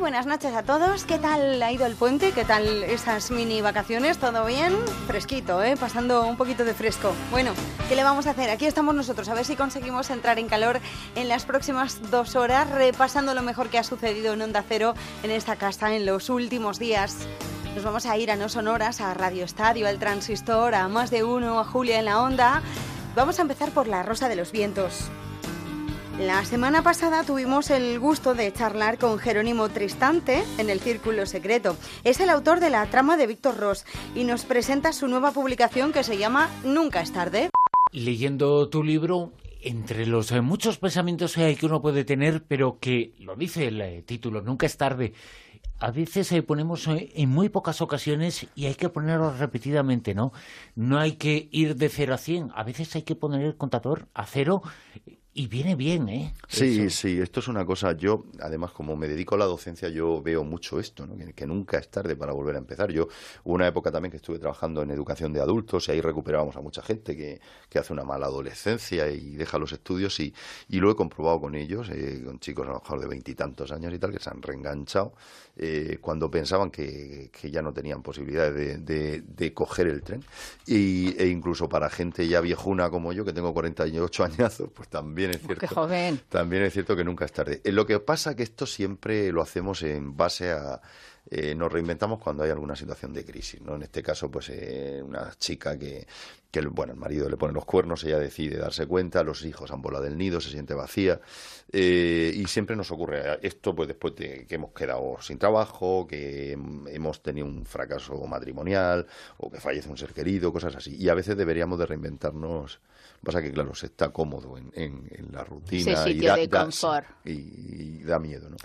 Buenas noches a todos. ¿Qué tal ha ido el puente? ¿Qué tal esas mini vacaciones? ¿Todo bien? Fresquito, ¿eh? Pasando un poquito de fresco. Bueno, ¿qué le vamos a hacer? Aquí estamos nosotros, a ver si conseguimos entrar en calor en las próximas dos horas, repasando lo mejor que ha sucedido en Onda Cero en esta casa en los últimos días. Nos vamos a ir a No Sonoras, a Radio Estadio, al Transistor, a Más de Uno, a Julia en la Onda. Vamos a empezar por La Rosa de los Vientos. La semana pasada tuvimos el gusto de charlar con Jerónimo Tristante en el Círculo Secreto. Es el autor de la trama de Víctor Ross y nos presenta su nueva publicación que se llama Nunca es tarde. Leyendo tu libro, entre los eh, muchos pensamientos que uno puede tener, pero que lo dice el eh, título, Nunca es tarde, a veces eh, ponemos en muy pocas ocasiones y hay que ponerlo repetidamente, ¿no? No hay que ir de cero a cien, a veces hay que poner el contador a cero y viene bien, ¿eh? Sí, sí, esto es una cosa. Yo, además, como me dedico a la docencia, yo veo mucho esto, ¿no? que, nunca es tarde para volver a empezar. Yo, hubo una época también que estuve trabajando en educación de adultos y ahí recuperábamos a mucha gente que, que hace una mala adolescencia y deja los estudios y, y lo he comprobado con ellos, eh, con chicos a lo mejor de veintitantos años y tal, que se han reenganchado eh, cuando pensaban que, que, ya no tenían posibilidades de, de, coger el tren. Y, e incluso para gente ya viejuna como yo, que tengo 48 añazos, pues también es cierto. También es cierto que nunca es tarde. Eh, lo que pasa es que esto siempre lo hacemos en base a eh, nos reinventamos cuando hay alguna situación de crisis, ¿no? En este caso, pues eh, una chica que, que, bueno, el marido le pone los cuernos, ella decide darse cuenta, los hijos han volado del nido, se siente vacía, y siempre nos ocurre esto, pues después de que hemos quedado sin trabajo, que hemos tenido un fracaso matrimonial, o que fallece un ser querido, cosas así, y a veces deberíamos de reinventarnos Pasa que, claro, se está cómodo en, en, la rutina. y da, confort. y, da miedo, ¿no?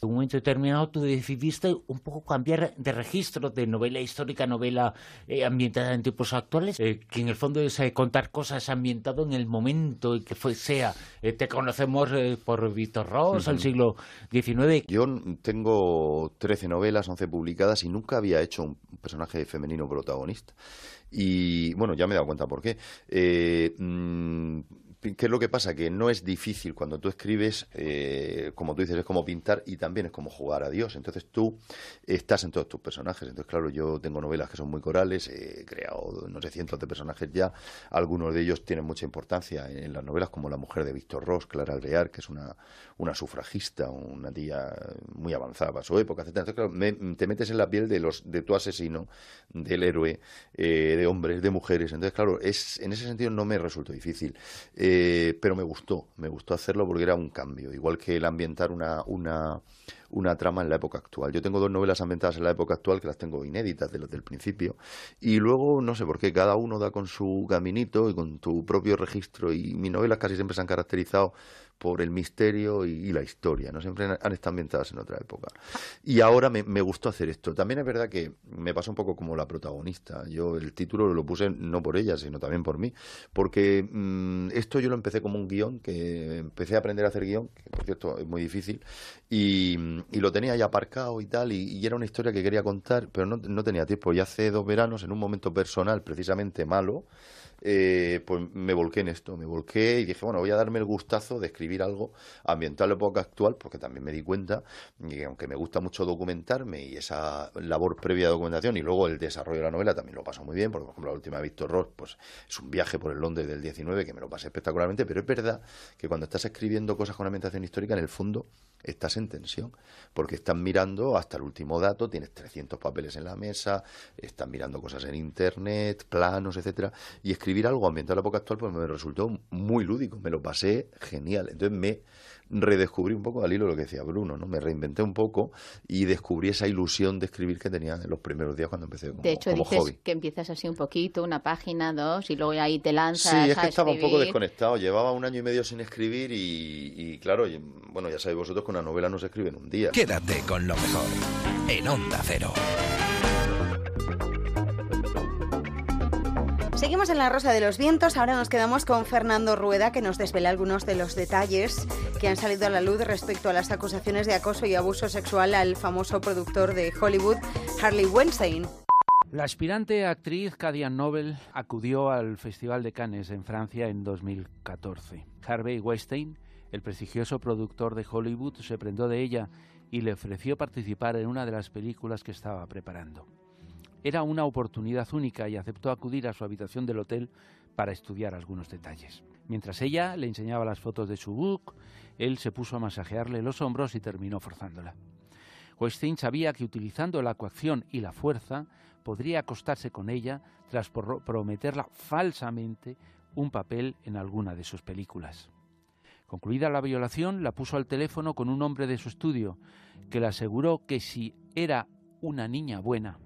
En un momento determinado tú decidiste un poco cambiar de registro de novela histórica, novela eh, ambientada en tiempos actuales, eh, que en el fondo es eh, contar cosas ambientado en el momento en que fue, sea. te conocemos por Víctor Ross, al siglo XIX. Yo tengo 13 novelas, 11 publicadas y nunca había hecho un personaje femenino protagonista. Y bueno, ya me he dado cuenta por qué. Eh, mm, ¿Qué es lo que pasa? Que no es difícil cuando tú escribes, eh, como tú dices, es como pintar y también es como jugar a Dios. Entonces tú estás en todos tus personajes. Entonces, claro, yo tengo novelas que son muy corales, he creado, no sé, cientos de personajes ya. Algunos de ellos tienen mucha importancia en las novelas, como La mujer de Víctor Ross, Clara Alvear, que es una, una sufragista, una tía muy avanzada para su época, etc. Entonces, claro, te metes en la piel de, los, de tu asesino, del héroe, eh, de hombres, de mujeres. Entonces, claro, es, en ese sentido no me resultó difícil. Pero me gustó, me gustó hacerlo porque era un cambio, igual que el ambientar una, una, una trama en la época actual. Yo tengo dos novelas ambientadas en la época actual que las tengo inéditas desde el principio y luego no sé por qué cada uno da con su caminito y con tu propio registro y mis novelas casi siempre se han caracterizado por el misterio y, la historia, ¿no? Siempre han, estado ambientadas en otra época. Y ahora me, gustó hacer esto. También es verdad que me pasa un poco como la protagonista. Yo el título lo puse no por ella, sino también por mí, porque mm, esto yo lo empecé como un guion, que empecé a aprender a hacer guion, que por cierto es muy difícil, y, lo tenía ya aparcado y tal, y, era una historia que quería contar, pero no, no tenía tiempo. Y hace dos veranos, en un momento personal precisamente malo, eh, pues me volqué en esto, me volqué y dije, bueno, voy a darme el gustazo de escribir algo ambientado en la época actual, porque también me di cuenta que aunque me gusta mucho documentarme y esa labor previa de documentación y luego el desarrollo de la novela también lo paso muy bien, porque por ejemplo la última de Víctor Ross, pues es un viaje por el Londres del 19 que me lo pasé espectacularmente, pero es verdad que cuando estás escribiendo cosas con ambientación histórica, en el fondo estás en tensión, porque estás mirando hasta el último dato, tienes 300 papeles en la mesa, estás mirando cosas en internet, planos, etcétera, y escribir algo ambientado en la época actual pues me resultó muy lúdico, me lo pasé genial. Entonces me redescubrí un poco al hilo lo que decía Bruno, ¿no? Me reinventé un poco y descubrí esa ilusión de escribir que tenía en los primeros días cuando empecé como, De hecho, dices que empiezas así un poquito, una página, dos, y luego ahí te lanzas Sí, es que estaba un poco desconectado. Llevaba un año y medio sin escribir y, y claro, bueno, ya sabéis vosotros que una novela no se escribe en un día. Quédate con lo mejor en Onda Cero. Seguimos en la Rosa de los Vientos, ahora nos quedamos con Fernando Rueda que nos desvela algunos de los detalles que han salido a la luz respecto a las acusaciones de acoso y abuso sexual al famoso productor de Hollywood, Harley Weinstein. La aspirante actriz Cadian Nobel acudió al Festival de Cannes en Francia en 2014. Harvey Weinstein, el prestigioso productor de Hollywood, se prendó de ella y le ofreció participar en una de las películas que estaba preparando. Era una oportunidad única y aceptó acudir a su habitación del hotel para estudiar algunos detalles. Mientras ella le enseñaba las fotos de su book, él se puso a masajearle los hombros y terminó forzándola. Weinstein sabía que utilizando la coacción y la fuerza podría acostarse con ella tras prometerla falsamente un papel en alguna de sus películas. Concluida la violación, la puso al teléfono con un hombre de su estudio, que le aseguró que si era una niña buena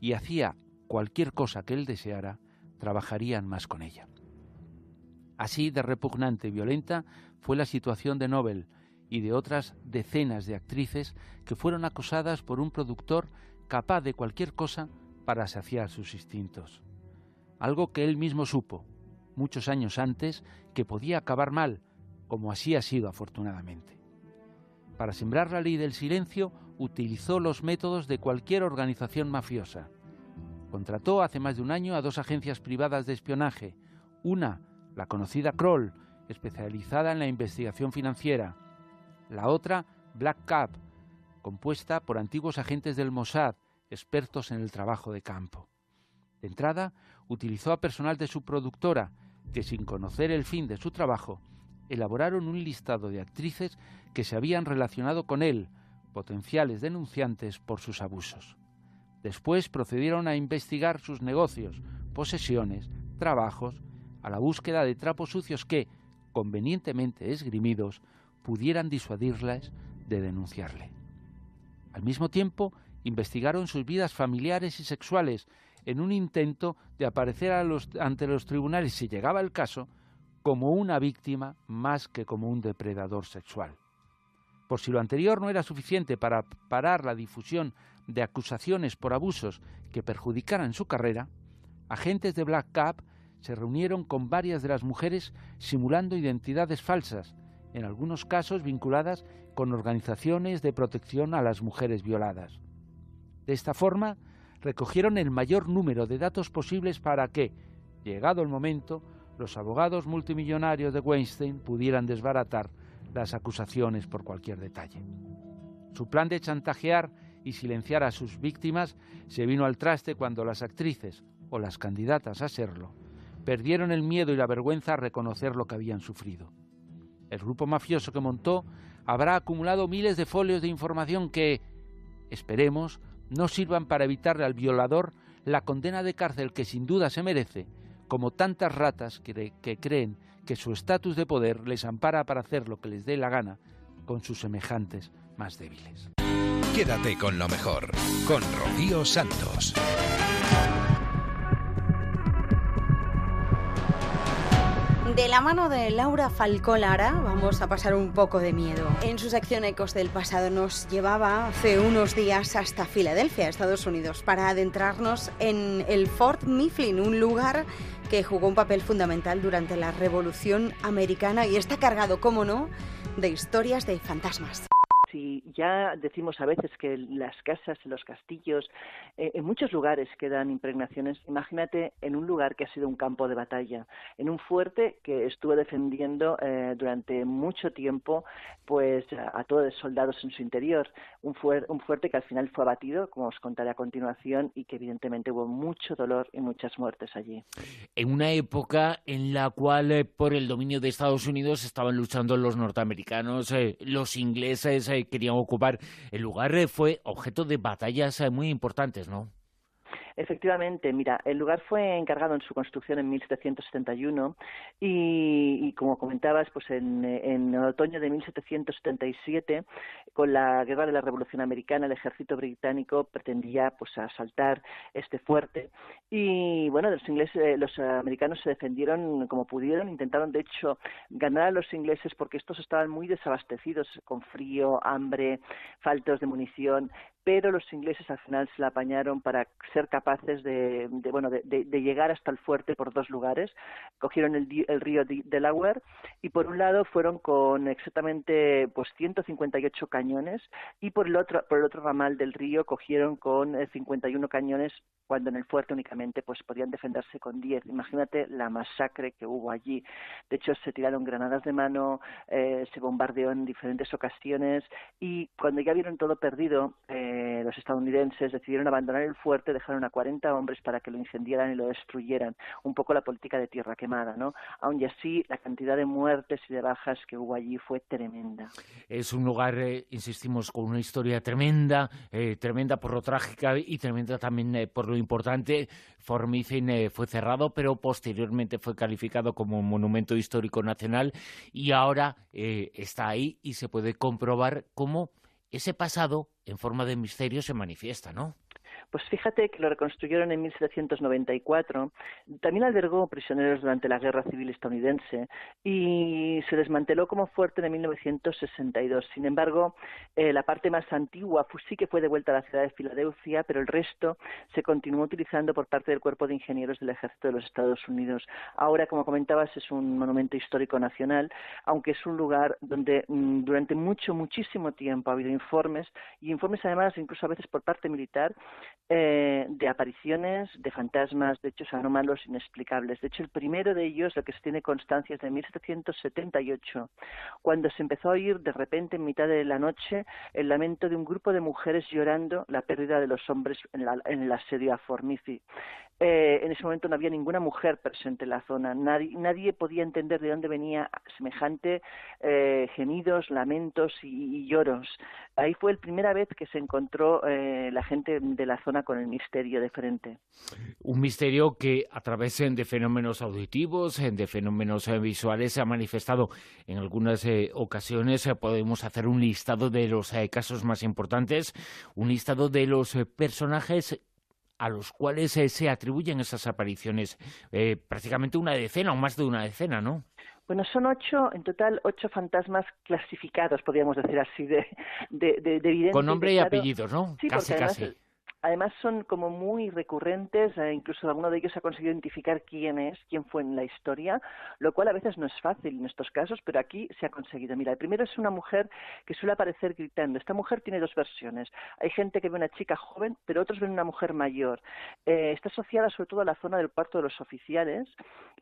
y hacía cualquier cosa que él deseara, trabajarían más con ella. Así de repugnante y violenta fue la situación de Nobel, y de otras decenas de actrices que fueron acosadas por un productor capaz de cualquier cosa para saciar sus instintos. Algo que él mismo supo, muchos años antes, que podía acabar mal, como así ha sido afortunadamente. Para sembrar la ley del silencio, utilizó los métodos de cualquier organización mafiosa. Contrató hace más de un año a dos agencias privadas de espionaje, una, la conocida Kroll, especializada en la investigación financiera, la otra Black Cap, compuesta por antiguos agentes del Mossad, expertos en el trabajo de campo. De entrada, utilizó a personal de su productora, que sin conocer el fin de su trabajo, elaboraron un listado de actrices que se habían relacionado con él, potenciales denunciantes por sus abusos. Después procedieron a investigar sus negocios, posesiones, trabajos, a la búsqueda de trapos sucios que, convenientemente esgrimidos, pudieran disuadirlas de denunciarle. Al mismo tiempo, investigaron sus vidas familiares y sexuales en un intento de aparecer ante los tribunales, si llegaba el caso, como una víctima más que como un depredador sexual. Por si lo anterior no era suficiente para parar la difusión de acusaciones por abusos que perjudicaran su carrera, agentes de Black Cap se reunieron con varias de las mujeres simulando identidades falsas en algunos casos vinculadas con organizaciones de protección a las mujeres violadas. De esta forma, recogieron el mayor número de datos posibles para que, llegado el momento, los abogados multimillonarios de Weinstein pudieran desbaratar las acusaciones por cualquier detalle. Su plan de chantajear y silenciar a sus víctimas se vino al traste cuando las actrices, o las candidatas a serlo, perdieron el miedo y la vergüenza a reconocer lo que habían sufrido. El grupo mafioso que montó habrá acumulado miles de folios de información que, esperemos, no sirvan para evitarle al violador la condena de cárcel que sin duda se merece, como tantas ratas que, que creen que su estatus de poder les ampara para hacer lo que les dé la gana con sus semejantes más débiles. Quédate con lo mejor, con Rocío Santos. De la mano de Laura Falcolara vamos a pasar un poco de miedo. En su sección Ecos del Pasado nos llevaba hace unos días hasta Filadelfia, Estados Unidos, para adentrarnos en el Fort Mifflin, un lugar que jugó un papel fundamental durante la Revolución Americana y está cargado, como no, de historias de fantasmas si ya decimos a veces que las casas, los castillos, eh, en muchos lugares quedan impregnaciones, imagínate en un lugar que ha sido un campo de batalla, en un fuerte que estuvo defendiendo eh, durante mucho tiempo pues a, todos los soldados en su interior, un, un fuerte que al final fue abatido, como os contaré a continuación, y que evidentemente hubo mucho dolor y muchas muertes allí. En una época en la cual eh, por el dominio de Estados Unidos estaban luchando los norteamericanos, los ingleses, querían ocupar el lugar eh, fue objeto de batallas eh, muy importantes, ¿no? Efectivamente, mira, el lugar fue encargado en su construcción en 1771 y, y como comentabas, pues en, en, otoño de 1777, con la guerra de la Revolución Americana, el ejército británico pretendía pues asaltar este fuerte y bueno, los ingleses, eh, los americanos se defendieron como pudieron, intentaron de hecho ganar a los ingleses porque estos estaban muy desabastecidos con frío, hambre, faltos de munición, pero los ingleses al final se la apañaron para ser capaces de, bueno, de, llegar hasta el fuerte por dos lugares. Cogieron el, río Delaware y por un lado fueron con exactamente pues 158 cañones y por el otro por el otro ramal del río cogieron con 51 cañones cuando en el fuerte únicamente pues podían defenderse con 10. Imagínate la masacre que hubo allí. De hecho se tiraron granadas de mano, eh, se bombardeó en diferentes ocasiones y cuando ya vieron todo perdido eh, los estadounidenses decidieron abandonar el fuerte, dejaron a 40 hombres para que lo incendiaran y lo destruyeran. Un poco la política de tierra quemada, ¿no? Aun y así la cantidad de muertes y de bajas que hubo allí fue tremenda. Es un lugar, eh, insistimos, con una historia tremenda, tremenda por lo trágica y tremenda también por lo importante. Formicin fue cerrado, pero posteriormente fue calificado como monumento histórico nacional y ahora está ahí y se puede comprobar cómo ese pasado en forma de misterio se manifiesta, ¿no? Pues fíjate que lo reconstruyeron en 1794. También albergó prisioneros durante la Guerra Civil estadounidense y se desmanteló como fuerte en 1962. Sin embargo, eh, la parte más antigua sí que fue devuelta a la ciudad de Filadelfia, pero el resto se continuó utilizando por parte del Cuerpo de Ingenieros del Ejército de los Estados Unidos. Ahora, como comentabas, es un monumento histórico nacional, aunque es un lugar donde mm, durante mucho, muchísimo tiempo ha habido informes, y informes además incluso a veces por parte militar, eh, de apariciones de fantasmas, de hechos anómalos inexplicables. De hecho, el primero de ellos, lo que se tiene constancia, es de 1778, cuando se empezó a oír de repente en mitad de la noche el lamento de un grupo de mujeres llorando la pérdida de los hombres en, el asedio a Formici. Eh, en ese momento no había ninguna mujer presente en la zona. Nadie, podía entender de dónde venía semejante eh, gemidos, lamentos y, lloros. Ahí fue la primera vez que se encontró eh, la gente de la zona con el misterio de frente. Un misterio que a través de fenómenos auditivos, de fenómenos visuales, se ha manifestado en algunas ocasiones. Podemos hacer un listado de los casos más importantes, un listado de los personajes a los cuales eh, se atribuyen esas apariciones, eh, prácticamente una decena o más de una decena, ¿no? Bueno, son ocho, en total, ocho fantasmas clasificados, podríamos decir así, de, de, de, Con nombre y apellidos, ¿no? Sí, casi, casi. Además son como muy recurrentes, eh, incluso alguno de ellos ha conseguido identificar quién es, quién fue en la historia, lo cual a veces no es fácil en estos casos, pero aquí se ha conseguido. Mira, el primero es una mujer que suele aparecer gritando. Esta mujer tiene dos versiones. Hay gente que ve una chica joven, pero otros ven una mujer mayor. Eh, está asociada sobre todo a la zona del cuarto de los oficiales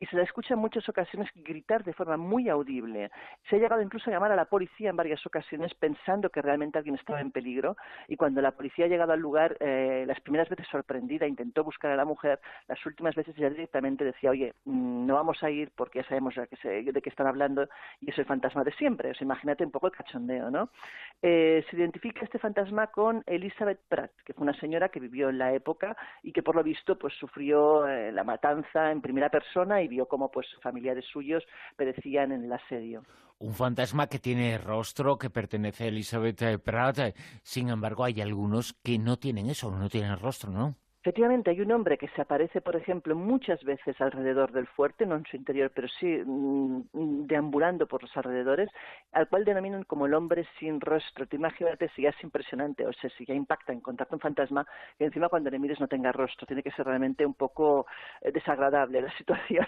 y se la escucha en muchas ocasiones gritar de forma muy audible. Se ha llegado incluso a llamar a la policía en varias ocasiones pensando que realmente alguien estaba en peligro y cuando la policía ha llegado al lugar, eh, las primeras veces sorprendida intentó buscar a la mujer, las últimas veces ya directamente decía, oye, mm, no vamos a ir porque ya sabemos de qué están hablando y es el fantasma de siempre. O sea, imagínate un poco el cachondeo, ¿no? Eh, se identifica este fantasma con Elizabeth Pratt, que fue una señora que vivió en la época y que por lo visto pues sufrió la matanza en primera persona y vio cómo pues familiares suyos perecían en el asedio. Un fantasma que tiene rostro, que pertenece a Elizabeth eh, Pratt. Eh, sin embargo, hay algunos que no tienen eso, no tienen rostro, ¿no? Efectivamente, hay un hombre que se aparece, por ejemplo, muchas veces alrededor del fuerte, no en su interior, pero sí mm, deambulando por los alrededores, al cual denominan como el hombre sin rostro. Te imagínate si ya es impresionante, o sea, si ya impacta en contacto un fantasma, que encima cuando le mires no tenga rostro. Tiene que ser realmente un poco eh, desagradable la situación.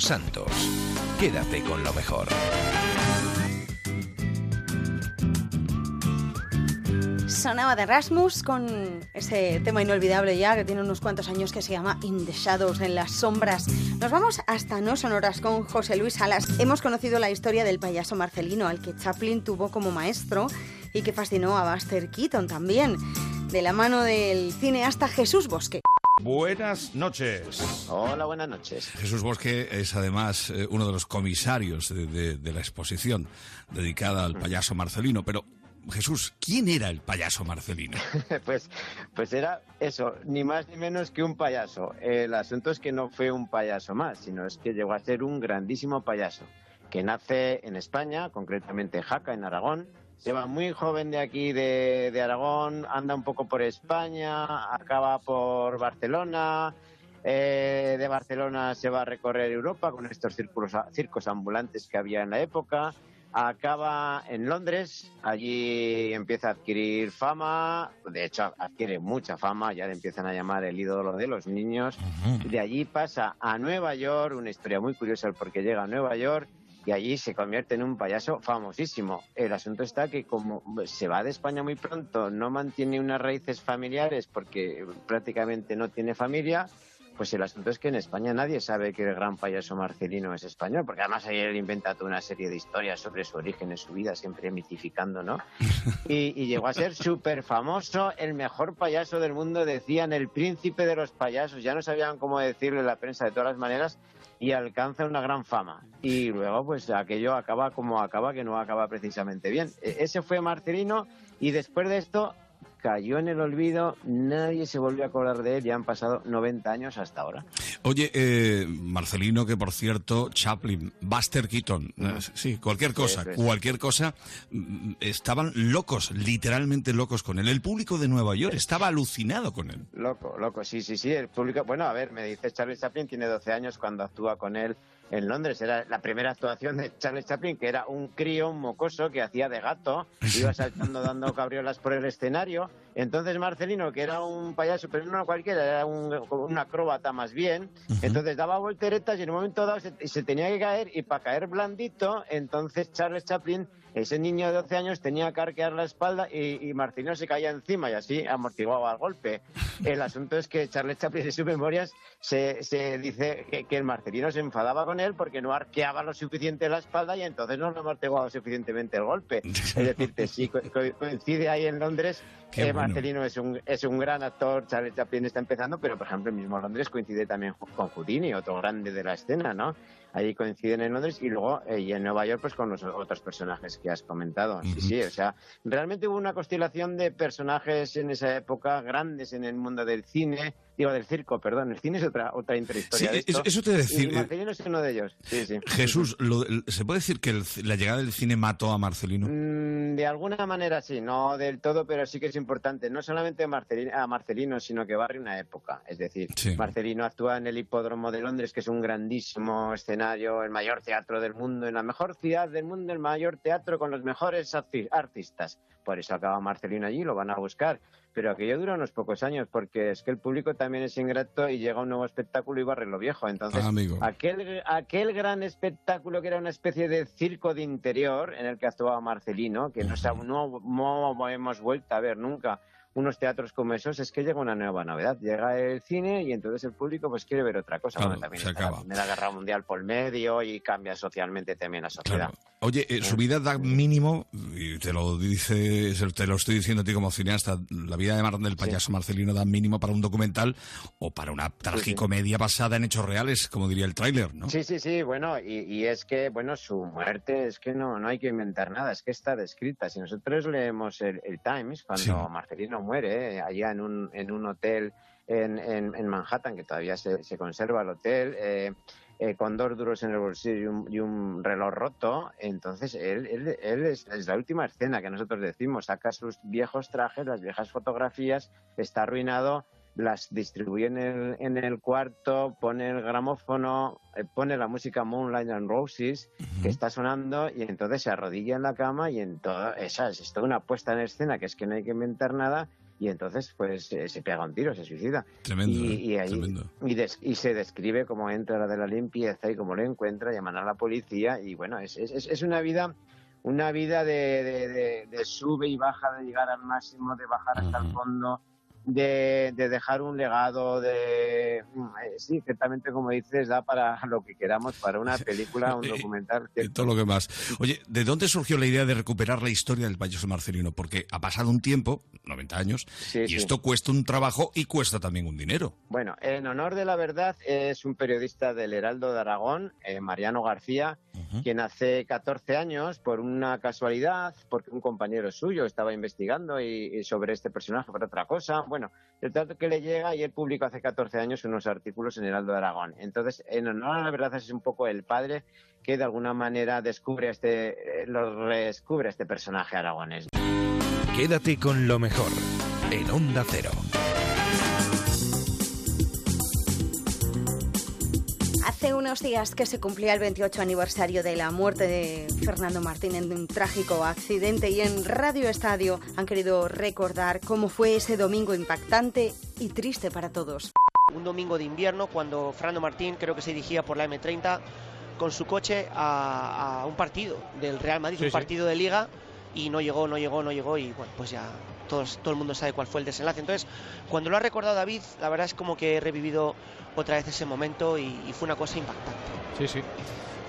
Santos. Quédate con lo mejor. Sonaba de Rasmus con ese tema inolvidable ya que tiene unos cuantos años que se llama In en las sombras. Nos vamos hasta No Sonoras con José Luis Salas. Hemos conocido la historia del payaso Marcelino, al que Chaplin tuvo como maestro y que fascinó a Buster Keaton también, de la mano del cineasta Jesús Bosque. Buenas noches. Hola, buenas noches. Jesús Bosque es además eh, uno de los comisarios de, de- de la exposición dedicada al payaso Marcelino. Pero, Jesús, ¿quién era el payaso Marcelino? pues, pues era eso, ni más ni menos que un payaso. El asunto es que no fue un payaso más, sino es que llegó a ser un grandísimo payaso, que nace en España, concretamente en Jaca, en Aragón. Se va muy joven de aquí, de, de Aragón, anda un poco por España, acaba por Barcelona. eh, de Barcelona se va a recorrer Europa con estos círculos, circos ambulantes que había en la época. Acaba en Londres, allí empieza a adquirir fama, de hecho adquiere mucha fama, ya le empiezan a llamar el ídolo de los niños. De allí pasa a Nueva York, una historia muy curiosa el por qué llega a Nueva York y allí se convierte en un payaso famosísimo. El asunto está que como se va de España muy pronto, no mantiene unas raíces familiares porque prácticamente no tiene familia, pues el asunto es que en España nadie sabe que el gran payaso Marcelino es español, porque además ahí él inventa toda una serie de historias sobre su origen y su vida, siempre mitificando, ¿no? Y, y llegó a ser súper famoso, el mejor payaso del mundo, decían el príncipe de los payasos, ya no sabían cómo decirle la prensa de todas las maneras, y alcanza una gran fama. Y luego, pues aquello acaba como acaba, que no acaba precisamente bien. E- ese fue Marcelino, y después de esto cayó en el olvido, nadie se volvió a acordar de él, ya han pasado 90 años hasta ahora. Oye, eh, Marcelino, que por cierto, Chaplin, Buster Keaton, eh, sí, cualquier cosa, es. cualquier cosa, mm, estaban locos, literalmente locos con él. El público de Nueva York estaba alucinado con él. Loco, loco, sí, sí, sí, el público... Bueno, a ver, me dice Charles Chaplin, tiene 12 años cuando actúa con él en Londres. Era la primera actuación de Charles Chaplin, que era un crío, un mocoso, que hacía de gato, iba saltando, dando cabriolas por el escenario. Entonces Marcelino, que era un payaso, pero no cualquiera, era un, un acróbata más bien, entonces daba volteretas y en un momento dado se, se tenía que caer y para caer blandito, entonces Charles Chaplin, ese niño de 12 años, tenía que arquear la espalda y, y Marcelino se caía encima y así amortiguaba el golpe. El asunto es que Charles Chaplin en sus memorias se, se dice que, que el Marcelino se enfadaba con él porque no arqueaba lo suficiente la espalda y entonces no le amortiguaba suficientemente el golpe. Es decir, que sí, co- co- coincide ahí en Londres Qué eh, bueno. Marcelino es un, es un gran actor, Charles Chaplin está empezando, pero por ejemplo el mismo Londres coincide también con Houdini, otro grande de la escena, ¿no? Ahí coinciden en Londres y luego eh, y en Nueva York pues con los otros personajes que has comentado. Sí, sí, o sea, realmente hubo una constelación de personajes en esa época grandes en el mundo del cine, digo del circo, perdón, el cine es otra otra intrahistoria Sí, de esto. eso- te a decir, Y eh, Marcelino es uno de ellos. Sí, sí. Jesús, lo- ¿se puede decir que el- la llegada del cine mató a Marcelino? Mm, de alguna manera sí, no del todo, pero sí que es importante. No solamente Marcelino, a Marcelino, sino que barre una época. Es decir, Sí. Marcelino actúa en el Hipódromo de Londres, que es un grandísimo escenario, el mayor teatro del mundo, en la mejor ciudad del mundo, el mayor teatro con los mejores arti- artistas. Por eso acaba Marcelino allí, lo van a buscar. Pero aquello dura unos pocos años, porque es que el público también es ingrato y llega un nuevo espectáculo y barre lo viejo. Entonces, Ah, amigo. Aquel, aquel gran espectáculo que era una especie de circo de interior en el que actuaba Marcelino, que no, no, no hemos vuelto a ver nunca unos teatros como esos, es que llega una nueva novedad. Llega el cine y entonces el público pues quiere ver otra cosa. Claro, Bueno, también se está la acaba. Primera Guerra Mundial por medio y cambia socialmente también la sociedad. Claro. Oye, eh, su vida da mínimo, y te lo dice, te lo estoy diciendo a ti como cineasta, la vida de Mar- del payaso Marcelino da mínimo para un documental o para una tragicomedia basada en hechos reales, como diría el tráiler, ¿no? Sí, sí, sí, bueno, y, y es que, bueno, su muerte es que no, no hay que inventar nada, es que está descrita. Si nosotros leemos el, el Times, cuando Sí. Marcelino muere, eh, allá en un, en un hotel en, en, Manhattan, que todavía se, se conserva el hotel, eh, eh, con dos duros en el bolsillo y un, y un reloj roto, entonces él, él, él es, es la última escena que nosotros decimos, saca sus viejos trajes, las viejas fotografías, está arruinado, las distribuye en el, en el cuarto, pone el gramófono, eh, pone la música Moonlight and Roses que está sonando y entonces se arrodilla en la cama y en todo, esa es, es toda una puesta en escena que es que no hay que inventar nada y entonces pues eh, se pega un tiro, se suicida. Tremendo, y, ¿eh? ahí- Tremendo. y des- y se describe cómo entra de la limpieza y cómo lo encuentra, llaman a la policía y bueno, es, es, es- una vida una vida de, de- de- de sube y baja, de llegar al máximo, de bajar hasta el fondo, de, de dejar un legado, de... mm, eh, Sí, ciertamente como dices, da para lo que queramos, para una película, un Eh, documental. Y todo lo que más. Oye, ¿de dónde surgió la idea de recuperar la historia del payaso Marcelino? Porque ha pasado un tiempo, 90 años, Sí, y sí. esto cuesta un trabajo y cuesta también un dinero. Bueno, en honor de la verdad es un periodista del Heraldo de Aragón, eh, Mariano García, quien hace 14 años, por una casualidad, porque un compañero suyo estaba investigando y, y sobre este personaje por otra cosa, bueno, el trato que le llega y él publicó hace 14 años unos artículos en Heraldo de Aragón. Entonces, en honor a la verdad es un poco el padre que de alguna manera descubre este, eh, lo redescubre este personaje aragonés. Quédate con lo mejor en Onda Cero. Hace unos días que se cumplía el 28 aniversario de la muerte de Fernando Martín en un trágico accidente y en Radio Estadio han querido recordar cómo fue ese domingo impactante y triste para todos. un domingo de invierno cuando Fernando Martín creo que se dirigía por la M30 con su coche a, a un partido del Real Madrid, Sí, un sí. partido de liga y no llegó, no llegó, no llegó y bueno, pues ya todos, todo el mundo sabe cuál fue el desenlace. Entonces, cuando lo ha recordado David, la verdad es como que he revivido otra vez ese momento y, y fue una cosa impactante. Sí, sí.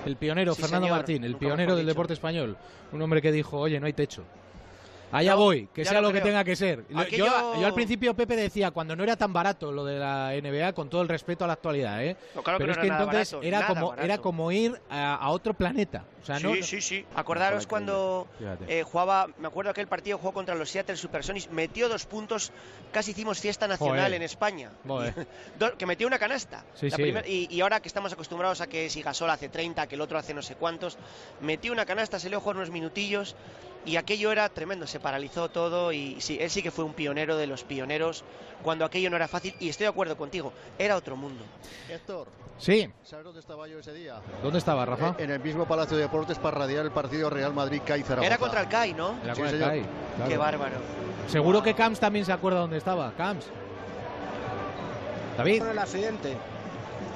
El pionero, Sí, Fernando señor, Martín, el pionero del dicho. deporte español. Un hombre que dijo, oye, no hay techo. Allá No, voy, que sea lo que tenga que ser. Aquello- Yo, yo al principio Pepe decía, cuando no era tan barato lo de la NBA, con todo el respeto a la actualidad, ¿eh? No, claro que Pero no es que entonces barato, era, como, barato. era como ir a, a otro planeta. O sea, sí, no, sí, sí. Acordaros cuando eh, jugaba, me acuerdo aquel partido jugó contra los Seattle Supersonics, metió dos puntos, casi hicimos fiesta nacional Joder. en España. Que metió una canasta. Sí, sí. primer- y, y ahora que estamos acostumbrados a que si Gasol hace 30, que el otro hace no sé cuántos, metió una canasta, se le jugar unos minutillos y aquello era tremendo, se paralizó todo y sí, él sí que fue un pionero de los pioneros cuando aquello no era fácil y estoy de acuerdo contigo, era otro mundo. Héctor, Sí, ¿sabes dónde estaba yo ese día? ¿dónde estaba, Rafa? En el mismo Palacio de Deportes para radiar el partido Real Madrid-CAI Zaragoza. Era contra el CAI, ¿no? Era Sí, con el. CAI, claro. Qué bárbaro. Seguro que Camps también se acuerda dónde estaba. Camps. David, el accidente.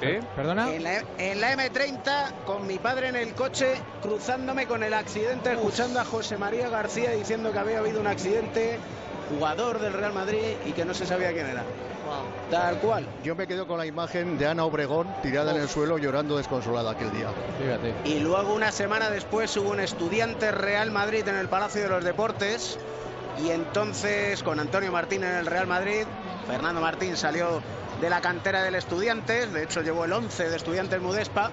¿Eh? ¿perdona? En la, en la M30, con mi padre en el coche, cruzándome con el accidente, escuchando a José María García diciendo que había habido un accidente, jugador del Real Madrid y que no se sabía quién era. Tal cual. Yo me quedo con la imagen de Ana Obregón tirada en el suelo llorando desconsolada aquel día. Fíjate. Y luego una semana después hubo un estudiante Real Madrid en el Palacio de los Deportes y entonces con Antonio Martín en el Real Madrid, Fernando Martín salió de la cantera del Estudiantes, de hecho llevó el 11 de Estudiantes Mudespa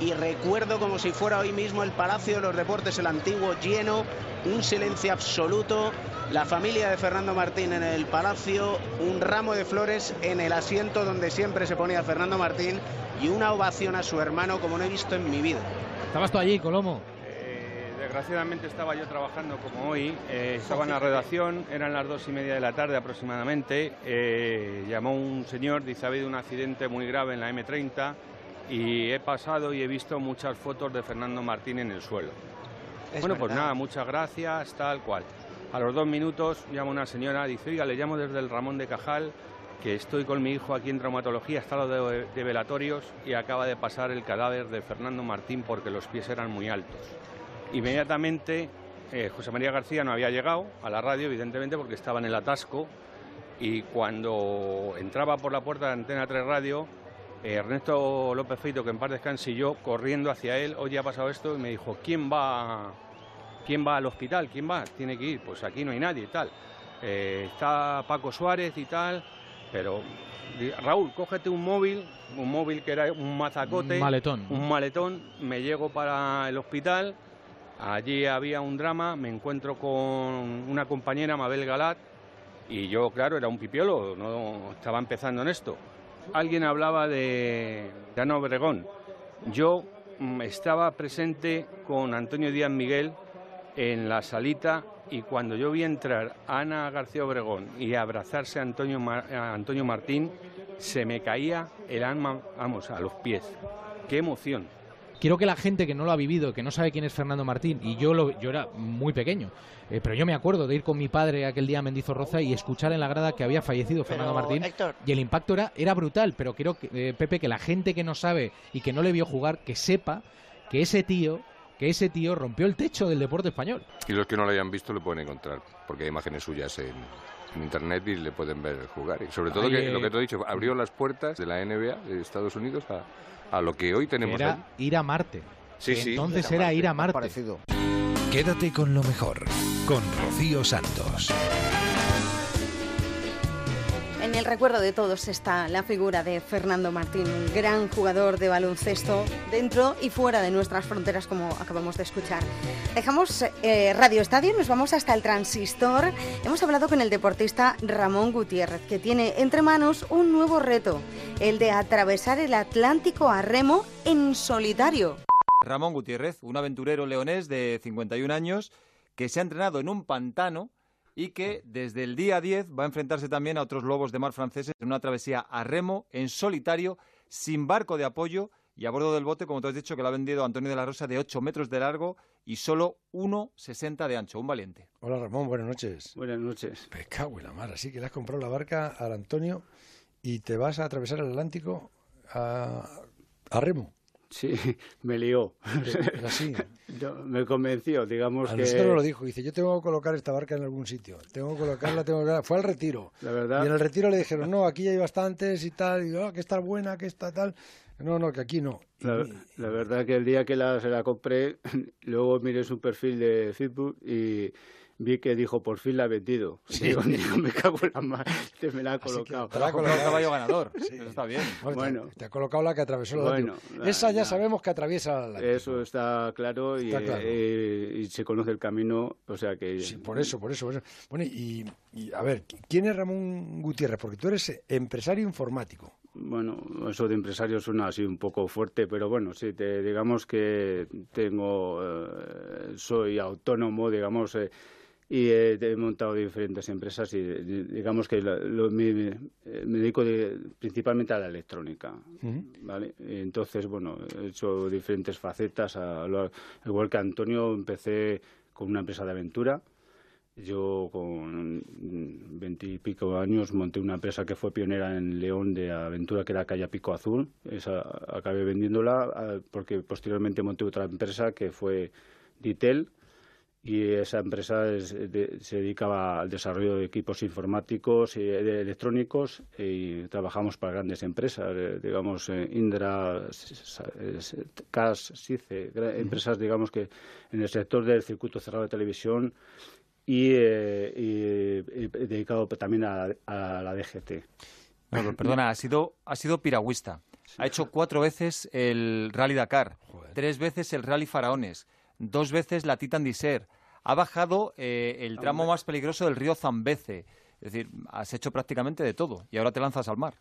y recuerdo como si fuera hoy mismo el Palacio de los Deportes, el antiguo lleno, un silencio absoluto, la familia de Fernando Martín en el Palacio, un ramo de flores en el asiento donde siempre se ponía Fernando Martín y una ovación a su hermano como no he visto en mi vida. ¿Estabas tú allí, Colomo? Desgraciadamente estaba yo trabajando como hoy, eh, estaba en la redacción, eran las dos y media de la tarde aproximadamente, eh, llamó un señor, dice ha habido un accidente muy grave en la M30 y he pasado y he visto muchas fotos de Fernando Martín en el suelo. Es bueno, pues nada, muchas gracias, tal cual. A los dos minutos llama una señora, dice, oiga, le llamo desde el Ramón de Cajal, que estoy con mi hijo aquí en traumatología, está lo de, de velatorios y acaba de pasar el cadáver de Fernando Martín porque los pies eran muy altos. Inmediatamente eh, José María García no había llegado a la radio, evidentemente, porque estaba en el atasco. Y cuando entraba por la puerta de Antena 3 Radio, eh, Ernesto López Feito, que en paz descanse, y yo corriendo hacia él, oye, ha pasado esto, y me dijo, ¿quién va, ¿quién va al hospital? ¿Quién va? Tiene que ir. Pues aquí no hay nadie y tal. Eh, está Paco Suárez y tal, pero Raúl, cógete un móvil, un móvil que era un mazacote, Un maletón. un maletón, me llego para el hospital, allí había un drama, me encuentro con una compañera, Mabel Galat, y yo, claro, era un pipiolo, no estaba empezando en esto. Alguien hablaba de, Ana Obregón. Yo mm, estaba presente con Antonio Díaz Miguel en la salita y cuando yo vi entrar a Ana García Obregón y abrazarse a Antonio, Mar- a Antonio Martín, se me caía el alma, vamos, a los pies. Qué emoción. Quiero que la gente que no lo ha vivido, que no sabe quién es Fernando Martín, y yo, lo, yo era muy pequeño, eh, pero yo me acuerdo de ir con mi padre aquel día a Mendizorroza y escuchar en la grada que había fallecido Fernando Martín. Y el impacto era, era brutal, pero quiero, que, eh, Pepe, que la gente que no sabe y que no le vio jugar, que sepa que ese tío que ese tío rompió el techo del deporte español. Y los que no lo hayan visto lo pueden encontrar, porque hay imágenes suyas en, internet y le pueden ver jugar. Y sobre todo que, lo que te he dicho, abrió las puertas de la NBA de Estados Unidos a, lo que hoy tenemos era ir a Marte. Sí, sí. Entonces era, ir a Marte. Parecido. Quédate con lo mejor, con Rocío Santos. En el recuerdo de todos está la figura de Fernando Martín, un gran jugador de baloncesto dentro y fuera de nuestras fronteras, como acabamos de escuchar. Dejamos eh, Radio Estadio, nos vamos hasta el transistor. Hemos hablado con el deportista Ramón Gutiérrez, que tiene entre manos un nuevo reto, el de atravesar el Atlántico a remo en solitario. Ramón Gutiérrez, un aventurero leonés de 51 años que se ha entrenado en un pantano y que desde el día 10 va a enfrentarse también a otros lobos de mar franceses en una travesía a remo, en solitario, sin barco de apoyo y a bordo del bote, como tú has dicho, que lo ha vendido Antonio de la Rosa de 8 metros de largo y solo 1,60 de ancho. Un valiente. Hola Ramón, buenas noches. Buenas noches. Me cago en la mar, así que le has comprado la barca al Antonio y te vas a atravesar el Atlántico a, a remo. Sí, me lió. Así. me convenció, digamos a que... no lo dijo, dice, yo tengo que colocar esta barca en algún sitio, tengo que colocarla, tengo que... Fue al retiro. La verdad... Y en el retiro le dijeron, no, aquí hay bastantes y tal, y oh, que está buena, que está tal... No, no, que aquí no. La, la verdad que el día que la, se la compré, luego miré su perfil de Facebook y vi que dijo, por fin la ha vendido. Digo, me cago en la madre, me la ha colocado. Te la ha colocado el caballo ganador, eso está bien. Bueno, te, ha colocado la que atravesó el bueno, Esa ya sabemos que atraviesa la Eso está claro, y, eh, y, se conoce el camino, o sea que... Sí, por eso, por eso. Por eso. Bueno, y, y a ver, ¿quién es Ramón Gutiérrez? Porque tú eres empresario informático bueno, eso de empresario suena así un poco fuerte, pero bueno, sí, te, digamos que tengo, eh, soy autónomo, digamos, eh, y he, montado diferentes empresas y digamos que me, dedico principalmente a la electrónica, ¿vale? Entonces, bueno, he hecho diferentes facetas, igual que Antonio empecé con una empresa de aventura, yo con veintipico años monté una empresa que fue pionera en León de aventura que era Calle Pico Azul. Esa acabé vendiéndola porque posteriormente monté otra empresa que fue Ditel, y esa empresa se dedicaba al desarrollo de equipos informáticos y electrónicos y trabajamos para grandes empresas, eh, digamos eh, Indra, CAS, SICE, empresas digamos que en el sector del circuito cerrado de televisión y, eh, dedicado también a, la DGT. perdona, ha sido, ha sido piragüista. Ha hecho cuatro veces el Rally Dakar, tres veces el Rally Faraones, dos veces la Titan Diser, ha bajado eh, el tramo más peligroso del río Zambeze. Es decir, has hecho prácticamente de todo y ahora te lanzas al mar.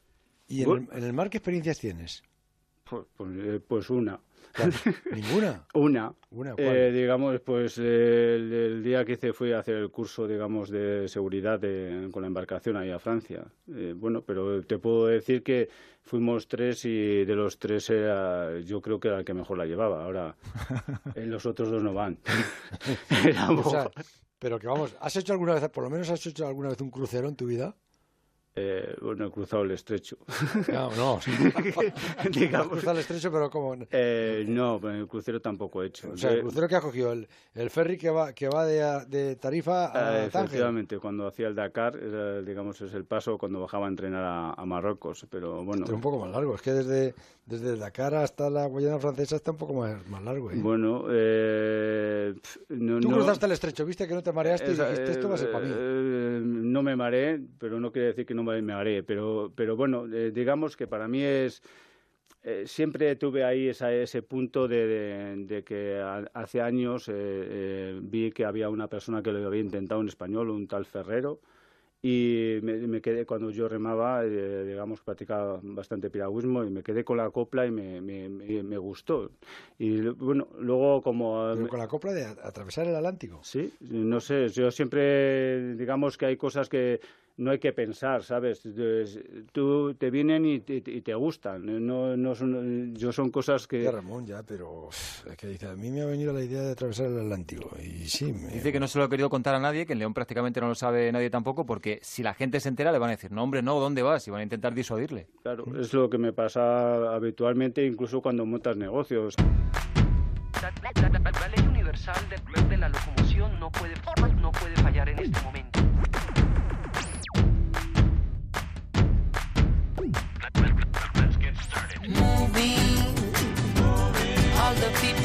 ¿Y en el, mar qué experiencias tienes? Pues, pues, eh, pues una. ¿Ninguna? Una. Eh, digamos, pues el, día que hice fui a hacer el curso, digamos, de seguridad con la embarcación ahí a Francia. Eh, bueno, pero te puedo decir que fuimos tres y de los tres era, yo creo que era el que mejor la llevaba. Ahora, eh, los otros dos no van. pero que vamos, ¿has hecho alguna vez, por lo menos has hecho alguna vez un crucero en tu vida? Eh, bueno, he cruzado el estrecho. No, no. Digamos, cruzado el estrecho, pero ¿cómo? Eh, no, el crucero tampoco he hecho. O sea, el crucero que ha cogido, el, el ferry que va, que va de, de Tarifa a eh, Efectivamente, cuando hacía el Dakar, digamos, es el paso cuando bajaba a entrenar a, Marruecos, pero bueno. Pero un poco más largo, es que desde, desde el Dakar hasta la Guayana Francesa está un poco más, más largo. ¿eh? Bueno, eh, no, Tú cruzaste el estrecho, viste que no te mareaste y dijiste, esto va a ser para mí. no me mareé, pero no quiere decir que no me, haré, pero, pero bueno, eh, digamos que para mí es... Eh, siempre tuve ahí ese punto de, que hace años eh, vi que había una persona que lo había intentado en español, un tal Ferrero, y me, quedé cuando yo remaba, digamos, practicaba bastante piragüismo y me quedé con la copla y me, me, me gustó. Y bueno, luego como... con la copla de atravesar el Atlántico. Sí, no sé, yo siempre, digamos que hay cosas que no hay que pensar, ¿sabes? Tú te vienen y te, y te gustan. No, no son, yo son cosas que. Ya, Ramón, ya, pero es que dice, a mí me ha venido la idea de atravesar el Atlántico y sí. Me... Dice que no se lo ha querido contar a nadie, que en León prácticamente no lo sabe nadie tampoco, porque si la gente se entera le van a decir, no hombre, no, ¿dónde vas? Y van a intentar disuadirle. Claro, es lo que me pasa habitualmente, incluso cuando montas negocios. La, ley universal de, de la locomoción no puede, no puede fallar en este momento.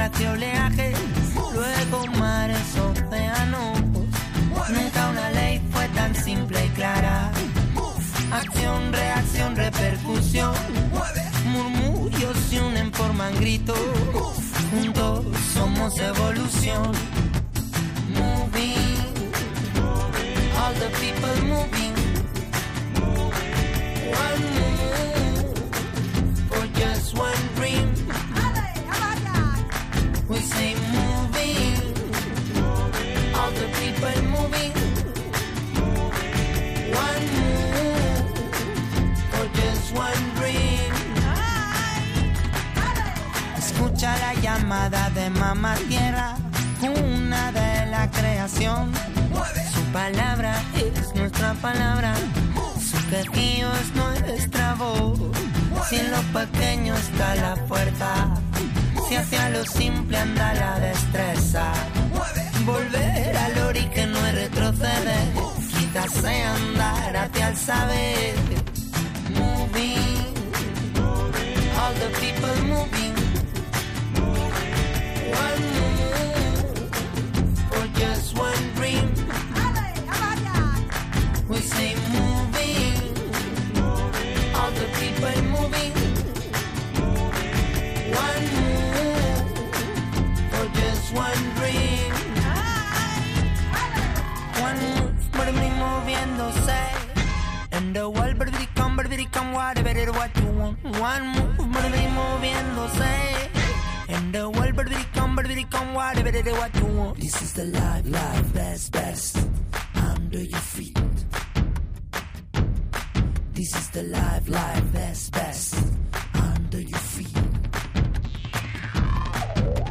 junto a otra que oleaje, luego mares, océanos. Nunca una ley fue tan simple y clara. Acción, reacción, repercusión. Murmullos se unen, forman gritos. Juntos somos evolución. Moving, all the people moving. One move for just one llamada de mamá tierra, una de la creación. Su palabra es nuestra palabra. Su quejío es nuestra voz. Si en lo pequeño está la fuerza, si hacia lo simple anda la destreza. Volver al ori que no es retroceder, quizás sea andar hacia el saber. Moving, all the people moving. Whatever it what you want. One move, moviéndose. And the world, but baby, come, but baby, come, whatever it what you want. This is the life, life, best, best. Under your feet. This is the life, life, best, best. Under your feet.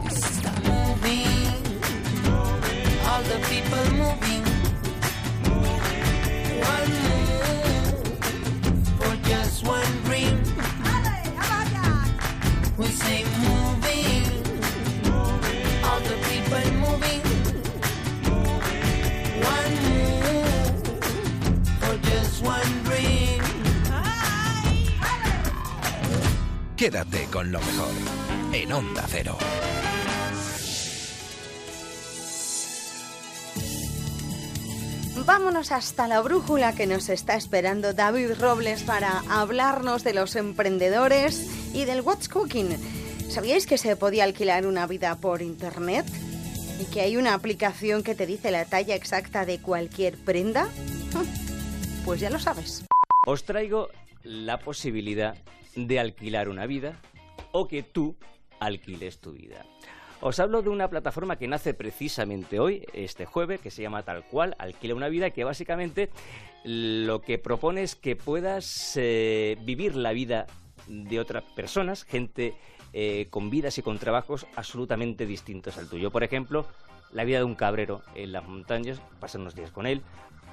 This is the moving. All the people moving. One move for just one dream. We say Quédate con lo mejor en Onda Cero. Vámonos hasta la brújula que nos está esperando David Robles para hablarnos de los emprendedores y del What's Cooking. ¿Sabíais que se podía alquilar una vida por internet? ¿Y que hay una aplicación que te dice la talla exacta de cualquier prenda? Pues ya lo sabes. Os traigo la posibilidad de alquilar una vida o que tú alquiles tu vida. Os hablo de una plataforma que nace precisamente hoy, este jueves, que se llama tal cual, Alquila una vida, que básicamente lo que propone es que puedas eh, vivir la vida de otras personas, gente eh, con vidas y con trabajos absolutamente distintos al tuyo. Por ejemplo, la vida de un cabrero en las montañas, pasar unos días con él,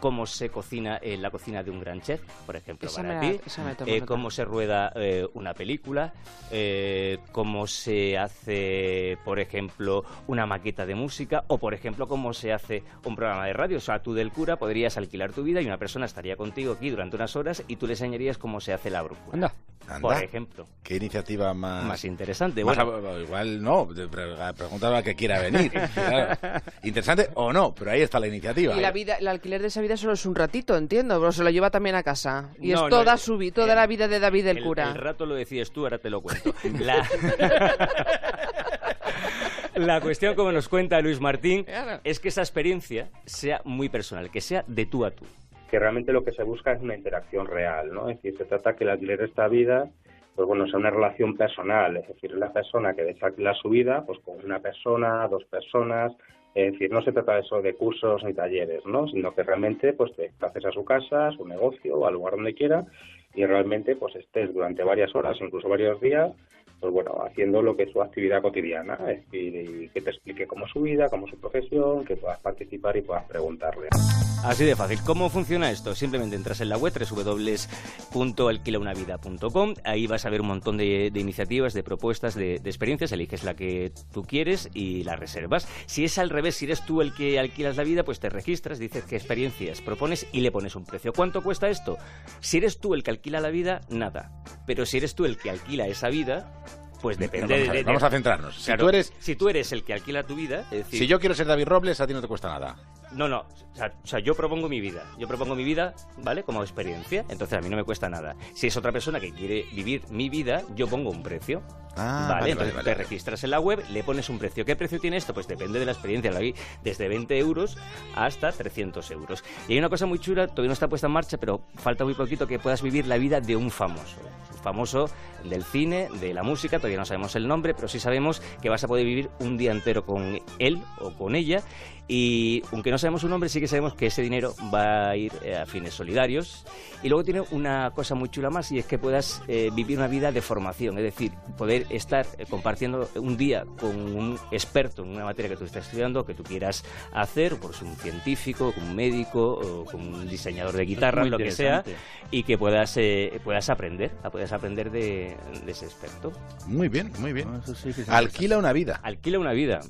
cómo se cocina en la cocina de un gran chef, por ejemplo, Esa para me ti, eh, cómo se rueda eh, una película, eh, cómo se hace, por ejemplo, una maqueta de música o, por ejemplo, cómo se hace un programa de radio. O sea, tú del cura podrías alquilar tu vida y una persona estaría contigo aquí durante unas horas y tú le enseñarías cómo se hace la brújula. Por Anda. ejemplo. Qué iniciativa más... Más interesante. Más Bueno. a- igual no, de- pre- pregúntale a que quiera venir. Claro. Interesante o no, pero ahí está la iniciativa. Y la vida, el alquiler de esa vida solo es un ratito, entiendo, pero se lo lleva también a casa. Y es toda, su, toda la vida de David el, cura. El rato lo decides tú, ahora te lo cuento. La... la cuestión, como nos cuenta Luis Martín, es que esa experiencia sea muy personal, que sea de tú a tú. Que realmente lo que se busca es una interacción real, ¿no? Es decir, se trata que el alquiler de esta vida pues bueno, sea una relación personal, es decir, la persona que desactiva su vida, pues con una persona, dos personas, es decir, no se trata de eso de cursos ni talleres, ¿no? Sino que realmente pues te haces a su casa, a su negocio, al lugar donde quiera y realmente pues estés durante varias horas, incluso varios días, pues bueno, haciendo lo que es su actividad cotidiana, es decir, que te explique cómo es su vida, cómo es su profesión, que puedas participar y puedas preguntarle. Así de fácil. ¿Cómo funciona esto? Simplemente entras en la web www.alquilaunavida.com, ahí vas a ver un montón de, iniciativas, de propuestas, de, de, experiencias, eliges la que tú quieres y la reservas. Si es al revés, si eres tú el que alquilas la vida, pues te registras, dices qué experiencias propones y le pones un precio. ¿Cuánto cuesta esto? Si eres tú el que alquila la vida, nada. Pero si eres tú el que alquila esa vida, pues depende vamos, a, de, vamos a centrarnos. si, tú eres, si tú eres el que alquila tu vida. si yo quiero ser David Robles, a ti no te cuesta nada. No, no. O sea, yo propongo mi vida. Yo propongo mi vida, ¿vale? Como experiencia. Entonces a mí no me cuesta nada. Si es otra persona que quiere vivir mi vida, yo pongo un precio. Ah, vale, entonces te registras en la web, le pones un precio. ¿Qué precio tiene esto? Pues depende de la experiencia. Lo hay desde 20 euros hasta 300 euros. Y hay una cosa muy chula, todavía no está puesta en marcha, pero falta muy poquito que puedas vivir la vida de un famoso. Un famoso del cine, de la música, todavía no sabemos el nombre, pero sí sabemos que vas a poder vivir un día entero con él o con ella y aunque no sabemos su nombre, sí que sabemos que ese dinero va a ir eh, a fines solidarios. Y luego tiene una cosa muy chula más y es que puedas eh, vivir una vida de formación, es decir, poder estar eh, compartiendo un día con un experto en una materia que tú estás estudiando, que tú quieras hacer, por un científico, con un médico, o con un diseñador de guitarra, lo que sea, y que puedas, puedas aprender, puedas aprender de, ese experto. Muy bien, muy bien. Alquila una vida. Alquila una vida.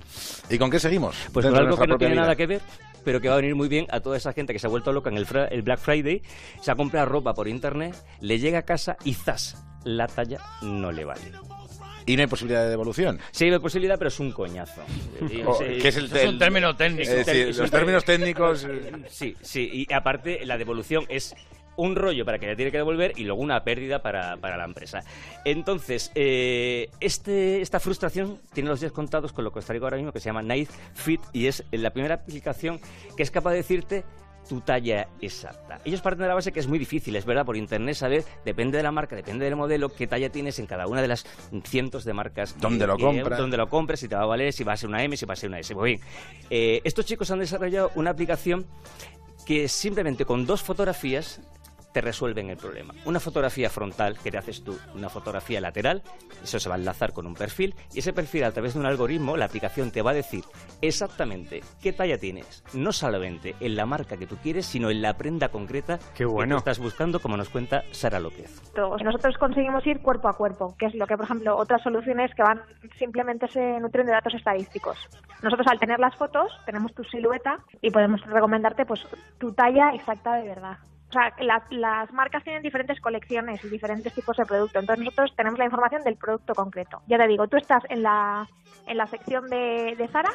¿Y con qué seguimos? Pues con algo que no tiene nada que ver, pero que va a venir muy bien a toda esa gente que se ha vuelto loca en el, el Black Friday, se ha comprado ropa por internet, le llega a casa y ¡zas! La talla no le vale. ¿Y no hay posibilidad de devolución? Sí, hay posibilidad, pero es un coñazo. Oh, es, el, un término técnico. los términos técnicos... Sí, sí, y aparte la devolución es un rollo para que le tiene que devolver y luego una pérdida para, la empresa. Entonces, eh, este, esta frustración tiene los días contados con lo que os traigo ahora mismo, que se llama Night Fit, y es la primera aplicación que es capaz de decirte tu talla exacta. Ellos parten de la base que es muy difícil, es verdad, por internet saber, depende de la marca, depende del modelo, qué talla tienes en cada una de las cientos de marcas. ¿Dónde lo compras? Dónde lo compres, si te va a valer, si va a ser una M, si va a ser una S. Muy bien. Eh, estos chicos han desarrollado una aplicación que simplemente con dos fotografías te resuelven el problema. Una fotografía frontal que te haces tú, una fotografía lateral, eso se va a enlazar con un perfil y ese perfil a través de un algoritmo, la aplicación te va a decir exactamente qué talla tienes, no solamente en la marca que tú quieres, sino en la prenda concreta que tú estás buscando, como nos cuenta Sara López. Nosotros conseguimos ir cuerpo a cuerpo, que es lo que, por ejemplo, otras soluciones que van simplemente se nutren de datos estadísticos. Nosotros al tener las fotos tenemos tu silueta y podemos recomendarte pues tu talla exacta de verdad. O sea, las, marcas tienen diferentes colecciones y diferentes tipos de producto. Entonces nosotros tenemos la información del producto concreto. Ya te digo, tú estás en la, en la sección de, de Zara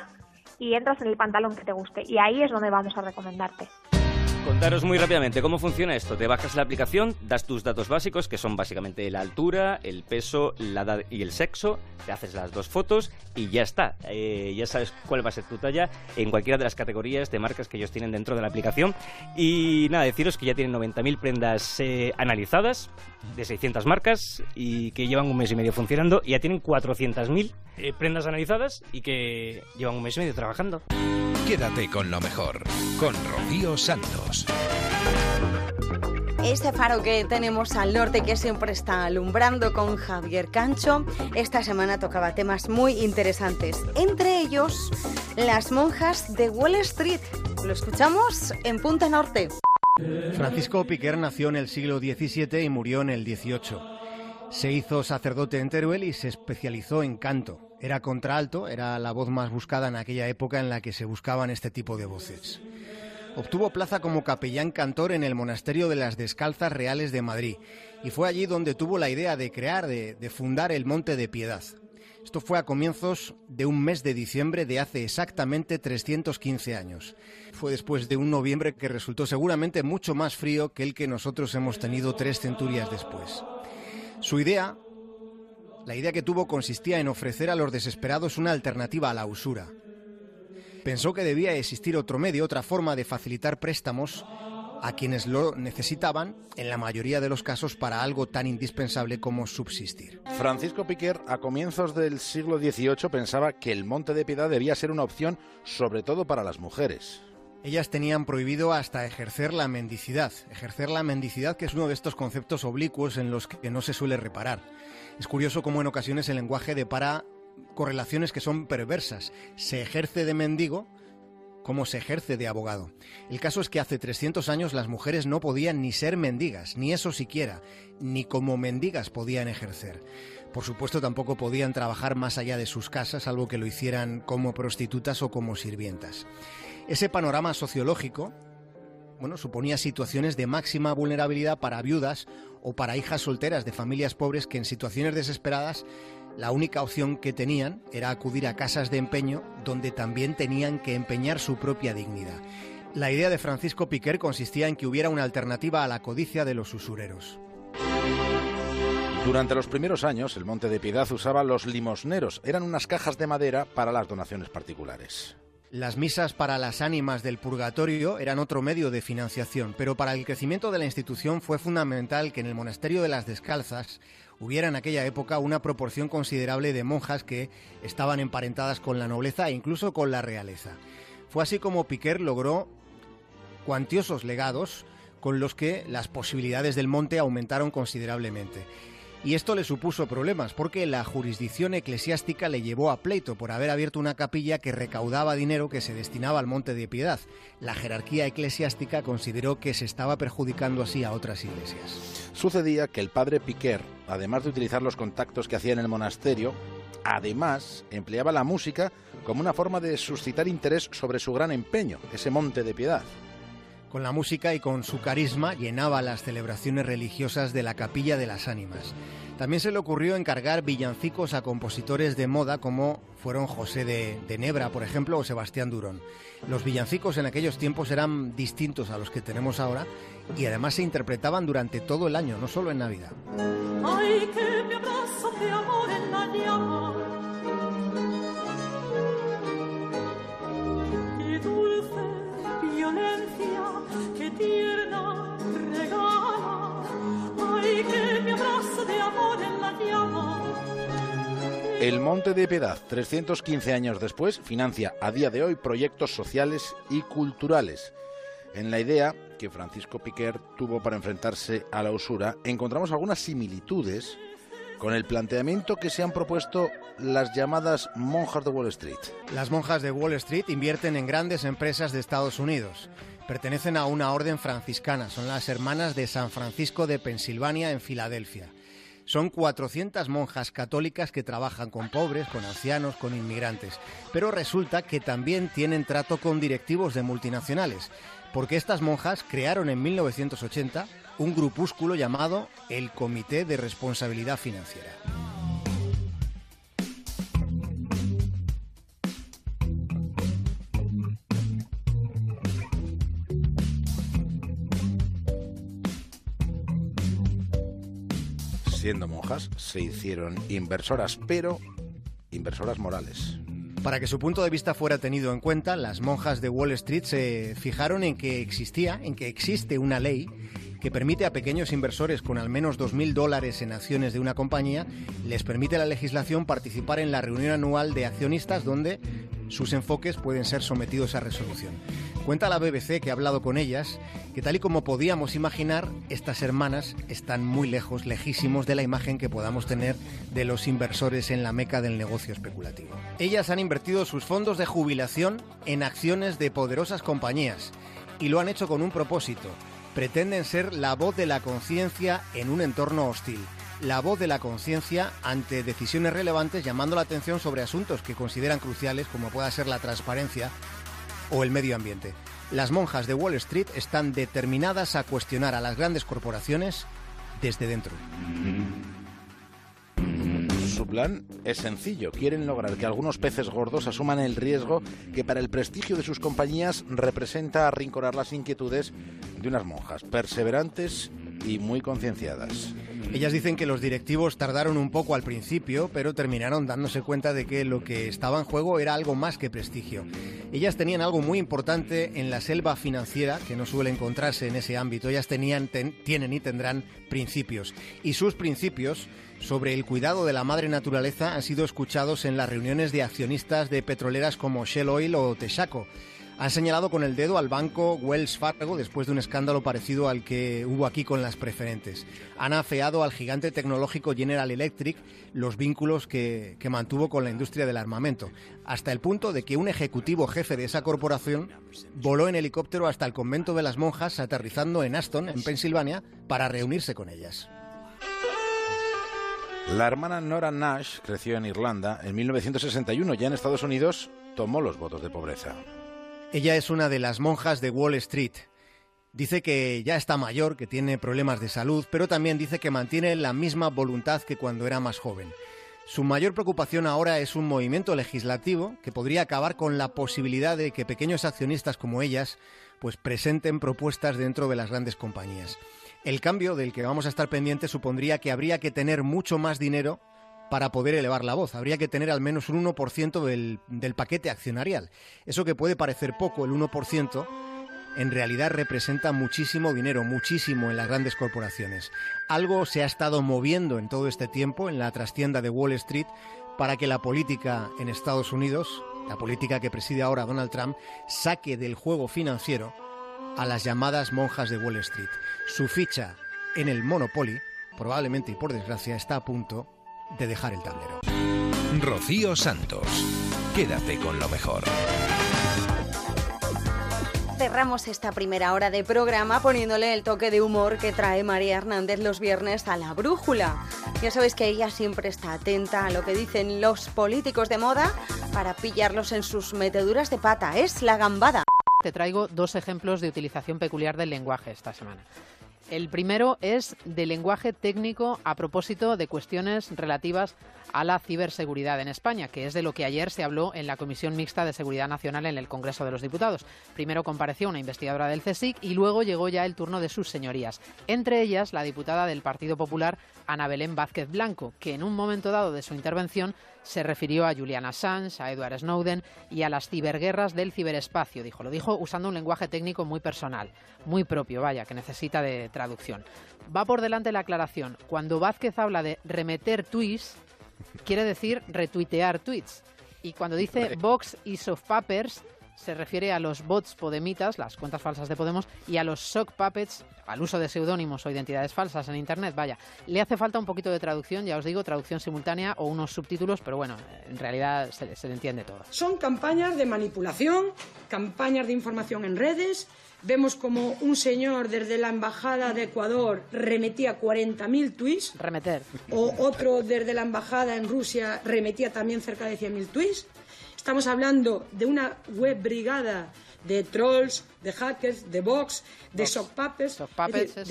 y entras en el pantalón que te guste. Y ahí es donde vamos a recomendarte. Contaros muy rápidamente cómo funciona esto. Te bajas la aplicación, das tus datos básicos, que son básicamente la altura, el peso, la edad y el sexo, te haces las dos fotos y ya está. Eh, ya sabes cuál va a ser tu talla en cualquiera de las categorías de marcas que ellos tienen dentro de la aplicación. Y nada, deciros que ya tienen 90.000 prendas eh, analizadas de 600 marcas y que llevan un mes y medio funcionando y ya tienen 400.000 eh, prendas analizadas y que llevan un mes y medio trabajando. Quédate con lo mejor, con Rocío Santos. Este faro que tenemos al norte que siempre está alumbrando con Javier Cancho, esta semana tocaba temas muy interesantes, entre ellos las monjas de Wall Street. Lo escuchamos en Punta Norte. Francisco Piquer nació en el siglo XVII y murió en el XVIII. Se hizo sacerdote en Teruel y se especializó en canto. Era contralto, era la voz más buscada en aquella época en la que se buscaban este tipo de voces. Obtuvo plaza como capellán cantor en el Monasterio de las Descalzas Reales de Madrid y fue allí donde tuvo la idea de crear, de, fundar el Monte de Piedad. Esto fue a comienzos de un mes de diciembre de hace exactamente 315 años. Fue después de un noviembre que resultó seguramente mucho más frío que el que nosotros hemos tenido tres centurias después. Su idea, la idea que tuvo consistía en ofrecer a los desesperados una alternativa a la usura. Pensó que debía existir otro medio, otra forma de facilitar préstamos a quienes lo necesitaban, en la mayoría de los casos, para algo tan indispensable como subsistir. Francisco Piquer, a comienzos del siglo XVIII, pensaba que el Monte de Piedad debía ser una opción, sobre todo para las mujeres. Ellas tenían prohibido hasta ejercer la mendicidad. Ejercer la mendicidad, que es uno de estos conceptos oblicuos en los que no se suele reparar. Es curioso cómo en ocasiones el lenguaje depara correlaciones que son perversas. Se ejerce de mendigo como se ejerce de abogado. El caso es que hace 300 años las mujeres no podían ni ser mendigas, ni eso siquiera, ni como mendigas podían ejercer. Por supuesto tampoco podían trabajar más allá de sus casas, salvo que lo hicieran como prostitutas o como sirvientas. Ese panorama sociológico bueno, suponía situaciones de máxima vulnerabilidad para viudas o para hijas solteras de familias pobres que en situaciones desesperadas la única opción que tenían era acudir a casas de empeño donde también tenían que empeñar su propia dignidad. La idea de Francisco Piquer consistía en que hubiera una alternativa a la codicia de los usureros. Durante los primeros años, el Monte de Piedad usaba los limosneros. Eran unas cajas de madera para las donaciones particulares. Las misas para las ánimas del purgatorio eran otro medio de financiación, pero para el crecimiento de la institución fue fundamental que en el monasterio de las Descalzas hubiera en aquella época una proporción considerable de monjas que estaban emparentadas con la nobleza e incluso con la realeza. Fue así como Piquer logró cuantiosos legados con los que las posibilidades del monte aumentaron considerablemente. Y esto le supuso problemas porque la jurisdicción eclesiástica le llevó a pleito por haber abierto una capilla que recaudaba dinero que se destinaba al Monte de Piedad. La jerarquía eclesiástica consideró que se estaba perjudicando así a otras iglesias. Sucedía que el padre Piquer, además de utilizar los contactos que hacía en el monasterio, además empleaba la música como una forma de suscitar interés sobre su gran empeño, ese Monte de Piedad. Con la música y con su carisma llenaba las celebraciones religiosas de la Capilla de las Ánimas. También se le ocurrió encargar villancicos a compositores de moda como fueron José de, de, Nebra, por ejemplo, o Sebastián Durón. Los villancicos en aquellos tiempos eran distintos a los que tenemos ahora y además se interpretaban durante todo el año, no solo en Navidad. Ay, que me de amor en la El Monte de Piedad, 315 años después, financia a día de hoy proyectos sociales y culturales. En la idea que Francisco Piquer tuvo para enfrentarse a la usura, encontramos algunas similitudes con el planteamiento que se han propuesto las llamadas monjas de Wall Street. Las monjas de Wall Street invierten en grandes empresas de Estados Unidos. Pertenecen a una orden franciscana, son las hermanas de San Francisco de Pensilvania en Filadelfia. Son 400 monjas católicas que trabajan con pobres, con ancianos, con inmigrantes. Pero resulta que también tienen trato con directivos de multinacionales, porque estas monjas crearon en 1980 un grupúsculo llamado el Comité de Responsabilidad Financiera. siendo monjas, se hicieron inversoras, pero inversoras morales. Para que su punto de vista fuera tenido en cuenta, las monjas de Wall Street se fijaron en que existía, en que existe una ley que permite a pequeños inversores con al menos 2.000 dólares en acciones de una compañía, les permite la legislación participar en la reunión anual de accionistas donde sus enfoques pueden ser sometidos a resolución. Cuenta la BBC que ha hablado con ellas que tal y como podíamos imaginar, estas hermanas están muy lejos, lejísimos de la imagen que podamos tener de los inversores en la meca del negocio especulativo. Ellas han invertido sus fondos de jubilación en acciones de poderosas compañías y lo han hecho con un propósito. Pretenden ser la voz de la conciencia en un entorno hostil la voz de la conciencia ante decisiones relevantes llamando la atención sobre asuntos que consideran cruciales como pueda ser la transparencia o el medio ambiente. Las monjas de Wall Street están determinadas a cuestionar a las grandes corporaciones desde dentro. Plan es sencillo. Quieren lograr que algunos peces gordos asuman el riesgo que para el prestigio de sus compañías representa arrinconar las inquietudes de unas monjas perseverantes y muy concienciadas. Ellas dicen que los directivos tardaron un poco al principio, pero terminaron dándose cuenta de que lo que estaba en juego era algo más que prestigio. Ellas tenían algo muy importante en la selva financiera, que no suele encontrarse en ese ámbito. Ellas tenían, tienen y tendrán principios. Y sus principios sobre el cuidado de la madre naturaleza han sido escuchados en las reuniones de accionistas de petroleras como Shell Oil o Texaco. Han señalado con el dedo al banco Wells Fargo después de un escándalo parecido al que hubo aquí con las preferentes. Han afeado al gigante tecnológico General Electric los vínculos que, que, mantuvo con la industria del armamento, hasta el punto de que un ejecutivo jefe de esa corporación voló en helicóptero hasta el convento de las monjas, aterrizando en Aston, en Pensilvania, para reunirse con ellas. La hermana Nora Nash creció en Irlanda en 1961. Ya en Estados Unidos tomó los votos de pobreza. Ella es una de las monjas de Wall Street. Dice que ya está mayor, que tiene problemas de salud, pero también dice que mantiene la misma voluntad que cuando era más joven. Su mayor preocupación ahora es un movimiento legislativo que podría acabar con la posibilidad de que pequeños accionistas como ellas pues presenten propuestas dentro de las grandes compañías. El cambio del que vamos a estar pendientes supondría que habría que tener mucho más dinero para poder elevar la voz. Habría que tener al menos un 1% del, del paquete accionarial. Eso que puede parecer poco, el 1%, en realidad representa muchísimo dinero, muchísimo en las grandes corporaciones. Algo se ha estado moviendo en todo este tiempo en la trastienda de Wall Street para que la política en Estados Unidos, la política que preside ahora Donald Trump, saque del juego financiero a las llamadas monjas de Wall Street. Su ficha en el Monopoly, probablemente y por desgracia, está a punto de dejar el tablero. Rocío Santos, quédate con lo mejor. Cerramos esta primera hora de programa poniéndole el toque de humor que trae María Hernández los viernes a la brújula. Ya sabéis que ella siempre está atenta a lo que dicen los políticos de moda para pillarlos en sus meteduras de pata. Es la gambada. Te traigo dos ejemplos de utilización peculiar del lenguaje esta semana. El primero es de lenguaje técnico a propósito de cuestiones relativas a la ciberseguridad en España, que es de lo que ayer se habló en la Comisión Mixta de Seguridad Nacional en el Congreso de los Diputados. Primero compareció una investigadora del CSIC y luego llegó ya el turno de sus señorías, entre ellas la diputada del Partido Popular, Ana Belén Vázquez Blanco, que en un momento dado de su intervención se refirió a Julian Assange, a Edward Snowden y a las ciberguerras del ciberespacio, dijo. Lo dijo usando un lenguaje técnico muy personal, muy propio, vaya, que necesita de traducción. Va por delante la aclaración. Cuando Vázquez habla de remeter tweets, quiere decir retuitear tweets. Y cuando dice Vox y soft papers, se refiere a los bots podemitas, las cuentas falsas de Podemos, y a los sock puppets, al uso de seudónimos o identidades falsas en Internet. Vaya, le hace falta un poquito de traducción, ya os digo, traducción simultánea o unos subtítulos, pero bueno, en realidad se, se le entiende todo. Son campañas de manipulación, campañas de información en redes. Vemos como un señor desde la Embajada de Ecuador remetía 40.000 tweets. Remeter. O otro desde la Embajada en Rusia remetía también cerca de 100.000 tweets. Estamos hablando de una web brigada de trolls, de hackers, de box, de sock puppets, de,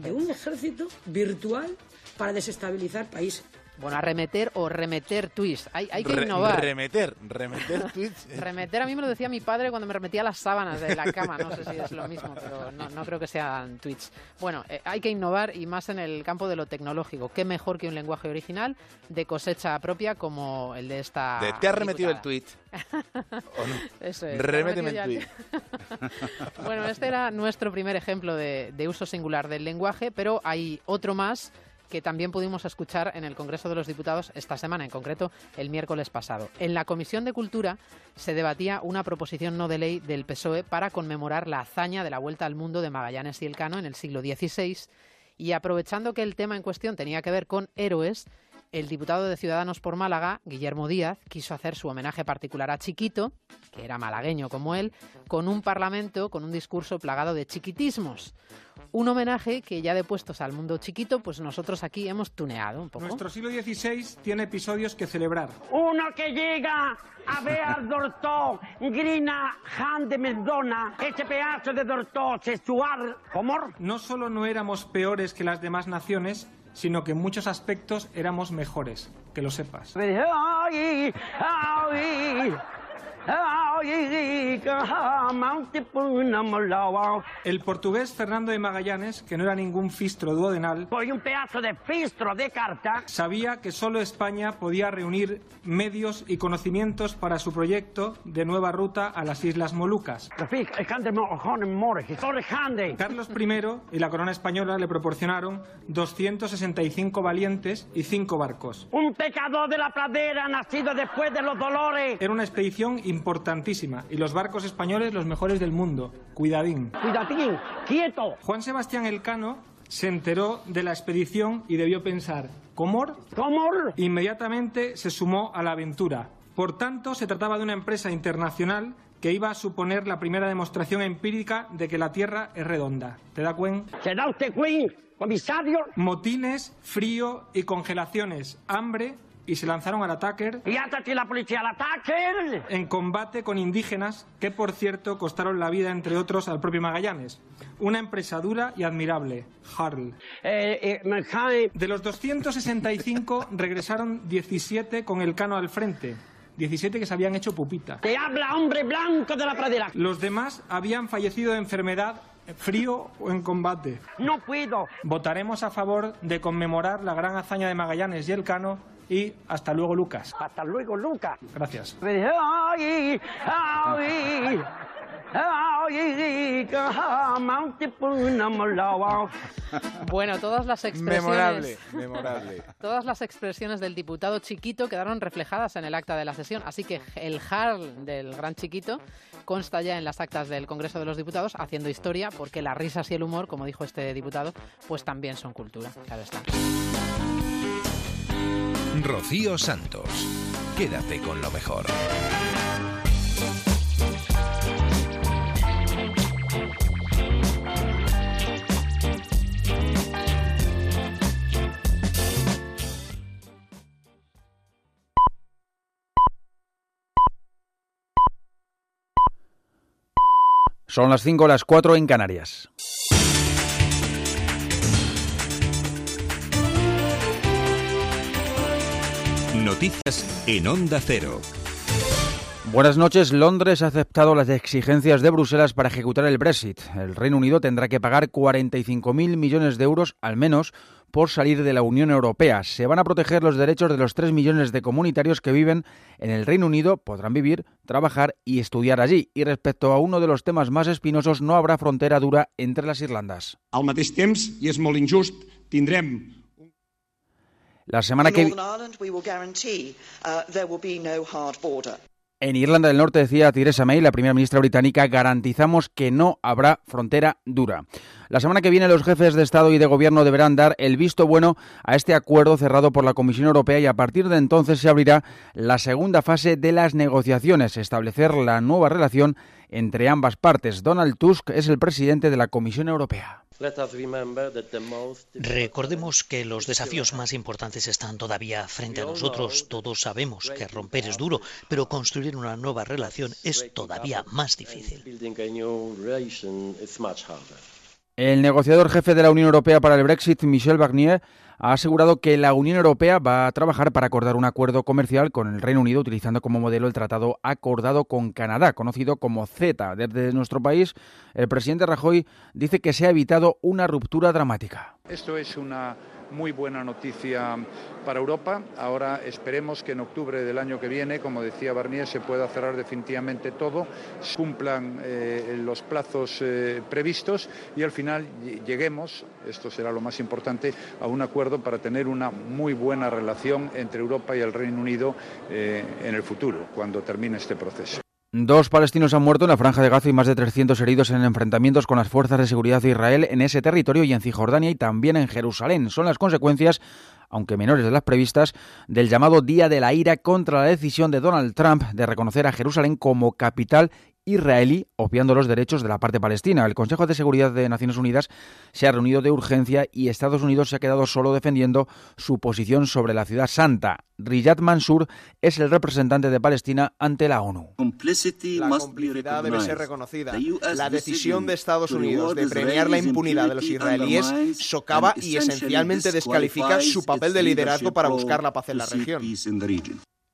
de un ejército virtual para desestabilizar países. Bueno, a remeter o remeter tweets. Hay, hay que innovar. Remeter, remeter tweets. remeter a mí me lo decía mi padre cuando me remetía las sábanas de la cama. No sé si es lo mismo, pero no, no creo que sean tweets. Bueno, eh, hay que innovar y más en el campo de lo tecnológico. ¿Qué mejor que un lenguaje original de cosecha propia como el de esta. De, ¿Te has remetido el tweet? ¿O no? Eso es. Reméteme el tweet. bueno, este era nuestro primer ejemplo de, de uso singular del lenguaje, pero hay otro más que también pudimos escuchar en el Congreso de los Diputados esta semana, en concreto el miércoles pasado. En la Comisión de Cultura se debatía una proposición no de ley del PSOE para conmemorar la hazaña de la vuelta al mundo de Magallanes y Elcano en el siglo XVI y aprovechando que el tema en cuestión tenía que ver con héroes, el diputado de Ciudadanos por Málaga, Guillermo Díaz, quiso hacer su homenaje particular a Chiquito, que era malagueño como él, con un parlamento con un discurso plagado de chiquitismos. Un homenaje que ya de puestos al mundo chiquito, pues nosotros aquí hemos tuneado un poco. Nuestro siglo XVI tiene episodios que celebrar. Uno que llega a ver al doctor Grina Han de Mendona, ese pedazo de doctor sexual, ¿cómo? No solo no éramos peores que las demás naciones, sino que en muchos aspectos éramos mejores, que lo sepas. El portugués Fernando de Magallanes, que no era ningún fistro duodenal, un pedazo de fistro de carta, sabía que solo España podía reunir medios y conocimientos para su proyecto de nueva ruta a las Islas Molucas. Carlos I y la corona española le proporcionaron 265 valientes y 5 barcos. Un pecador de la pradera nacido después de los dolores. Era una expedición importantísima y los barcos españoles los mejores del mundo. Cuidadín. Cuidadín, quieto. Juan Sebastián Elcano se enteró de la expedición y debió pensar, ¿Comor? ¿Comor? Inmediatamente se sumó a la aventura. Por tanto, se trataba de una empresa internacional que iba a suponer la primera demostración empírica de que la Tierra es redonda. ¿Te da cuenta? ¿Se da usted cuenta, comisario? Motines, frío y congelaciones, hambre y se lanzaron al ataque. ¿Y la policía al ataque? En combate con indígenas que, por cierto, costaron la vida, entre otros, al propio Magallanes. Una empresa dura y admirable, Harl. Eh, eh, de los 265 regresaron 17 con el cano al frente. 17 que se habían hecho pupita. ¡Te habla, hombre blanco de la pradera! Los demás habían fallecido de enfermedad, frío o en combate. ¡No puedo! Votaremos a favor de conmemorar la gran hazaña de Magallanes y el Cano y hasta luego, Lucas. Hasta luego, Lucas. Gracias. Bueno, todas las expresiones. Memorable, memorable. Todas las expresiones del diputado Chiquito quedaron reflejadas en el acta de la sesión, así que el Harl del gran Chiquito consta ya en las actas del Congreso de los Diputados haciendo historia, porque las risas y el humor, como dijo este diputado, pues también son cultura. Claro está. Rocío Santos. Quédate con lo mejor. Son las 5 las 4 en Canarias. Noticias en Onda Cero. Buenas noches. Londres ha aceptado las exigencias de Bruselas para ejecutar el Brexit. El Reino Unido tendrá que pagar 45.000 millones de euros al menos por salir de la Unión Europea. Se van a proteger los derechos de los 3 millones de comunitarios que viven en el Reino Unido, podrán vivir, trabajar y estudiar allí. Y respecto a uno de los temas más espinosos, no habrá frontera dura entre las Irlandas. Al mateix temps, i és molt injust, tindrem la semana que en Irlanda del Norte decía Theresa May, la primera ministra británica, garantizamos que no habrá frontera dura. La semana que viene los jefes de Estado y de Gobierno deberán dar el visto bueno a este acuerdo cerrado por la Comisión Europea y a partir de entonces se abrirá la segunda fase de las negociaciones, establecer la nueva relación entre ambas partes. Donald Tusk es el presidente de la Comisión Europea. Recordemos que los desafíos más importantes están todavía frente a nosotros. Todos sabemos que romper es duro, pero construir una nueva relación es todavía más difícil. El negociador jefe de la Unión Europea para el Brexit, Michel Barnier, ha asegurado que la Unión Europea va a trabajar para acordar un acuerdo comercial con el Reino Unido utilizando como modelo el tratado acordado con Canadá, conocido como CETA. Desde nuestro país, el presidente Rajoy dice que se ha evitado una ruptura dramática. Esto es una muy buena noticia para Europa. Ahora esperemos que en octubre del año que viene, como decía Barnier, se pueda cerrar definitivamente todo, cumplan eh, los plazos eh, previstos y al final lleguemos, esto será lo más importante, a un acuerdo para tener una muy buena relación entre Europa y el Reino Unido eh, en el futuro, cuando termine este proceso. Dos palestinos han muerto en la franja de Gaza y más de 300 heridos en enfrentamientos con las fuerzas de seguridad de Israel en ese territorio y en Cisjordania y también en Jerusalén. Son las consecuencias, aunque menores de las previstas, del llamado Día de la Ira contra la decisión de Donald Trump de reconocer a Jerusalén como capital israelí, obviando los derechos de la parte palestina. El Consejo de Seguridad de Naciones Unidas se ha reunido de urgencia y Estados Unidos se ha quedado solo defendiendo su posición sobre la ciudad santa. Riyad Mansour es el representante de Palestina ante la ONU. La complicidad debe ser reconocida. La decisión de Estados Unidos de premiar la impunidad de los israelíes socava y esencialmente descalifica su papel de liderazgo para buscar la paz en la región.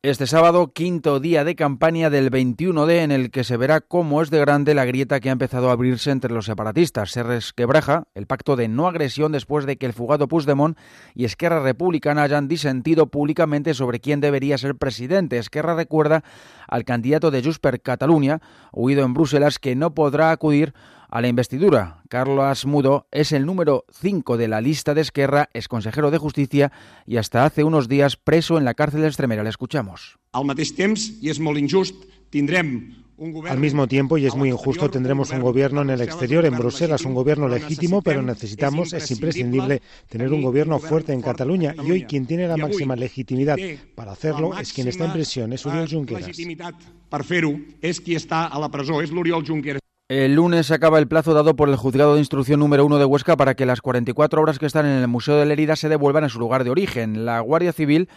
Este sábado, quinto día de campaña del 21D, en el que se verá cómo es de grande la grieta que ha empezado a abrirse entre los separatistas. Se resquebraja el pacto de no agresión después de que el fugado Puigdemont y Esquerra Republicana hayan disentido públicamente sobre quién debería ser presidente. Esquerra recuerda al candidato de Junts per Catalunya, huido en Bruselas, que no podrá acudir a la investidura. Carlos Mudo es el número 5 de la lista de Esquerra, es consejero de Justicia y hasta hace unos días preso en la cárcel de Extremera. Le escuchamos. Al mateix temps, i és molt injust, tindrem al mismo tiempo, y es muy injusto, tendremos un gobierno en el exterior, en Bruselas, un gobierno legítimo, pero necesitamos, es imprescindible, tener un gobierno fuerte en Cataluña. Y hoy quien tiene la máxima legitimidad para hacerlo es quien está en prisión, es Uriol Junqueras. El lunes acaba el plazo dado por el Juzgado de Instrucción número 1 de Huesca para que las 44 obras que están en el Museo de la Herida se devuelvan a su lugar de origen. La Guardia Civil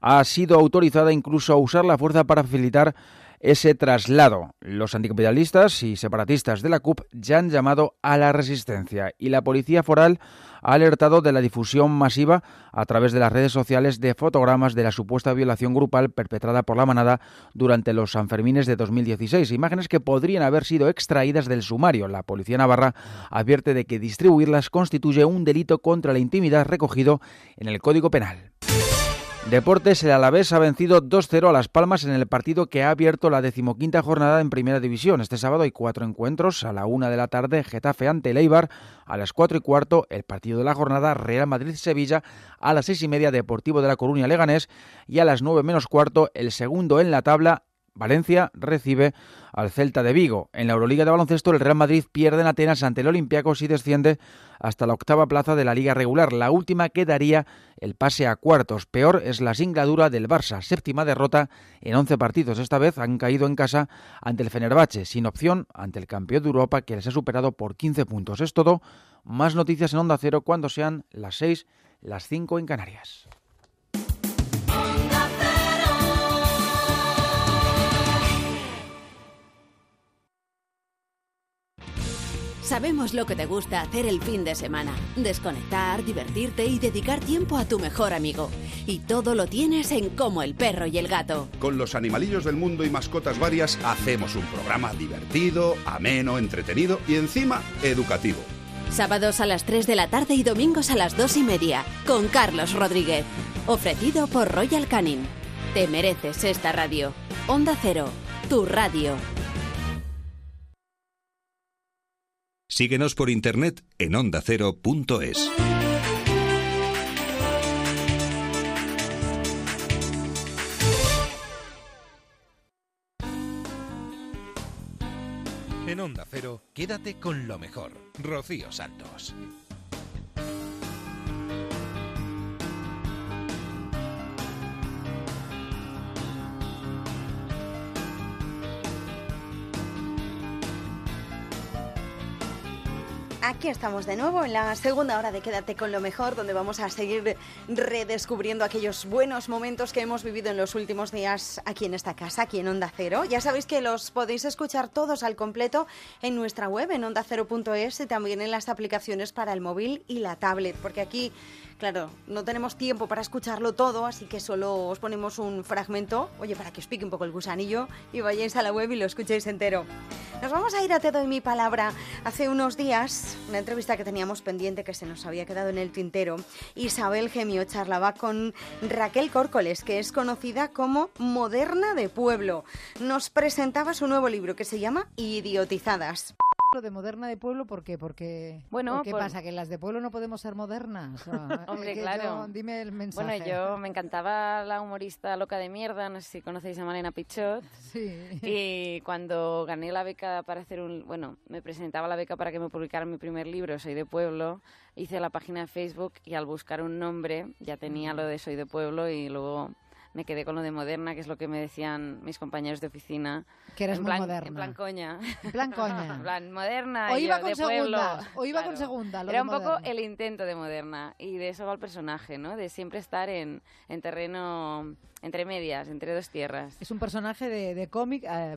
ha sido autorizada incluso a usar la fuerza para facilitar ese traslado. Los anticapitalistas y separatistas de la CUP ya han llamado a la resistencia y la Policía Foral ha alertado de la difusión masiva a través de las redes sociales de fotogramas de la supuesta violación grupal perpetrada por la manada durante los Sanfermines de 2016, imágenes que podrían haber sido extraídas del sumario. La Policía Navarra advierte de que distribuirlas constituye un delito contra la intimidad recogido en el Código Penal. Deportes, el Alavés ha vencido 2-0 a Las Palmas en el partido que ha abierto la decimoquinta jornada en Primera División. Este sábado hay cuatro encuentros. A la una de la tarde, Getafe ante Leibar. A las cuatro y cuarto, el partido de la jornada, Real Madrid-Sevilla. A las seis y media, Deportivo de la Coruña Leganés. Y a las nueve menos cuarto, el segundo en la tabla, Valencia recibe al Celta de Vigo. En la Euroliga de baloncesto, el Real Madrid pierde en Atenas ante el Olympiacos y desciende hasta la octava plaza de la liga regular, la última que daría el pase a cuartos. Peor es la singladura del Barça, séptima derrota en 11 partidos. Esta vez han caído en casa ante el Fenerbahce, sin opción ante el campeón de Europa que les ha superado por 15 puntos. Es todo. Más noticias en Onda Cero cuando sean las 6, las 5 en Canarias. Sabemos lo que te gusta hacer el fin de semana. Desconectar, divertirte y dedicar tiempo a tu mejor amigo. Y todo lo tienes en Como el perro y el gato. Con los animalillos del mundo y mascotas varias hacemos un programa divertido, ameno, entretenido y encima educativo. Sábados a las 3 de la tarde y domingos a las 2 y media. Con Carlos Rodríguez. Ofrecido por Royal Canin. Te mereces esta radio. Onda Cero. Tu radio. Síguenos por internet en ondacero.es. En Onda Cero, quédate con lo mejor. Rocío Santos. Aquí estamos de nuevo en la segunda hora de Quédate con lo mejor, donde vamos a seguir redescubriendo aquellos buenos momentos que hemos vivido en los últimos días aquí en esta casa, aquí en Onda Cero. Ya sabéis que los podéis escuchar todos al completo en nuestra web, en ondacero.es y también en las aplicaciones para el móvil y la tablet, porque aquí Claro, no tenemos tiempo para escucharlo todo, así que solo os ponemos un fragmento, oye, para que os pique un poco el gusanillo y vayáis a la web y lo escuchéis entero. Nos vamos a ir a Te doy mi palabra. Hace unos días, una entrevista que teníamos pendiente que se nos había quedado en el tintero, Isabel Gemio charlaba con Raquel Córcoles, que es conocida como Moderna de Pueblo. Nos presentaba su nuevo libro que se llama Idiotizadas. Lo de moderna de pueblo, ¿por qué? Porque, bueno, ¿qué por- pasa? ¿Que las de pueblo no podemos ser modernas? Eh, Hombre, claro. yo- dime el mensaje. Bueno, yo me encantaba la humorista loca de mierda, no sé si conocéis a Malena Pichot. Sí. Y cuando gané la beca para hacer un... Bueno, me presentaba la beca para que me publicaran mi primer libro, Soy de Pueblo, hice la página de Facebook y al buscar un nombre ya tenía lo de Soy de Pueblo y luego me quedé con lo de moderna, que es lo que me decían mis compañeros de oficina. Que eres en muy plan, moderna. En plan coña. En plan coña. en plan moderna. O iba yo, con de pueblo. segunda. O iba con Claro. segunda. lo Era un poco el intento de moderna. Y de eso va el personaje, ¿no? De siempre estar en, en terreno entre medias, entre dos tierras. Es un personaje de, de cómic eh,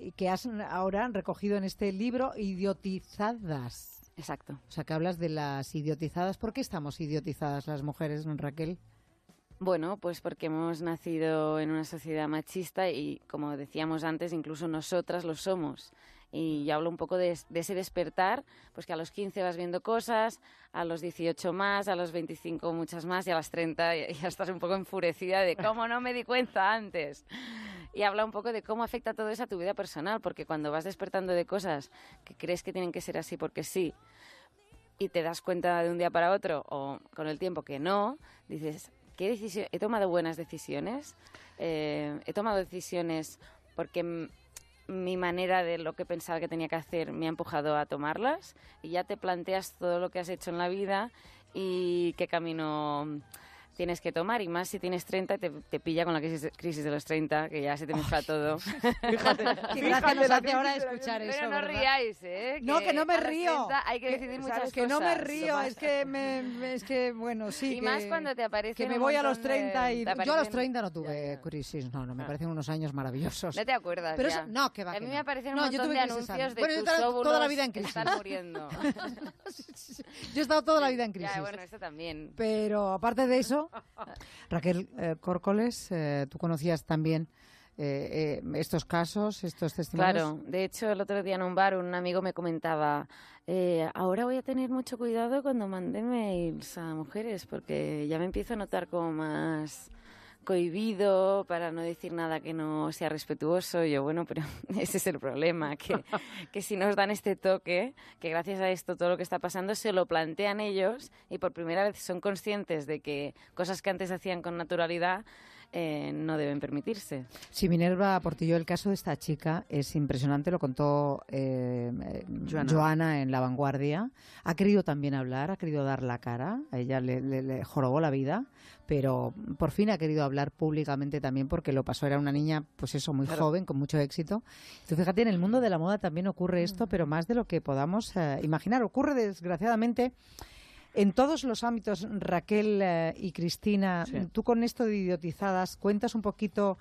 y que has ahora recogido en este libro, Idiotizadas. Exacto. O sea, que hablas de las idiotizadas. ¿Por qué estamos idiotizadas las mujeres, Raquel? Bueno, pues porque hemos nacido en una sociedad machista y, como decíamos antes, incluso nosotras lo somos. Y yo hablo un poco de, de ese despertar, pues que a los 15 vas viendo cosas, a los 18 más, a los 25 muchas más y a las 30 ya estás un poco enfurecida de cómo no me di cuenta antes. Y habla un poco de cómo afecta todo eso a tu vida personal, porque cuando vas despertando de cosas que crees que tienen que ser así porque sí, y te das cuenta de un día para otro o con el tiempo que no, dices, ¿qué decisión? ¿He tomado buenas decisiones? Eh, ¿He tomado decisiones porque mi manera de lo que pensaba que tenía que hacer me ha empujado a tomarlas? Y ya te planteas todo lo que has hecho en la vida y qué camino tienes que tomar y más si tienes 30 y te, te pilla con la crisis, crisis de los 30 que ya se te mezcla todo Fíjate, gracia nos hace ahora escuchar eso. pero no ¿verdad? riáis ¿eh? No, que no me río. 30 hay que decidir muchas cosas Que no me río, es que, me, es que bueno, sí. Y que- más cuando te aparecen Que me voy a los montón de- 30 y. Yo a los aparecen- 30 no tuve crisis, no, no, me Ah. parecen unos años maravillosos. no te acuerdas Pero eso- no, que va, a mí me aparecen un No, yo montón tuve de crisis anuncios de Bueno, yo tus he estado toda la vida en crisis. están muriendo Yo he estado toda la vida en crisis. ya bueno esto también Pero aparte de eso, Raquel eh, Córcoles, eh, tú conocías también eh, eh, estos casos, estos testimonios. Claro, de hecho el otro día en un bar un amigo me comentaba, ahora voy a tener mucho cuidado cuando mande mails a mujeres porque ya me empiezo a notar como más cohibido para no decir nada que no sea respetuoso. Y yo, bueno, pero ese es el problema, que, que si nos dan este toque, que gracias a esto todo lo que está pasando se lo plantean ellos y por primera vez son conscientes de que cosas que antes hacían con naturalidad eh, no deben permitirse. Sí, Minerva Portillo, el caso de esta chica es impresionante, lo contó eh, Joana. Joana. en La Vanguardia. Ha querido también hablar, ha querido dar la cara, a ella le, le- le jorobó la vida, pero por fin ha querido hablar públicamente también porque lo pasó, era una niña, pues eso, muy Claro. joven, con mucho éxito. Tú fíjate, en el mundo de la moda también ocurre esto, pero más de lo que podamos eh, imaginar. Ocurre desgraciadamente en todos los ámbitos, Raquel eh, y Cristina, Sí. tú con esto de idiotizadas, cuentas un poquito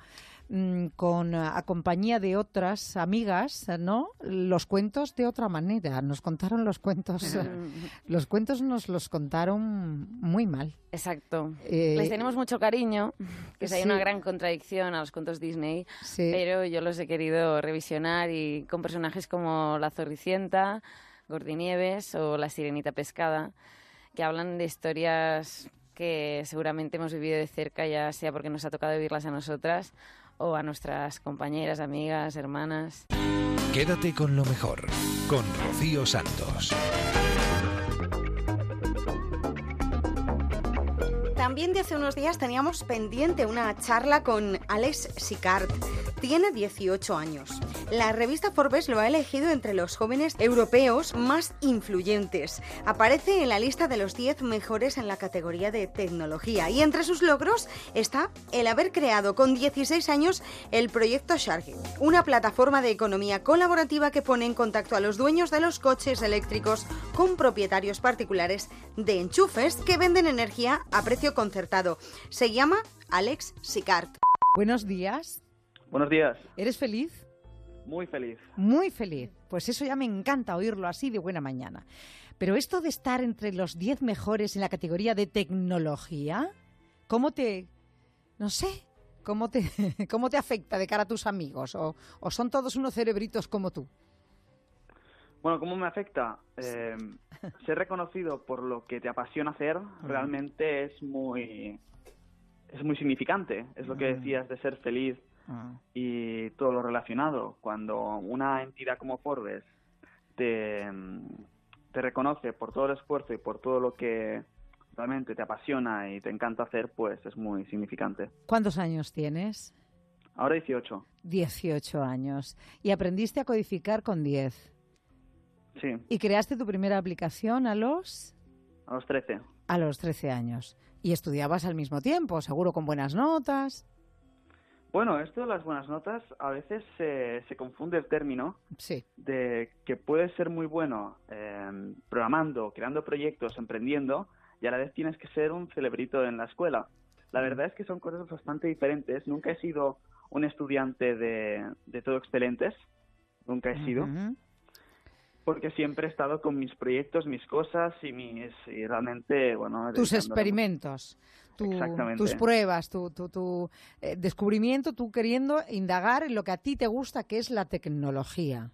mm, con eh, a compañía de otras amigas, ¿no? Los cuentos de otra manera. Nos contaron los cuentos. los cuentos nos los contaron muy mal. Exacto. Eh, Les tenemos mucho cariño, que hay sí. una gran contradicción a los cuentos Disney, Sí. pero yo los he querido revisionar y con personajes como la Zorricienta, Gordinieves o la Sirenita Pescada, que hablan de historias que seguramente hemos vivido de cerca, ya sea porque nos ha tocado vivirlas a nosotras o a nuestras compañeras, amigas, hermanas. Quédate con lo mejor, con Rocío Santos. También de hace unos días teníamos pendiente una charla con Alex Sicard. Tiene 18 años. La revista Forbes lo ha elegido entre los jóvenes europeos más influyentes. Aparece en la lista de los 10 mejores en la categoría de tecnología. Y entre sus logros está el haber creado con 16 años el proyecto Sharky, una plataforma de economía colaborativa que pone en contacto a los dueños de los coches eléctricos con propietarios particulares de enchufes que venden energía a precio concertado. Se llama Alex Sicard. Buenos días. Buenos días. ¿Eres feliz? Muy feliz. Muy feliz. Pues eso ya me encanta oírlo así de buena mañana. Pero esto de estar entre los 10 mejores en la categoría de tecnología, ¿cómo te... no sé, ¿cómo te, cómo te afecta de cara a tus amigos? ¿O, o son todos unos cerebritos como tú? Bueno, ¿cómo me afecta? Eh, ser reconocido por lo que te apasiona hacer realmente es muy es muy significante. Es lo que decías de ser feliz y todo lo relacionado. Cuando una entidad como Forbes te, te reconoce por todo el esfuerzo y por todo lo que realmente te apasiona y te encanta hacer, pues es muy significante. ¿Cuántos años tienes? Ahora 18. 18 años. Y aprendiste a codificar con 10. Sí, ¿Y creaste tu primera aplicación a los...? a los 13. a los 13 años. Y estudiabas al mismo tiempo, seguro con buenas notas. Bueno, esto de las buenas notas a veces se, se confunde el término sí. de que puedes ser muy bueno eh, programando, creando proyectos, emprendiendo y a la vez tienes que ser un celebrito en la escuela. La verdad es que son cosas bastante diferentes. Nunca he sido un estudiante de, de todo excelentes, nunca he sido, porque siempre he estado con mis proyectos, mis cosas y mis y realmente, bueno... Tus experimentos, tus pruebas, tu, tu, tu eh, descubrimiento, tú queriendo indagar en lo que a ti te gusta, que es la tecnología.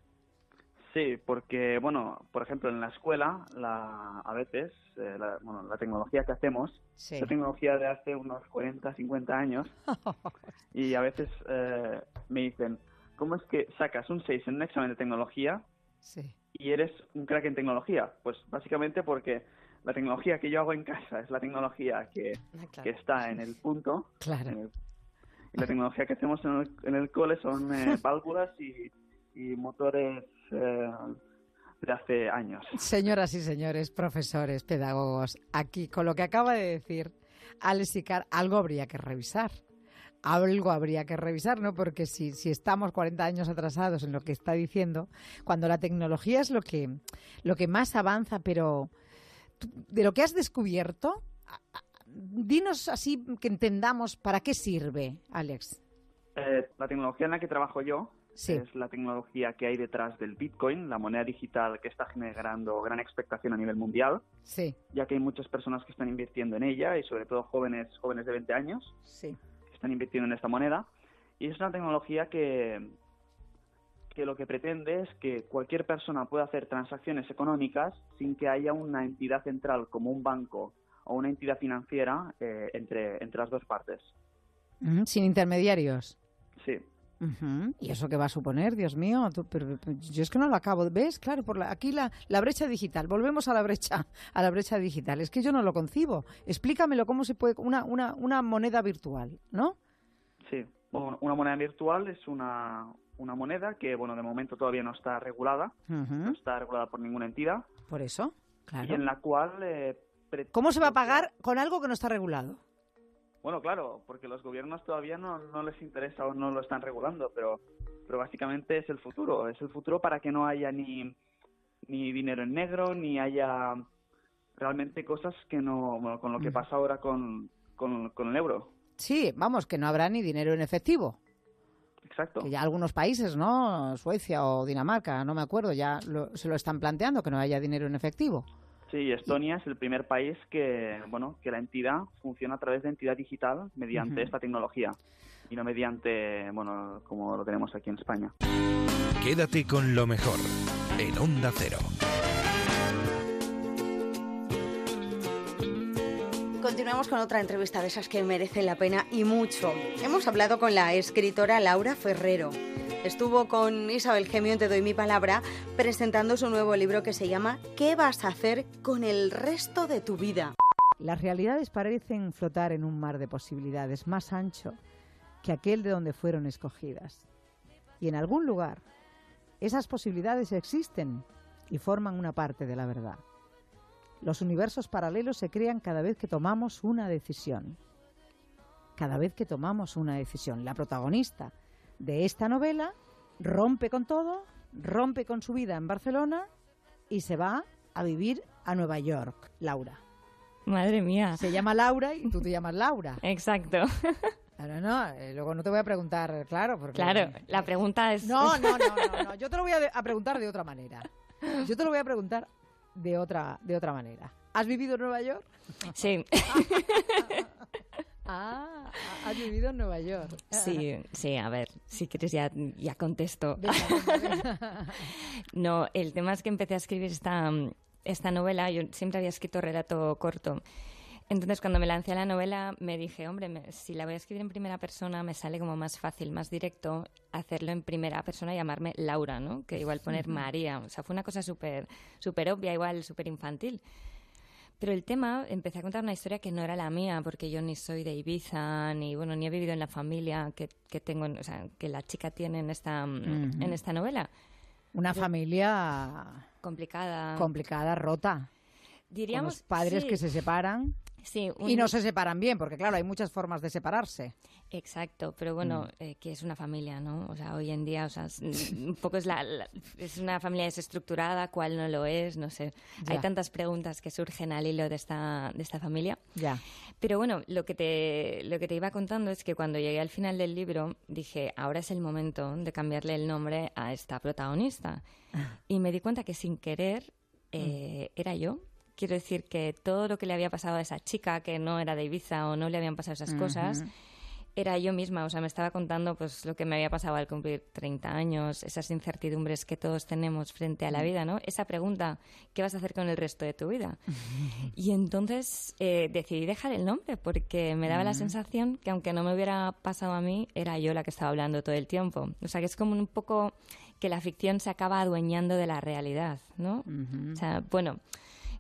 Sí, porque, bueno, por ejemplo, en la escuela, la, a veces, eh, la, bueno, la tecnología que hacemos, Sí. es tecnología de hace unos 40, 50 años, y a veces eh, me dicen, ¿cómo es que sacas un 6 en un examen de tecnología Sí. Y eres un crack en tecnología? Pues básicamente porque la tecnología que yo hago en casa es la tecnología que, claro. que está en el punto, Claro. en el- y la tecnología que hacemos en el, en el cole son eh, válvulas y, y motores eh, de hace años. Señoras y señores, profesores, pedagogos, aquí con lo que acaba de decir Alex Icar, algo habría que revisar. Algo habría que revisar, ¿no? Porque si, si estamos 40 años atrasados en lo que está diciendo, cuando la tecnología es lo que, lo que más avanza, pero de lo que has descubierto, dinos así que entendamos para qué sirve, Alex. Eh, la tecnología en la que trabajo yo Sí. es la tecnología que hay detrás del Bitcoin, la moneda digital que está generando gran expectación a nivel mundial, Sí, ya que hay muchas personas que están invirtiendo en ella y sobre todo jóvenes jóvenes de 20 años sí. Están invirtiendo en esta moneda. Y es una tecnología que, que lo que pretende es que cualquier persona pueda hacer transacciones económicas sin que haya una entidad central como un banco o una entidad financiera eh, entre, entre las dos partes. Sin intermediarios. Sí. ¿Y eso qué va a suponer, Dios mío? Tú- pero- pero yo es que no lo acabo. ¿Ves? Claro, por la- aquí la, la brecha digital. Volvemos a la brecha, a la brecha digital. Es que yo no lo concibo. Explícamelo cómo se puede una, una, una moneda virtual, ¿no? Sí, bueno, una moneda virtual es una, una moneda que, bueno, de momento todavía no está regulada, no está regulada por ninguna entidad, Por eso, y claro. en la cual... eh, ¿Cómo se va a pagar con algo que no está regulado? Bueno, claro, porque los gobiernos todavía no, no les interesa o no lo están regulando, pero, pero básicamente es el futuro, es el futuro para que no haya ni, ni dinero en negro, ni haya realmente cosas que no, bueno, con lo que Ujú. pasa ahora con, con, con el euro. Sí, vamos, que no habrá ni dinero en efectivo. Exacto. Que ya algunos países, ¿no? Suecia o Dinamarca, no me acuerdo, ya lo- se lo están planteando, que no haya dinero en efectivo. Sí, Estonia es el primer país que, bueno, que la entidad funciona a través de entidad digital mediante esta tecnología y no mediante, bueno, como lo tenemos aquí en España. Quédate con lo mejor en Onda Cero. Continuamos con otra entrevista de esas que merecen la pena y mucho. Hemos hablado con la escritora Laura Ferrero. Estuvo con Isabel Gemio Te doy mi palabra presentando su nuevo libro que se llama ¿Qué vas a hacer con el resto de tu vida? Las realidades parecen flotar en un mar de posibilidades más ancho que aquel de donde fueron escogidas. Y en algún lugar, esas posibilidades existen y forman una parte de la verdad. Los universos paralelos se crean cada vez que tomamos una decisión. Cada vez que tomamos una decisión. La protagonista de esta novela rompe con todo, rompe con su vida en Barcelona y se va a vivir a Nueva York. Laura. Madre mía. Se llama Laura y tú te llamas Laura. Exacto. Claro, no, eh, luego no te voy a preguntar, claro, porque... Claro, la pregunta es... No, no, no, no, no, yo te lo voy a, a preguntar de otra manera. Yo te lo voy a preguntar de otra, de otra manera. ¿Has vivido en Nueva York? Sí. Ah, has vivido en Nueva York. Sí, sí, a ver, si quieres ya, ya contesto. No, el tema es que empecé a escribir esta, esta novela, yo siempre había escrito relato corto. Entonces, cuando me lancé a la novela, me dije, hombre, me- si la voy a escribir en primera persona, me sale como más fácil, más directo hacerlo en primera persona y llamarme Laura, ¿no? Que igual poner. María. O sea, fue una cosa súper súper obvia, igual súper infantil. Pero el tema, empecé a contar una historia que no era la mía, porque yo ni soy de Ibiza, ni bueno, ni he vivido en la familia que, que tengo, en- o sea, que la chica tiene en esta, mm, en esta novela. Una familia complicada. complicada, rota. Diríamos, padres que se separan y no se separan bien, porque claro, hay muchas formas de separarse. Exacto, pero bueno, mm. eh, que es una familia, ¿no? O sea, hoy en día, o sea, un poco es, la, es una familia desestructurada, cuál no lo es, no sé. Hay tantas preguntas que surgen al hilo de esta, de esta familia. Ya. Pero bueno, lo que, te, lo que te iba contando es que cuando llegué al final del libro, dije, ahora es el momento de cambiarle el nombre a esta protagonista. Ah. Y me di cuenta que sin querer eh, mm. era yo quiero decir que todo lo que le había pasado a esa chica, que no era de Ibiza o no le habían pasado esas cosas, era yo misma. O sea, me estaba contando pues lo que me había pasado al cumplir 30 años, esas incertidumbres que todos tenemos frente a la mm. vida, ¿no? Esa pregunta, ¿qué vas a hacer con el resto de tu vida? y entonces eh, decidí dejar el nombre porque me daba la mm. sensación que aunque no me hubiera pasado a mí, era yo la que estaba hablando todo el tiempo. O sea, que es como un poco que la ficción se acaba adueñando de la realidad, ¿no? O sea, bueno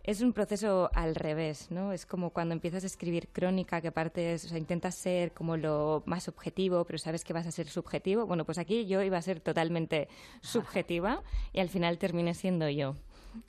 es un proceso al revés, ¿no? Es como cuando empiezas a escribir crónica, que aparte o sea, intentas ser como lo más objetivo, pero sabes que vas a ser subjetivo. Bueno, pues aquí yo iba a ser totalmente subjetiva y al final terminé siendo yo.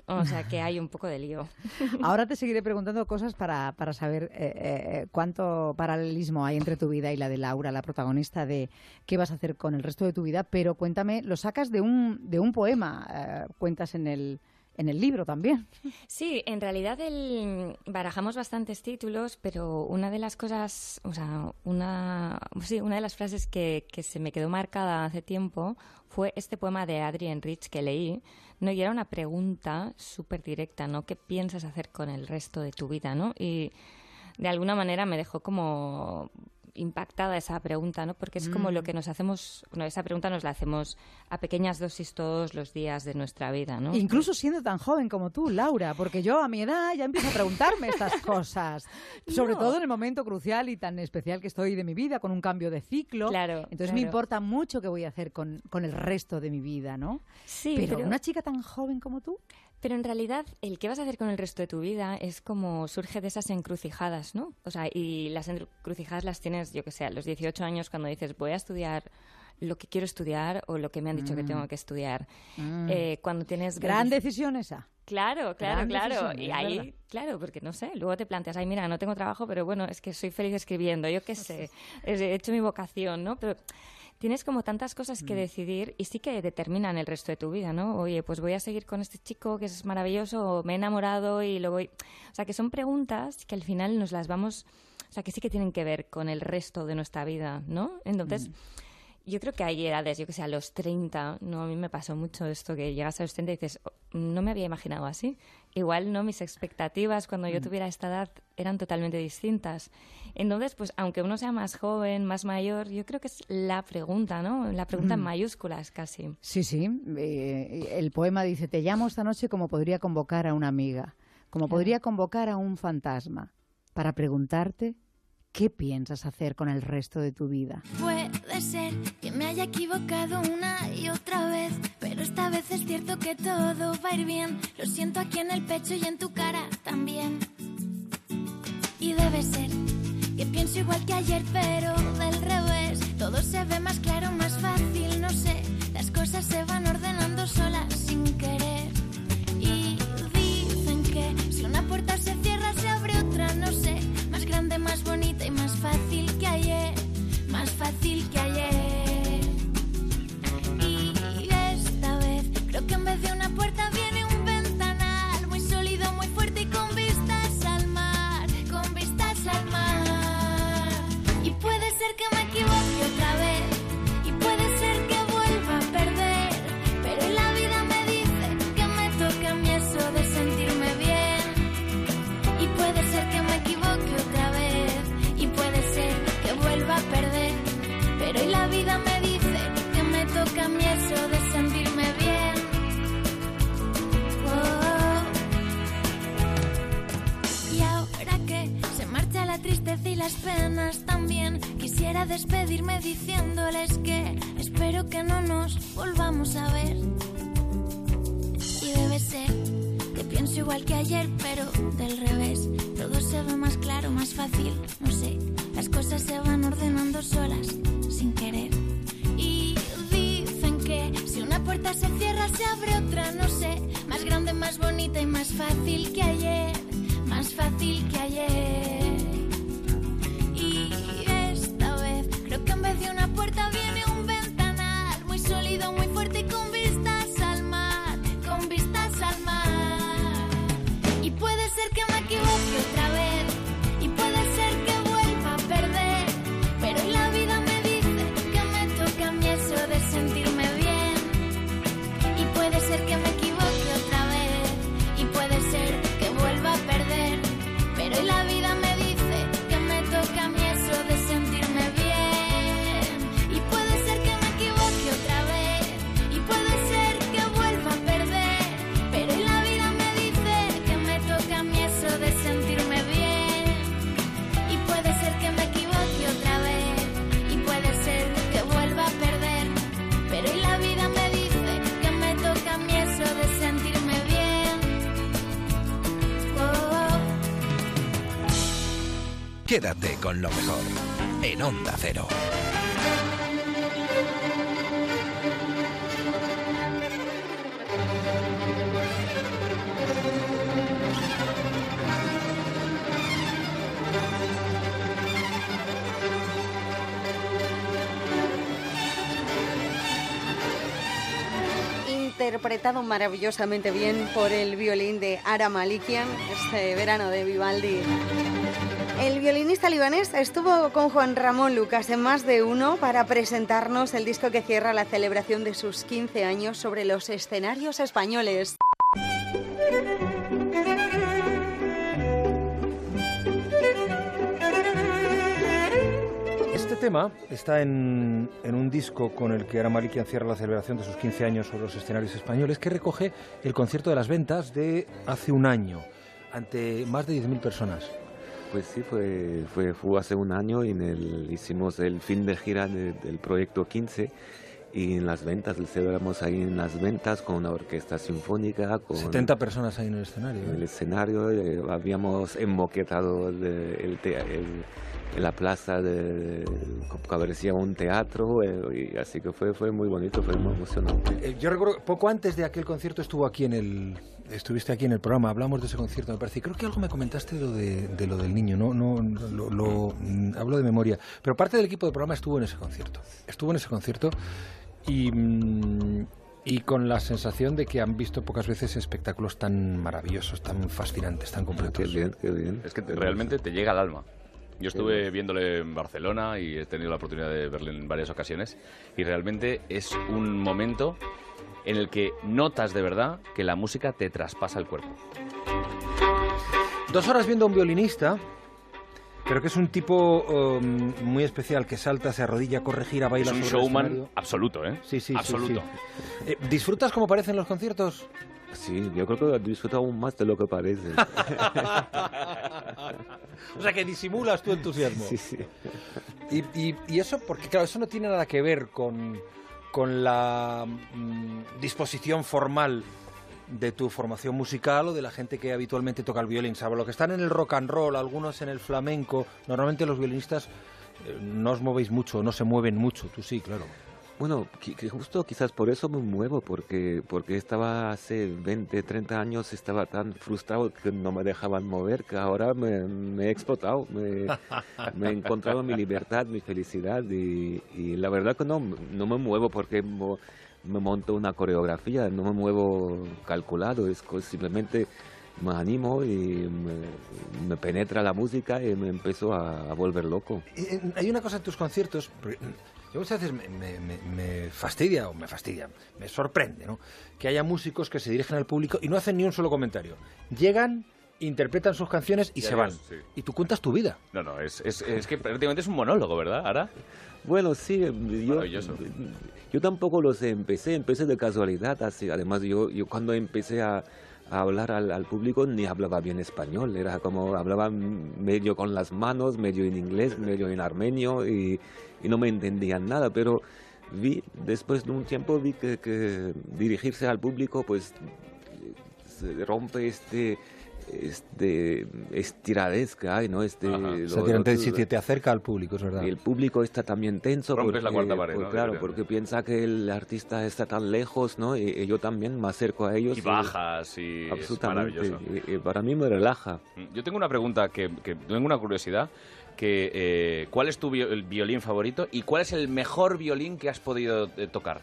O sea que hay un poco de lío. Ahora te seguiré preguntando cosas para, para saber eh, eh, cuánto paralelismo hay entre tu vida y la de Laura, la protagonista de qué vas a hacer con el resto de tu vida. Pero cuéntame, lo sacas de un, de un poema, eh, cuentas en el, en el libro también. Sí, en realidad el, barajamos bastantes títulos, pero una de las cosas, o sea, una, sí, una de las frases que, que se me quedó marcada hace tiempo fue este poema de Adrienne Rich que leí, ¿no? Y era una pregunta súper directa, ¿no? ¿Qué piensas hacer con el resto de tu vida, no? Y de alguna manera me dejó como impactada esa pregunta, ¿no? Porque es como lo mm. que nos hacemos, bueno, esa pregunta nos la hacemos a pequeñas dosis todos los días de nuestra vida, ¿no? Incluso siendo tan joven como tú, Laura, porque yo a mi edad ya empiezo a preguntarme estas cosas, sobre todo en el momento crucial y tan especial que estoy de mi vida, con un cambio de ciclo. Claro. Entonces me importa mucho qué voy a hacer con, con, el resto de mi vida, ¿no? Sí, pero una chica tan joven como tú. Pero en realidad, el qué vas a hacer con el resto de tu vida es como surge de esas encrucijadas, ¿no? O sea, y las encrucijadas las tienes, yo que sé, a los 18 años cuando dices, voy a estudiar lo que quiero estudiar o lo que me han dicho que mm. tengo que estudiar. Mm. Eh, cuando tienes... Gran decisión esa. Claro, claro, claro. y ahí, claro, porque no sé, luego te planteas, ay, mira, no tengo trabajo, pero bueno, es que soy feliz escribiendo, yo qué sé, he hecho mi vocación, ¿no? Pero tienes como tantas cosas que mm. decidir y sí que determinan el resto de tu vida, ¿no? Oye, pues voy a seguir con este chico que es maravilloso o me he enamorado y lo voy... O sea, que son preguntas que al final nos las vamos... O sea, que sí que tienen que ver con el resto de nuestra vida, ¿no? Entonces... Mm yo creo que hay edades, yo que sé, a los 30, no, a mí me pasó mucho esto, que llegas a los 30 y dices, oh, no me había imaginado así. Igual, ¿no? Mis expectativas cuando yo mm. tuviera esta edad eran totalmente distintas. Entonces, pues, aunque uno sea más joven, más mayor, yo creo que es la pregunta, ¿no? La pregunta en mm. mayúsculas casi. Sí, sí. Eh, el poema dice, te llamo esta noche como podría convocar a una amiga, como podría convocar a un fantasma, para preguntarte ¿Qué piensas hacer con el resto de tu vida? Puede ser que me haya equivocado una y otra vez, pero esta vez es cierto que todo va a ir bien. Lo siento aquí en el pecho y en tu cara también. Y debe ser que pienso igual que ayer, pero del revés. Todo se ve más claro, más fácil, no sé. Las cosas se van ordenando solas sin querer. Y dicen que si una puerta se cierra, se abre otra, no sé más bonita y más fácil que ayer, más fácil que ayer. Y esta vez creo que en vez de una puerta las penas también, quisiera despedirme diciéndoles que espero que no nos volvamos a ver. Y debe ser que pienso igual que ayer, pero del revés. Todo se ve más claro, más fácil, no sé las cosas se van ordenando solas, sin querer. Y dicen que si una puerta se cierra, se abre otra, no sé. Más grande, más bonita y más fácil que ayer. más fácil que ayer. Quédate con lo mejor en Onda Cero. Interpretado maravillosamente bien por el violín de Ara Malikian, este verano de Vivaldi. El violinista libanés estuvo con Juan Ramón Lucas en más de uno para presentarnos el disco que cierra la celebración de sus 15 años sobre los escenarios españoles. Este tema está en, un disco con el que Ara Malikian cierra la celebración de sus 15 años sobre los escenarios españoles, que recoge el concierto de las ventas de hace un año, ante más de 10.000 personas. Pues sí, fue, fue, fue hace un año y en el, hicimos el fin de gira de- del proyecto 15 y en las ventas, celebramos ahí en las ventas con una orquesta sinfónica, con 70 personas ahí en el escenario. en ¿eh? el escenario, eh, habíamos emboquetado el, el el- en la plaza de, parecía un teatro, eh, y así que fue, fue muy bonito, fue muy emocionante. Eh, Yo recuerdo, poco antes de aquel concierto estuvo aquí en el, estuviste aquí en el programa, hablamos de ese concierto, me parece. Y creo que algo me comentaste de lo, de, de lo del niño, no, no, lo, lo- mm, hablo de memoria. Pero parte del equipo del programa estuvo en ese concierto. Estuvo en ese concierto y, mm, y con la sensación de que han visto pocas veces espectáculos tan maravillosos, tan fascinantes, tan completos. Es que te- realmente te llega al alma. Yo estuve viéndole en Barcelona y he tenido la oportunidad de verle en varias ocasiones y realmente es un momento en el que notas de verdad que la música te traspasa el cuerpo. Dos horas viendo a un violinista, pero que es un tipo um, muy especial, que salta, se arrodilla, corre, gira, baila Es un sobre showman absoluto, ¿eh? Sí, sí, sí, Absoluto. sí. Eh, ¿Disfrutas como parecen los conciertos? Sí, yo creo que disfruto aún más de lo que parece. o sea, que disimulas tu entusiasmo. Sí, sí. Y, y- y eso, porque claro, eso no tiene nada que ver con, con la mm, disposición formal de tu formación musical o de la gente que habitualmente toca el violín. Salvo lo que están en el rock and roll, algunos en el flamenco. Normalmente los violinistas eh, no os movéis mucho, no se mueven mucho. Tú sí, claro. Bueno, justo quizás por eso me muevo, porque, porque estaba hace 20, 30 años, estaba tan frustrado que no me dejaban mover, que ahora me, he explotado, me, he encontrado mi libertad, mi felicidad y, la verdad que no, no me muevo porque me monto una coreografía, no me muevo calculado, es simplemente me animo y me, penetra la música y me empiezo a, volver loco. Hay una cosa en tus conciertos, yo muchas veces me, me- me- me fastidia, o me fastidia, me sorprende, ¿no? Que haya músicos que se dirigen al público y no hacen ni un solo comentario. Llegan, interpretan sus canciones y, Y se van. sí. Y tú cuentas tu vida. No, no, es, es, es que prácticamente es un monólogo, ¿verdad? Ahora. Bueno, sí, yo, Maravilloso. yo tampoco lo sé, empecé, empecé de casualidad, así, además yo, yo cuando empecé a, a hablar al, al público ni hablaba bien español, era como hablaba medio con las manos, medio en inglés, medio en armenio y, y no me entendían nada, pero vi, después de un tiempo vi que, que dirigirse al público pues se rompe este este estiradez que hay, ¿no? Este, si te, acerca al público, es verdad. Y el público está también tenso. Rompes la cuarta pared, pues, Claro, porque piensa que el artista está tan lejos, ¿no? Y, yo también me acerco a ellos. Y, bajas y absolutamente. Y, para mí me relaja. Mm, yo tengo una pregunta que, que tengo una curiosidad. Que, eh, ¿Cuál es tu violín favorito y cuál es el mejor violín que has podido eh, tocar?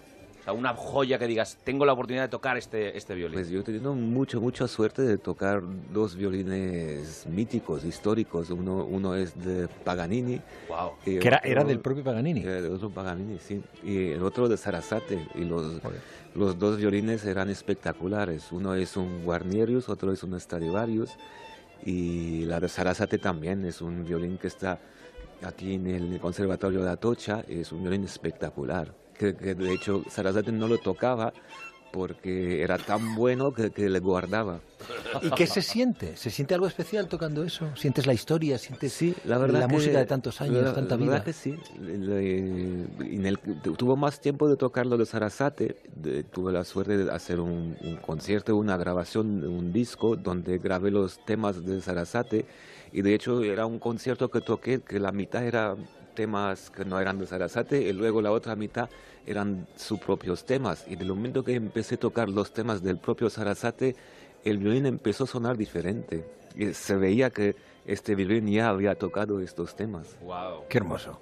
una joya que digas, tengo la oportunidad de tocar este, este violín. Pues yo he tenido mucho, mucha suerte de tocar dos violines míticos, históricos. Uno, uno es de Paganini. Wow. Que era, era del propio Paganini. Era del otro Paganini, sí. Y el otro de Sarasate. Y los, los dos violines eran espectaculares. Uno es un Guarnerius, otro es un Stradivarius. Y la de Sarasate también es un violín que está aquí en el Conservatorio de Atocha. Es un violín espectacular que, de hecho Sarasate no lo tocaba porque era tan bueno que, le guardaba. ¿Y qué se siente? ¿Se siente algo especial tocando eso? ¿Sientes la historia? ¿Sientes sí, la, verdad la música de tantos años, tanta vida? La verdad que sí. tuvo más tiempo de tocarlo de Sarasate. tuve la suerte de hacer un, un concierto, una grabación, un disco donde grabé los temas de Sarasate. Y de hecho era un concierto que toqué que la mitad era temas que no eran de Sarasate y luego la otra mitad eran sus propios temas. Y del momento que empecé a tocar los temas del propio Sarasate, el violín empezó a sonar diferente. Y se veía que este violín ya había tocado estos temas. ¡Wow! ¡Qué hermoso!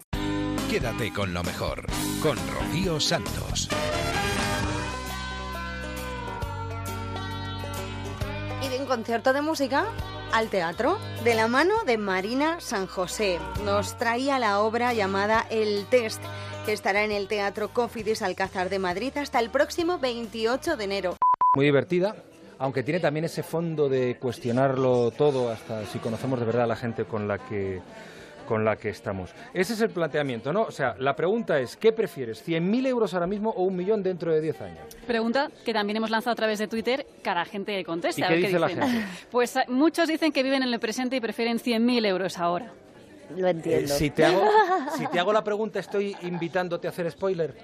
Quédate con lo mejor, con Rocío Santos. Y de un concierto de música al teatro de la mano de Marina San José. Nos traía la obra llamada El Test, que estará en el Teatro Cofidis Alcázar de Madrid hasta el próximo 28 de enero. Muy divertida, aunque tiene también ese fondo de cuestionarlo todo, hasta si conocemos de verdad a la gente con la que con la que estamos. Ese es el planteamiento, ¿no? O sea, la pregunta es, ¿qué prefieres? ¿100.000 euros ahora mismo o un millón dentro de 10 años? Pregunta que también hemos lanzado a través de Twitter, cara a gente que contesta. ¿Y qué dice la gente? Pues eh, muchos dicen que viven en el presente y prefieren 100.000 euros ahora. Lo entiendo. Eh, si, te hago, si te hago la pregunta, ¿estoy invitándote a hacer spoiler?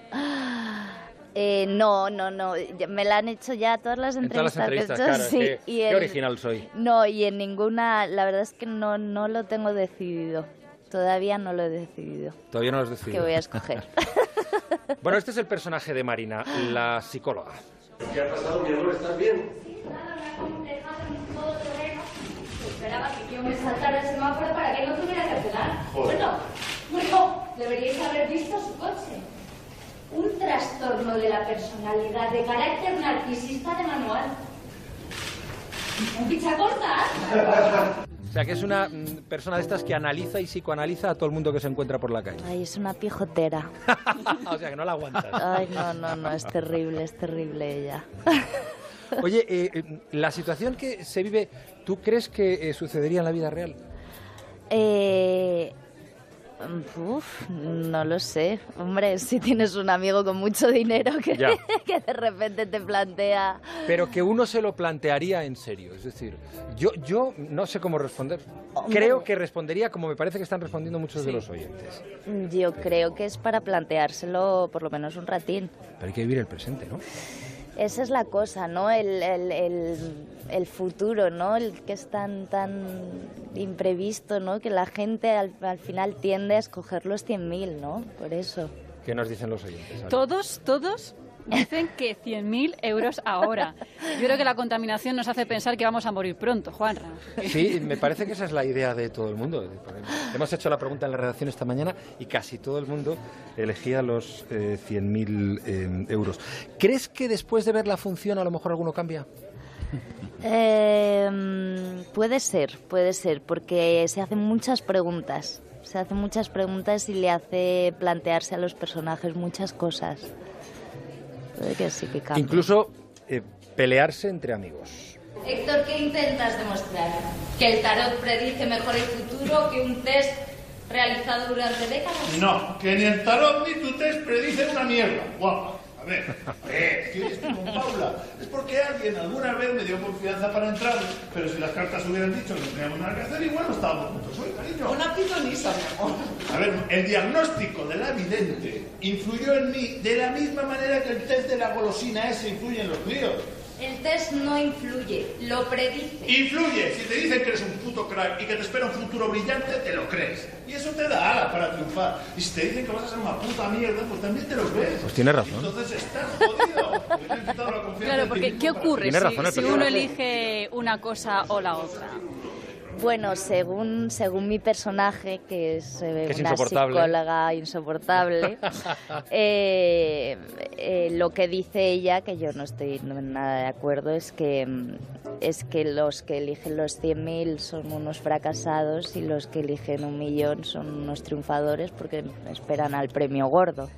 Eh, no, no, no. Me la han hecho ya todas las entrevistas. En todas las entrevistas, sí, qué, original soy. No, y en ninguna, la verdad es que no, no lo tengo decidido. Todavía no lo he decidido. Todavía no lo has decidido. ¿Qué voy a escoger? bueno, este es el personaje de Marina, la psicóloga. ¿Qué ha pasado, mi amor? ¿Estás bien? Esperaba que yo me saltara el semáforo para que no tuviera que cenar. Bueno, bueno, deberíais haber visto su coche. Un trastorno de la personalidad de carácter narcisista de manual. ¿Un picha corta? O sea, que es una mm, persona de estas que analiza y psicoanaliza a todo el mundo que se encuentra por la calle. Ay, es una pijotera. o sea, que no la aguantas. Ay, no, no, no, es terrible, es terrible ella. Oye, eh, eh, la situación que se vive, ¿tú crees que eh, sucedería en la vida real? Eh, Uf, no lo sé. Hombre, si tienes un amigo con mucho dinero que, que, de repente te plantea... Pero que uno se lo plantearía en serio. Es decir, yo, yo no sé cómo responder. Creo que respondería como me parece que están respondiendo muchos de los oyentes. Yo creo que es para planteárselo por lo menos un ratín. Pero hay que vivir el presente, ¿no? Esa es la cosa, ¿no? El, el, el, futuro, ¿no? El que es tan, tan imprevisto, ¿no? Que la gente al, al final tiende a escoger los 100.000, ¿no? Por eso. ¿Qué nos dicen los oyentes? Todos, todos Dicen que 100.000 euros ahora. Yo creo que la contaminación nos hace pensar que vamos a morir pronto, Juanra. Sí, me parece que esa es la idea de todo el mundo. Hemos hecho la pregunta en la redacción esta mañana y casi todo el mundo elegía los 100.000 eh, eh, euros. ¿Crees que después de ver la función a lo mejor alguno cambia? Em, puede ser, puede ser, porque se hacen muchas preguntas. Se hacen muchas preguntas y le hace plantearse a los personajes muchas cosas. Incluso eh, pelearse entre amigos. Héctor, ¿qué intentas demostrar? ¿Que el tarot predice mejor el futuro que un test realizado durante décadas? No, que ni el tarot ni tu test predicen una mierda, guapa. A ver, eh, ¿qué estoy con Paula? Es porque alguien alguna vez me dio confianza para entrar, pero si las cartas hubieran dicho que no teníamos nada que hacer, igual no estábamos juntos hoy, cariño. Una pitonisa, mi amor. A ver, el diagnóstico de la vidente influyó en mí de la misma manera que el test de la golosina ese influye en los míos. El test no influye, lo predice. Influye. Si te dicen que eres un puto crack y que te espera un futuro brillante, te lo crees. Y eso te da alas para triunfar. Y si te dicen que vas a ser una puta mierda, pues también te lo crees. Pues tiene razón. Entonces estás jodido. Claro, porque ¿qué ocurre si, si uno elige una cosa o la otra? Bueno, según, según mi personaje, que es, eh, Que es una insoportable. psicóloga insoportable, eh, eh, lo que dice ella, que yo no estoy nada de acuerdo, es que, mm, es que los que eligen los 100.000 son unos fracasados y los que eligen un millón son unos triunfadores porque esperan al premio gordo.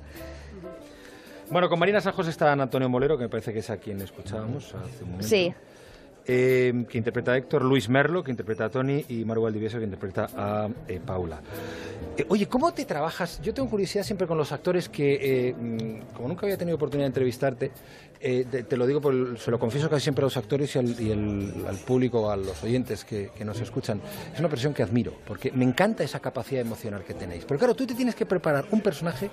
Bueno, con Marina Sajos está Antonio Molero, que me parece que es a quien escuchábamos hace un momento. Sí. Eh, que interpreta a Héctor, Luis Merlo, que interpreta a Tony, y Maru Valdivieso, que interpreta a eh, Paula. Eh, oye, ¿cómo te trabajas? Yo tengo curiosidad siempre con los actores que, eh, mm, como nunca había tenido oportunidad de entrevistarte, te, lo digo, por el- se lo confieso casi siempre a los actores y al, público, a los oyentes que, que nos escuchan. Es una presión que admiro, porque me encanta esa capacidad emocional que tenéis. Pero claro, tú te tienes que preparar un personaje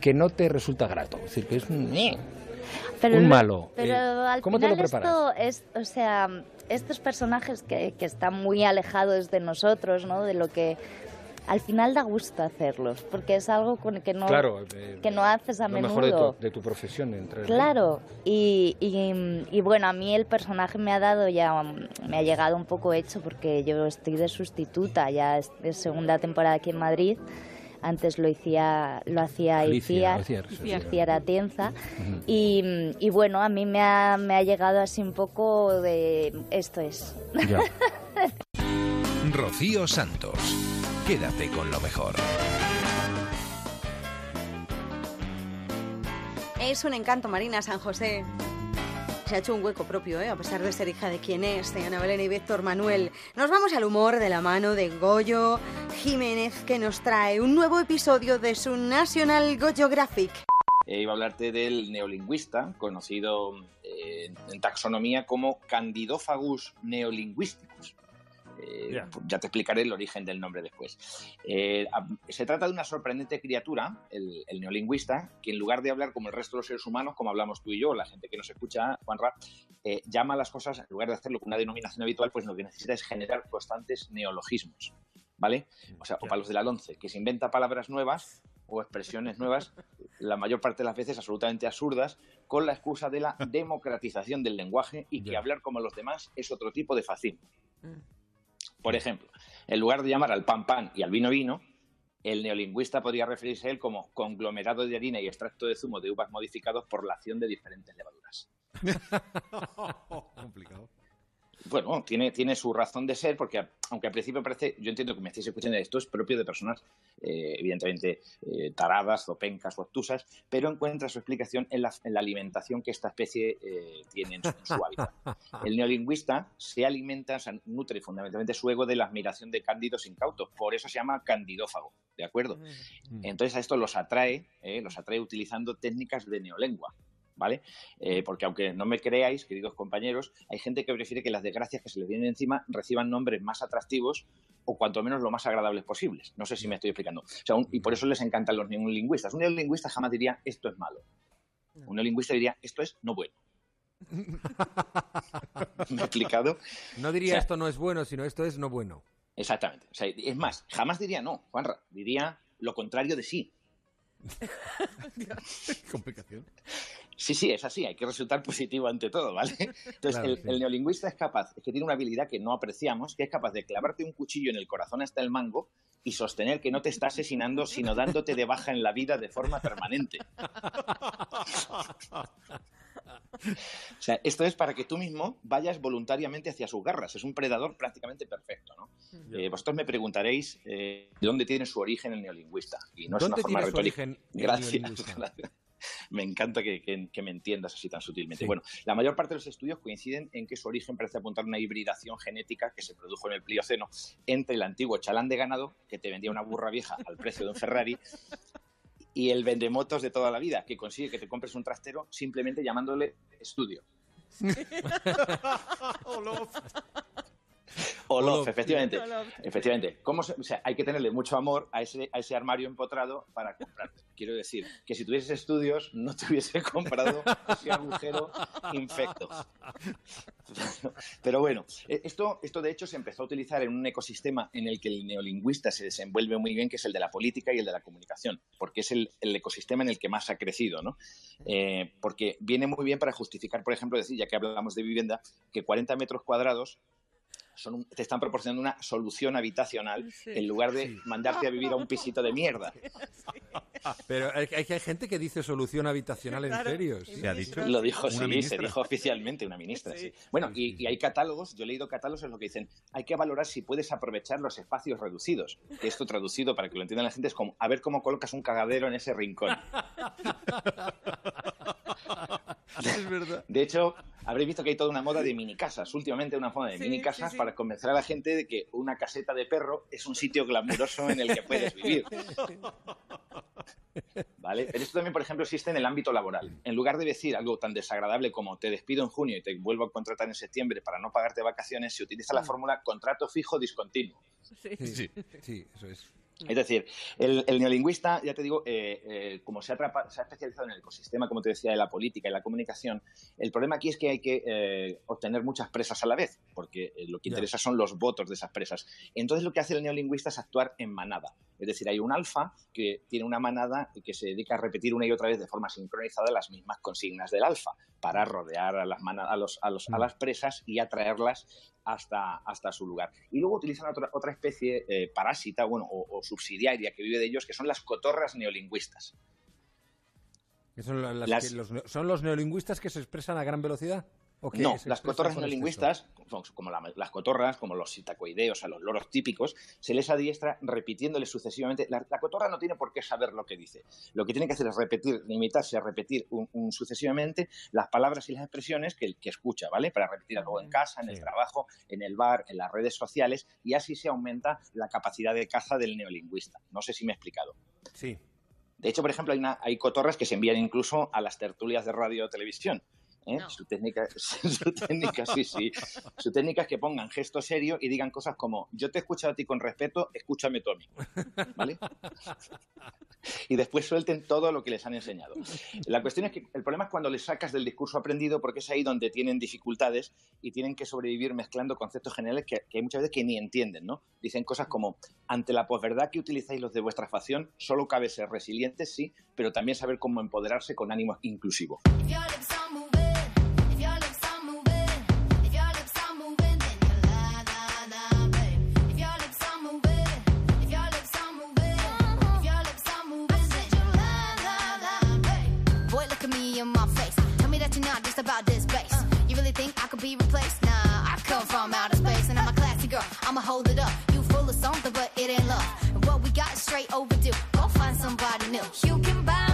que no te resulta grato, es decir, que es un, Pero un lo- malo. Pero Eh, al ¿Cómo te lo final preparas? esto es, o sea, estos personajes que, que están muy alejados de nosotros, ¿no? De lo que al final da gusto hacerlos, porque es algo con que no, Claro, eh, que no haces a lo menudo. mejor de tu, de tu profesión. Entre, Claro, y, y, y bueno, a mí el personaje me ha dado ya, me ha llegado un poco hecho porque yo estoy de sustituta, ya es, es segunda temporada aquí en Madrid. Antes lo hacía, lo hacía Alicia, Iciar, Iciar, Atienza. Y, y bueno, a mí me ha, me ha llegado así un poco de esto es. Ya. Rocío Santos. Quédate con lo mejor. Es un encanto, Marina San José. Ha hecho un hueco propio, ¿eh? a pesar de ser hija de quien es, de Ana Belén y Víctor Manuel. Nos vamos al humor de la mano de Goyo Jiménez, que nos trae un nuevo episodio de su National Goyographic. Eh, iba a hablarte del neolingüista, conocido eh, en taxonomía como Candidophagus neolingüisticus. Eh, Ya. Ya te explicaré el origen del nombre después. Eh, a- se trata de una sorprendente criatura, el, el neolingüista, que en lugar de hablar como el resto de los seres humanos, como hablamos tú y yo, la gente que nos escucha, Juanra, eh, llama a las cosas, en lugar de hacerlo con una denominación habitual, pues lo que necesita es generar constantes neologismos. ¿Vale? O sea, o para los de la LONCE, que se inventa palabras nuevas o expresiones nuevas, la mayor parte de las veces absolutamente absurdas, con la excusa de la democratización del lenguaje y que hablar como los demás es otro tipo de fascismo. Por ejemplo, en lugar de llamar al pan pan y al vino vino, el neolingüista podría referirse a él como conglomerado de harina y extracto de zumo de uvas modificados por la acción de diferentes levaduras. Complicado. Bueno, tiene, tiene su razón de ser, porque aunque al principio parece, yo entiendo que me estáis escuchando, esto es propio de personas, eh, evidentemente, eh, taradas, zopencas, obtusas, pero encuentra su explicación en la, en la alimentación que esta especie eh, tiene en su, en su hábitat. El neolingüista se alimenta, o sea, nutre fundamentalmente su ego de la admiración de cándidos incautos, por eso se llama candidófago, ¿de acuerdo? Entonces a esto los atrae, eh, los atrae utilizando técnicas de neolengua. ¿Vale? Eh, porque aunque no me creáis, queridos compañeros, hay gente que prefiere que las desgracias que se les vienen encima reciban nombres más atractivos o cuanto menos lo más agradables posibles. No sé si me estoy explicando. O sea, un- y por eso les encantan los neolingüistas. Un neolingüista jamás diría esto es malo. Un neolingüista diría esto es no bueno. ¿Me he explicado? No diría O sea, esto no es bueno, sino esto es no bueno. Exactamente. O sea, es más, jamás diría no, Juanra. Diría lo contrario de sí. Complicación. Sí, sí, es así, hay que resultar positivo ante todo, ¿vale? Entonces, Claro, el, sí. el neolingüista es capaz, es que tiene una habilidad que no apreciamos, que es capaz de clavarte un cuchillo en el corazón hasta el mango y sostener que no te está asesinando, sino dándote de baja en la vida de forma permanente. O sea, esto es para que tú mismo vayas voluntariamente hacia sus garras. Es un predador prácticamente perfecto, ¿no? Eh, vosotros me preguntaréis eh, de dónde tiene su origen el neolingüista. Y no es ¿Dónde una forma tiene su retórica. origen Gracias. Me encanta que, que- que me entiendas así tan sutilmente. Sí. Bueno, la mayor parte de los estudios coinciden en que su origen parece apuntar a una hibridación genética que se produjo en el Plioceno entre el antiguo chalán de ganado, que te vendía una burra vieja al precio de un Ferrari, y el vendemotos de toda la vida, que consigue que te compres un trastero simplemente llamándole estudio. Olof, efectivamente. Efectivamente. ¿Cómo se- o sea, hay que tenerle mucho amor a ese, a ese armario empotrado para comprar. Quiero decir, que si tuvieses estudios, no te hubiese comprado ese agujero infecto. Pero bueno, eh, esto, esto de hecho se empezó a utilizar en un ecosistema en el que el neolingüista se desenvuelve muy bien, que es el de la política y el de la comunicación, porque es el, el ecosistema en el que más ha crecido, ¿no? Eh, porque viene muy bien para justificar, por ejemplo, decir, ya que hablamos de vivienda, que 40 metros cuadrados son un- te están proporcionando una solución habitacional en lugar de mandarte a vivir a un pisito de mierda. Pero hay, hay, hay gente que dice solución habitacional en serio. ¿sí? Lo dijo, sí, ministra. se dijo oficialmente una ministra, sí. Bueno, y, y hay catálogos, yo he leído catálogos en lo que dicen, hay que valorar si puedes aprovechar los espacios reducidos. Esto traducido para que lo entiendan la gente es como, a ver cómo colocas un cagadero en ese rincón. Es verdad. De hecho, habréis visto que hay toda una moda de mini casas. Últimamente una moda de Sí, mini casas sí, sí. para convencer a la gente de que una caseta de perro es un sitio glamuroso en el que puedes vivir. ¿Vale? Pero esto también, por ejemplo, existe en el ámbito laboral. En lugar de decir algo tan desagradable como te despido en junio y te vuelvo a contratar en septiembre para no pagarte vacaciones, se utiliza la fórmula contrato fijo discontinuo. Sí, sí, eso es. Es decir, el, el neolingüista, ya te digo, eh, eh, como se ha, atrapa- se ha especializado en el ecosistema, como te decía, de la política y la comunicación, el problema aquí es que hay que eh, obtener muchas presas a la vez, porque eh, lo que interesa son los votos de esas presas. Entonces lo que hace el neolingüista es actuar en manada. Es decir, hay un alfa que tiene una manada y que se dedica a repetir una y otra vez de forma sincronizada las mismas consignas del alfa para rodear a las, a los- a los- a las presas y atraerlas hasta, hasta su lugar. Y luego utilizan otra, otra especie eh, parásita bueno, o, o subsidiaria que vive de ellos, que son las cotorras neolingüistas. ¿Que son, la- las Las- que los, ¿Son los neolingüistas que se expresan a gran velocidad? ¿O No, las cotorras con neolingüistas, como- como la- las cotorras, como los sitacoideos, a los loros típicos, se les adiestra repitiéndoles sucesivamente. La, la cotorra no tiene por qué saber lo que dice. Lo que tiene que hacer es repetir, limitarse a repetir un, un sucesivamente las palabras y las expresiones que, que escucha, ¿vale? Para repetir algo en casa, en el trabajo, en el bar, en las redes sociales, y así se aumenta la capacidad de caza del neolingüista. No sé si me he explicado. Sí. De hecho, por ejemplo, hay, una- hay cotorras que se envían incluso a las tertulias de radio o televisión. ¿Eh? Su técnica, su técnica, sí, sí. Su técnica es que pongan gesto serio y digan cosas como yo te he escuchado a ti con respeto, escúchame tú a mí. ¿Vale? Y después suelten todo lo que les han enseñado. La cuestión es que el problema es cuando les sacas del discurso aprendido porque es ahí donde tienen dificultades y tienen que sobrevivir mezclando conceptos generales que, que hay muchas veces que ni entienden, ¿no? Dicen cosas como, ante la posverdad que utilizáis los de vuestra facción, solo cabe ser resilientes, sí, pero también saber cómo empoderarse con ánimo inclusivo. Straight overdue. Go find somebody new. You can buy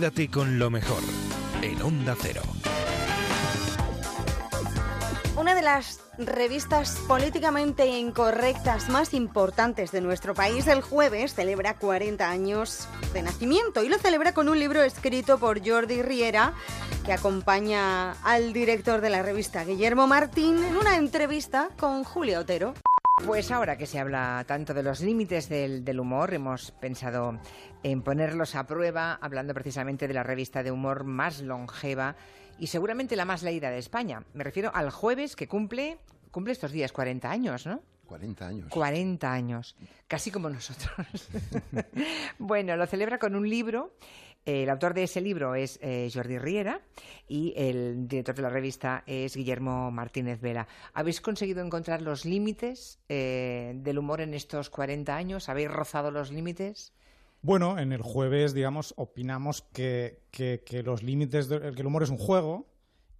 Quédate con lo mejor en Onda Cero. Una de las revistas políticamente incorrectas más importantes de nuestro país, el jueves celebra 40 años de nacimiento y lo celebra con un libro escrito por Jordi Riera que acompaña al director de la revista, Guillermo Martín, en una entrevista con Julia Otero. Pues ahora que se habla tanto de los límites del, del, humor, hemos pensado en ponerlos a prueba, hablando precisamente de la revista de humor más longeva y seguramente la más leída de España. Me refiero al jueves que cumple, cumple estos días 40 años, ¿no? 40 años. 40 años, casi como nosotros. bueno, lo celebra con un libro. El autor de ese libro es eh, Jordi Riera y el director de la revista es Guillermo Martínez Vela. ¿Habéis conseguido encontrar los límites eh, del humor en estos 40 años? ¿Habéis rozado los límites? Bueno, en el jueves, digamos, opinamos que, los límites, de, que el humor es un juego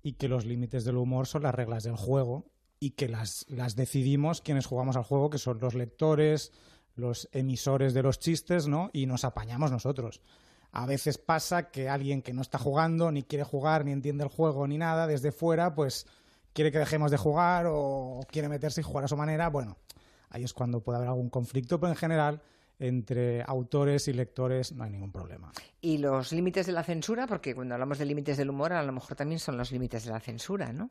y que los límites del humor son las reglas del juego y que las, las decidimos quienes jugamos al juego, que son los lectores, los emisores de los chistes, ¿no? Y nos apañamos nosotros. A veces pasa que alguien que no está jugando, ni quiere jugar, ni entiende el juego, ni nada, desde fuera, pues quiere que dejemos de jugar o quiere meterse y jugar a su manera. Bueno, ahí es cuando puede haber algún conflicto, pero en general entre autores y lectores no hay ningún problema. Y los límites de la censura, porque cuando hablamos de límites del humor, a lo mejor también son los límites de la censura, ¿no?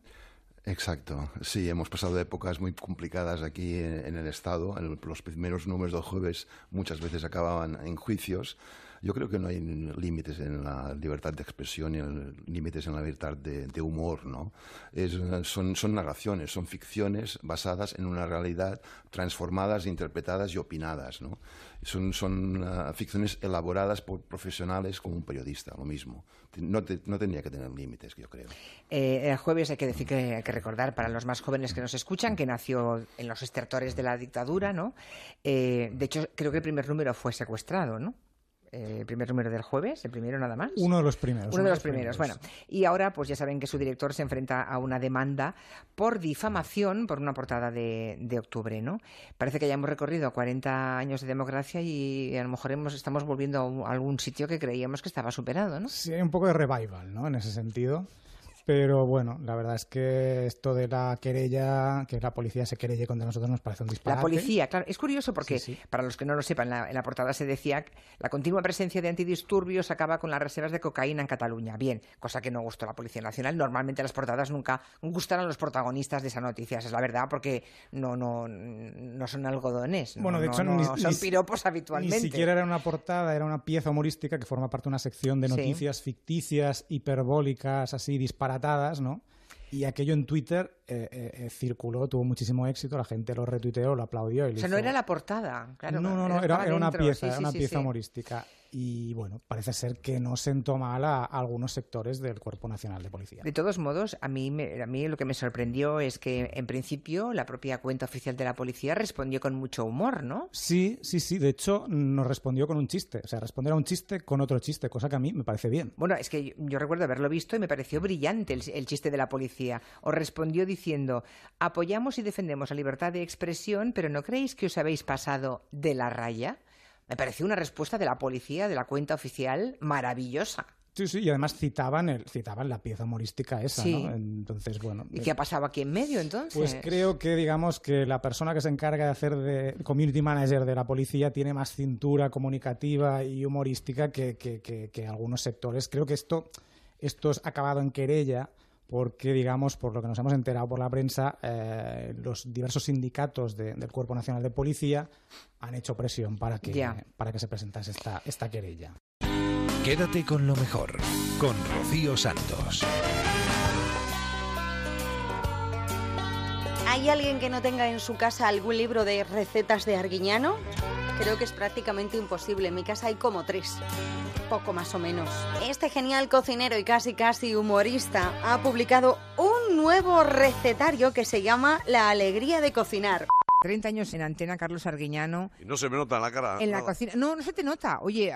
Exacto, sí, hemos pasado épocas muy complicadas aquí en, en el Estado. En los primeros números del jueves muchas veces acababan en juicios. Yo creo que no hay límites en la libertad de expresión y límites en la libertad de, humor, ¿no? Es, son, narraciones, son ficciones basadas en una realidad transformadas, interpretadas y opinadas, ¿no? Son, uh, ficciones elaboradas por profesionales como un periodista, lo mismo. No tendría que tener límites, yo creo. Eh, el jueves hay que decir que hay que recordar para los más jóvenes que nos escuchan que nació en los estertores de la dictadura, ¿no? Eh, de hecho, creo que el primer número fue secuestrado, ¿no? El primer número del jueves, el primero nada más. Uno de los primeros. Uno de los primeros. Bueno, y ahora pues ya saben que su director se enfrenta a una demanda por difamación por una portada de, de octubre, ¿no? Parece que ya hemos recorrido 40 años de democracia y a lo mejor hemos, estamos volviendo a algún sitio que creíamos que estaba superado, ¿no? Sí, hay un poco de revival, ¿no? En ese sentido. Pero bueno, la verdad es que esto de la querella, que la policía se querelle contra nosotros nos parece un disparate. La policía, claro. Es curioso porque, Sí, sí. para los que no lo sepan, en la, en la portada se decía que la continua presencia de antidisturbios acaba con las reservas de cocaína en Cataluña. Bien, cosa que no gustó a la Policía Nacional. Normalmente las portadas nunca gustan a los protagonistas de esa noticia, esa es la verdad, porque no, no, no son algodones. no- Bueno, de hecho, no ni, son ni- piropos habitualmente. Ni siquiera era una portada, era una pieza humorística que forma parte de una sección de Sí. noticias ficticias, hiperbólicas, así disparatadas, ¿no? Y aquello en Twitter eh, eh, eh, circuló, tuvo muchísimo éxito, la gente lo retuiteó, lo aplaudió. Y O sea, no era la portada, claro. no, no, no, era, una pieza, sí, era sí, una sí, pieza humorística. Y bueno, parece ser que no sentó mal a, a algunos sectores del Cuerpo Nacional de Policía. De todos modos, a mí, me- a mí lo que me sorprendió es que, en principio, la propia cuenta oficial de la policía respondió con mucho humor, ¿no? Sí, sí, sí. De hecho, nos respondió con un chiste. O sea, responder a un chiste con otro chiste, cosa que a mí me parece bien. Bueno, es que yo, yo recuerdo haberlo visto y me pareció brillante el, el chiste de la policía. Os respondió diciendo, apoyamos y defendemos la libertad de expresión, pero ¿no creéis que os habéis pasado de la raya? Me pareció una respuesta de la policía, de la cuenta oficial, maravillosa. Sí, sí, y además citaban, el, citaban la pieza humorística esa, Sí. ¿no? Entonces, bueno. ¿Y qué ha pasado aquí en medio entonces? Pues creo que, digamos, que la persona que se encarga de hacer de community manager de la policía tiene más cintura comunicativa y humorística que, que- que- que algunos sectores. Creo que esto, esto ha acabado en querella porque, digamos, por lo que nos hemos enterado por la prensa, eh, los diversos sindicatos de- del Cuerpo Nacional de Policía han hecho presión para que, para que se presentase esta, esta querella. Quédate con lo mejor, con Rocío Santos. ¿Hay alguien que no tenga en su casa algún libro de recetas de Arguiñano? Creo que es prácticamente imposible. En mi casa hay como tres. Poco más o menos. Este genial cocinero y casi casi humorista ha publicado un nuevo recetario que se llama La alegría de cocinar. 30 años en antena, Carlos Arguiñano. Y no se me nota en la cara. En la cocina. No, no se te nota. Oye,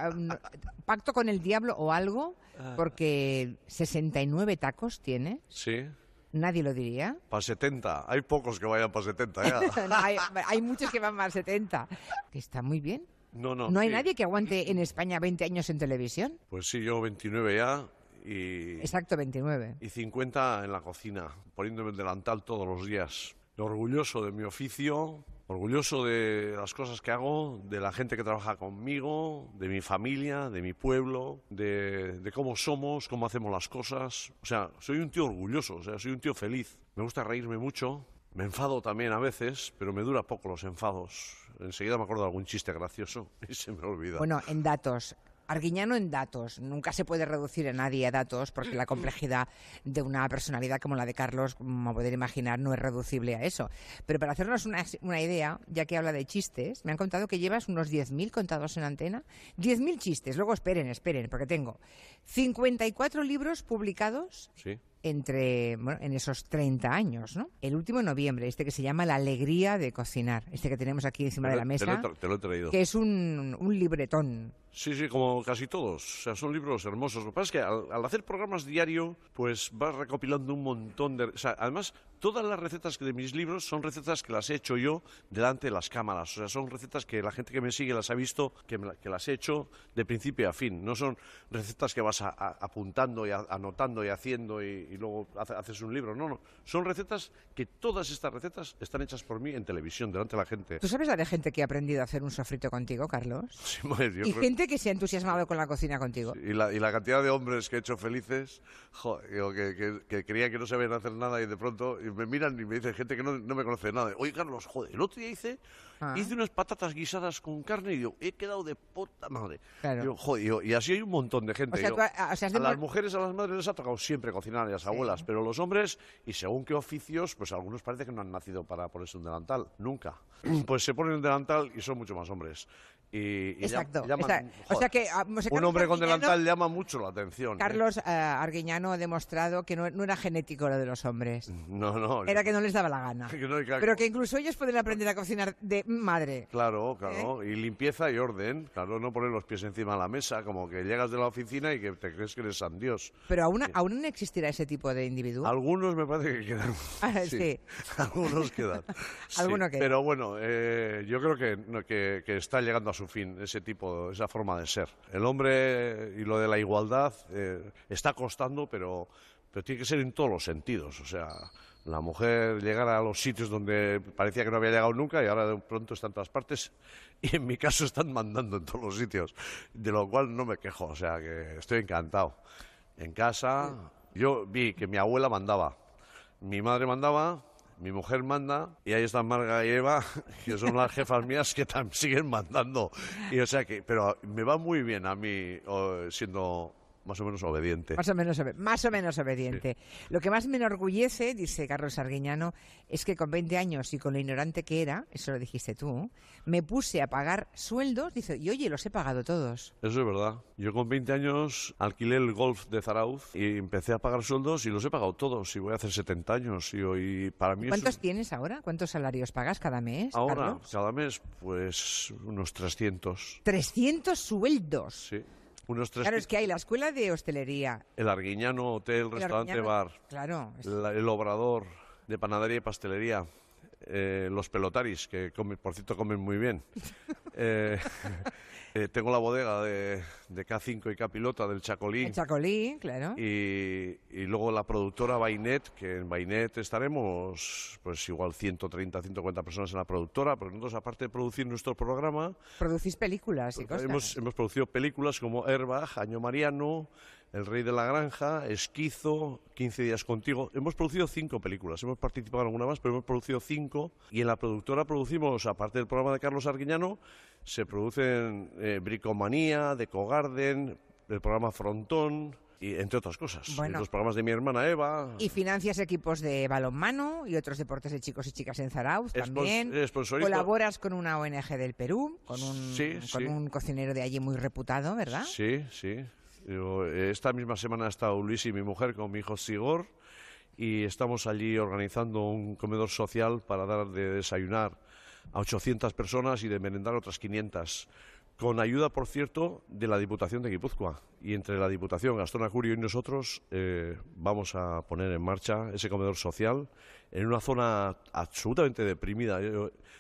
pacto con el diablo o algo, Ah. porque 69 tacos tiene. Sí, Nadie lo diría. para 70. Hay pocos que vayan para 70 ya. No, hay, hay muchos que van más 70. Que está muy bien. No, no. ¿No hay sí. nadie que aguante en España 20 años en televisión? Pues sí, yo 29 ya y, Exacto, 29. y 50 en la cocina, poniéndome el delantal todos los días. Orgulloso de mi oficio, orgulloso de las cosas que hago, de la gente que trabaja conmigo, de mi familia, de mi pueblo, de, cómo somos, cómo hacemos las cosas. O sea, soy un tío orgulloso, o sea, soy un tío feliz. Me gusta reírme mucho, me enfado también a veces, pero me dura poco los enfados. Enseguida me acuerdo de algún chiste gracioso y se me olvida. Bueno, en datos. Arguiñano en datos. Nunca se puede reducir a nadie a datos porque la complejidad de una personalidad como la de Carlos, como poder imaginar, no es reducible a eso. Pero para hacernos una, idea, ya que habla de chistes, me han contado que llevas unos 10.000 contados en antena. 10.000 chistes. Luego esperen, esperen, porque tengo 54 libros publicados Sí. Entre bueno, en esos 30 años, ¿no? El último en noviembre, este que se llama La alegría de cocinar, este que tenemos aquí encima Te de la te lo he mesa, te lo he traído. que es un, un libretón. Sí, sí, como casi todos. O sea, son libros hermosos. Lo que pasa es que al, al hacer programas diario, pues vas recopilando un montón de... O sea, además, todas las recetas de mis libros son recetas que las he hecho yo delante de las cámaras. O sea, son recetas que la gente que me sigue las ha visto, que, me que las he hecho de principio a fin. No son recetas que vas a- a- apuntando y a- anotando y haciendo y, y luego hace- haces un libro. No, no. Son recetas que todas estas recetas están hechas por mí en televisión, delante de la gente. ¿Tú sabes la de gente que ha aprendido a hacer un sofrito contigo, Carlos? Sí, pues, yo y creo- gente que se ha entusiasmado con la cocina contigo. Y la, y la cantidad de hombres que he hecho felices, jo, que, que, que creían que no sabían hacer nada y de pronto y me miran y me dicen gente que no, no me conoce de nada. Oye, Carlos, joder, el otro día hice, Ah. hice unas patatas guisadas con carne y digo, he quedado de puta madre. Claro. Digo, joder, y así hay un montón de gente. O sea, Digo, tú ha- o sea, has a las mujeres, a las madres les ha tocado siempre cocinar a las abuelas, pero los hombres, y según qué oficios, pues algunos parece que no han nacido para ponerse un delantal, nunca. Pues se ponen el delantal y son mucho más hombres. Y, y Exacto. Exacto. O joder, sea que, ah, o sea, un Carlos hombre con delantal llama mucho la atención. ¿eh? Carlos eh, Arguiñano ha demostrado que no, no era genético lo de los hombres. No, no. Era que no les daba la gana. que no que- Pero que incluso ellos pueden aprender a cocinar de madre. Claro, claro. Y limpieza y orden. Claro, no poner los pies encima de la mesa, como que llegas de la oficina y que te crees que eres San Dios. Pero aún, aún existirá ese tipo de individuo. Algunos me parece que quedan. Ah, sí. Algunos quedan. Sí, Alguno queda. Pero bueno, eh, yo creo que, que, que está llegando a su fin ese tipo, esa forma de ser. El hombre y lo de la igualdad eh, está costando, pero, pero tiene que ser en todos los sentidos. O sea, la mujer llegar a los sitios donde parecía que no había llegado nunca y ahora de pronto está en todas partes. Y en mi caso están mandando en todos los sitios, de lo cual no me quejo. O sea, que estoy encantado. En casa, yo vi que mi abuela mandaba. Mi madre mandaba, mi mujer manda, y ahí están Marga y Eva, que son las jefas mías que también siguen mandando. Y o sea que, pero me va muy bien a mí siendo más o menos obediente. Más o menos, más o menos obediente. Lo que más me enorgullece, dice Carlos Arguiñano, es que con 20 años y con lo ignorante que era, eso lo dijiste tú, me puse a pagar sueldos, dice, y oye, los he pagado todos. Eso es verdad. Yo con 20 años alquilé el golf de Zarauz y empecé a pagar sueldos y los he pagado todos. Y voy a hacer 70 años. Y, hoy para mí ¿Cuántos es- tienes ahora? ¿Cuántos salarios pagas cada mes? Ahora, Carlos? cada mes, pues unos 300. 300 sueldos. Sí. Unos 300. Claro, es que hay la escuela de hostelería. El Arguiñano Hotel, El Restaurante, Arguiñano- Bar. Claro. es- La- el Obrador de Panadería y Pastelería. eh, los Pelotaris, que por cierto comen muy bien. Eh, eh, tengo la bodega de, de K5 y K-Pilota del Chacolí. El Chacolí, claro. Y, y luego la productora Bainet, que en Bainet estaremos pues igual 130, 140 personas en la productora, pero nosotros aparte de producir nuestro programa, Producís películas y cosas. hemos, hemos producido películas como Airbag, Año Mariano, El Rey de la Granja, Esquizo, 15 días contigo. Hemos producido cinco películas, hemos participado en alguna más, pero hemos producido cinco. Y en la productora producimos, aparte del programa de Carlos Arguiñano, se producen eh, Bricomanía, Deco Garden, el programa Frontón, y entre otras cosas. Bueno. Los programas de mi hermana Eva. Y financias equipos de balonmano y otros deportes de chicos y chicas en Zarauz también. Colaboras con una ONG del Perú, con un, Sí, con sí. un cocinero de allí muy reputado, ¿verdad? Sí, sí. Esta misma semana ha estado Luis y mi mujer con mi hijo Sigor y estamos allí organizando un comedor social para dar de desayunar a 800 personas y de merendar otras 500 con ayuda, por cierto, de la Diputación de Guipúzcoa. Y entre la Diputación, Gastón Acurio y nosotros eh, vamos a poner en marcha ese comedor social en una zona absolutamente deprimida.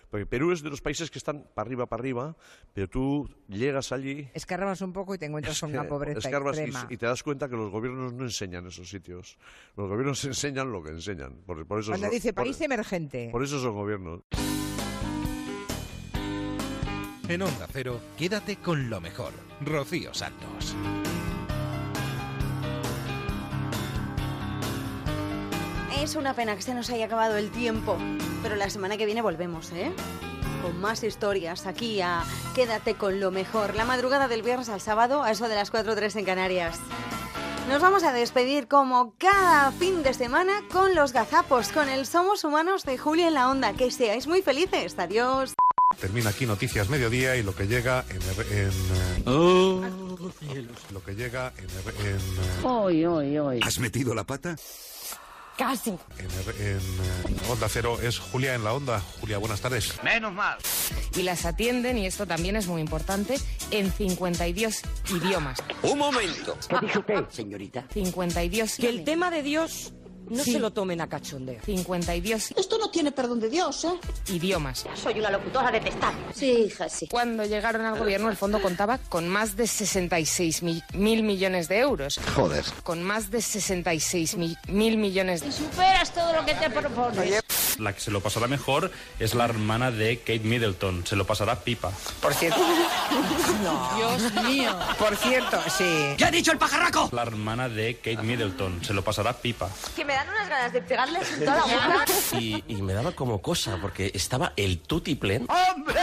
Porque Perú es de los países que están para arriba, para arriba, pero tú llegas allí... Escarbas un poco y te encuentras con una pobreza escarbas y- extrema. y, te das cuenta que los gobiernos no enseñan esos sitios. Los gobiernos enseñan lo que enseñan. Por, por eso Cuando son- dice por- país emergente. por eso son gobiernos. En Onda Cero, quédate con lo mejor. Rocío Santos. Es una pena que se nos haya acabado el tiempo, pero la semana que viene volvemos, ¿eh? Con más historias aquí a Quédate con lo mejor. La madrugada del viernes al sábado a eso de las 4 o 3 en Canarias. Nos vamos a despedir como cada fin de semana con los gazapos, con el Somos Humanos de Julia en la Onda. Que seáis muy felices. Adiós. Termina aquí Noticias Mediodía y lo que llega en... en, eh, Lo que llega en... en eh, Hoy, hoy, hoy. ¿Has metido la pata? Casi. En, en, eh, Onda Cero es Julia en la Onda. Julia, buenas tardes. Menos mal. Y las atienden, y esto también es muy importante, en 52 idiomas. Un momento. ¿Qué dice usted, señorita? 52. Que el tema de Dios no Sí. se lo tomen a cachondeo. 52 Esto no tiene perdón de Dios, ¿eh? idiomas. Soy una locutora detestable. Sí, hija, sí. Cuando llegaron al gobierno, el fondo contaba con más de 66 mi- mil millones de euros. Joder. Con más de 66 mi- mil millones de Superas todo lo que te propones. La que se lo pasará mejor es la hermana de Kate Middleton. Se lo pasará pipa. Por cierto. Dios mío. Por cierto, sí. ¿Qué ha dicho el pajarraco? La hermana de Kate Middleton. Se lo pasará pipa. Que me dan unas ganas de pegarles en toda la boca. Y, y me daba como cosa, porque estaba el tutiplen. ¡Hombre!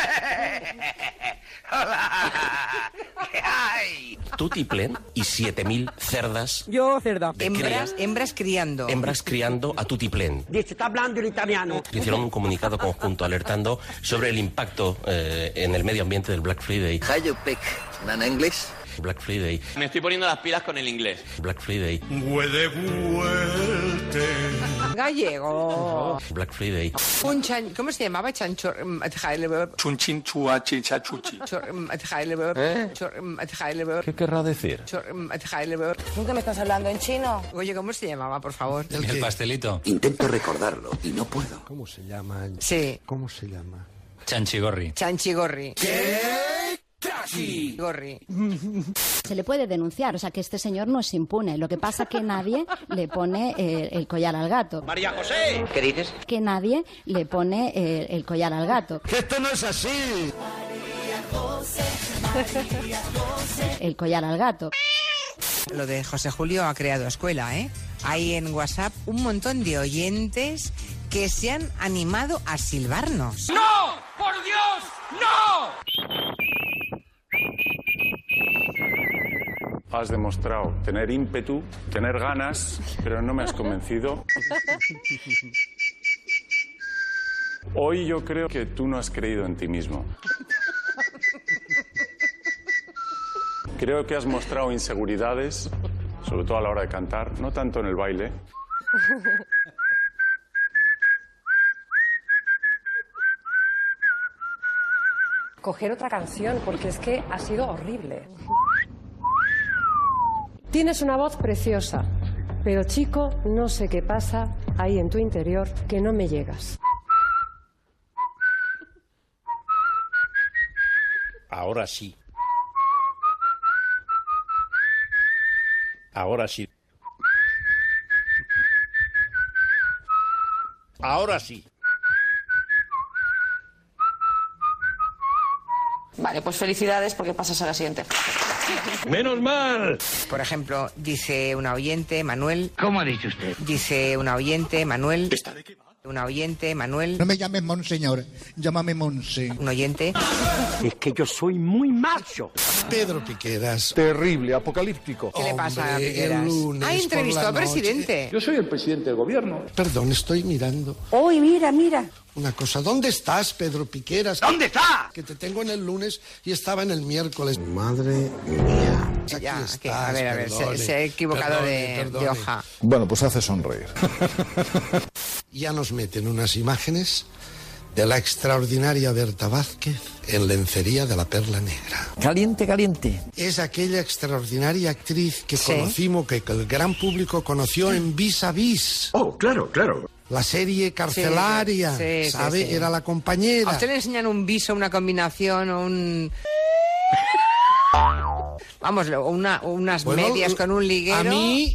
¡Hola! ¿Qué hay? Tutiplen y 7.000 cerdas. Yo, cerda. De Hembras, cría. hembras criando. Hembras criando a tutiplen. Dice, está hablando el italiano. Hicieron un comunicado conjunto alertando sobre el impacto eh, en el medio ambiente del Black Friday. How you pick an English? Black Friday. Me estoy poniendo las pilas con el inglés. Black Friday. Gallego. Black Friday. Un chan... ¿Cómo se llamaba? Chanchor... Chunchin chua chicha chuchi. ¿Eh? ¿Qué querrá decir? ¿Tú que me estás hablando en chino? Oye, ¿cómo se llamaba, por favor? El pastelito. Intento recordarlo y no puedo. ¿Cómo se llama? Sí. ¿Cómo se llama? Chanchigorri. Chanchigorri. Gorri. Se le puede denunciar, o sea que este señor no es impune. Lo que pasa que nadie le pone eh, el collar al gato. María José. ¿Qué dices? Que nadie le pone eh, el collar al gato. Esto no es así. El collar al gato. Lo de José Julio ha creado escuela, ¿eh? Hay en WhatsApp un montón de oyentes que se han animado a silbarnos. ¡No! ¡Por Dios! ¡No! Has demostrado tener ímpetu, tener ganas, pero no me has convencido. Hoy yo creo que tú no has creído en ti mismo. Creo que has mostrado inseguridades, sobre todo a la hora de cantar, no tanto en el baile. coger otra canción porque es que ha sido horrible. Tienes una voz preciosa, pero chico, no sé qué pasa ahí en tu interior que no me llegas. Ahora sí. Ahora sí. Ahora sí. Vale, pues felicidades porque pasas a la siguiente. ¡Menos mal! Por ejemplo, dice una oyente, Manuel. ¿Cómo ha dicho usted? Dice una oyente, Manuel. Una oyente, Manuel. No me llames monseñor, llámame monse. Un oyente. Es que yo soy muy macho. Pedro Piqueras. Terrible, apocalíptico. ¿Qué le pasa a Piqueras? Ah, entrevistó al presidente. Yo soy el presidente del gobierno. Perdón, estoy mirando. Uy, mira, mira. Una cosa, ¿dónde estás, Pedro Piqueras? ¿Dónde está? Que te tengo en el lunes y estaba en el miércoles. Madre mía. Aquí Ya, estás, que- a ver, a ver, se- perdone, se ha equivocado perdone, de- de hoja. Bueno, pues hace sonreír. ya nos meten unas imágenes de la extraordinaria Berta Vázquez en Lencería de la Perla Negra. Caliente, caliente. Es aquella extraordinaria actriz que Sí. conocimos, que el gran público conoció en Vis a Vis. Oh, claro, claro. La serie carcelaria, Sí, sí, ¿sabe? sí. Era la compañera. ¿A usted le enseñan un viso, una combinación o un... Vamos, una, unas Bueno, medias con un liguero? A mí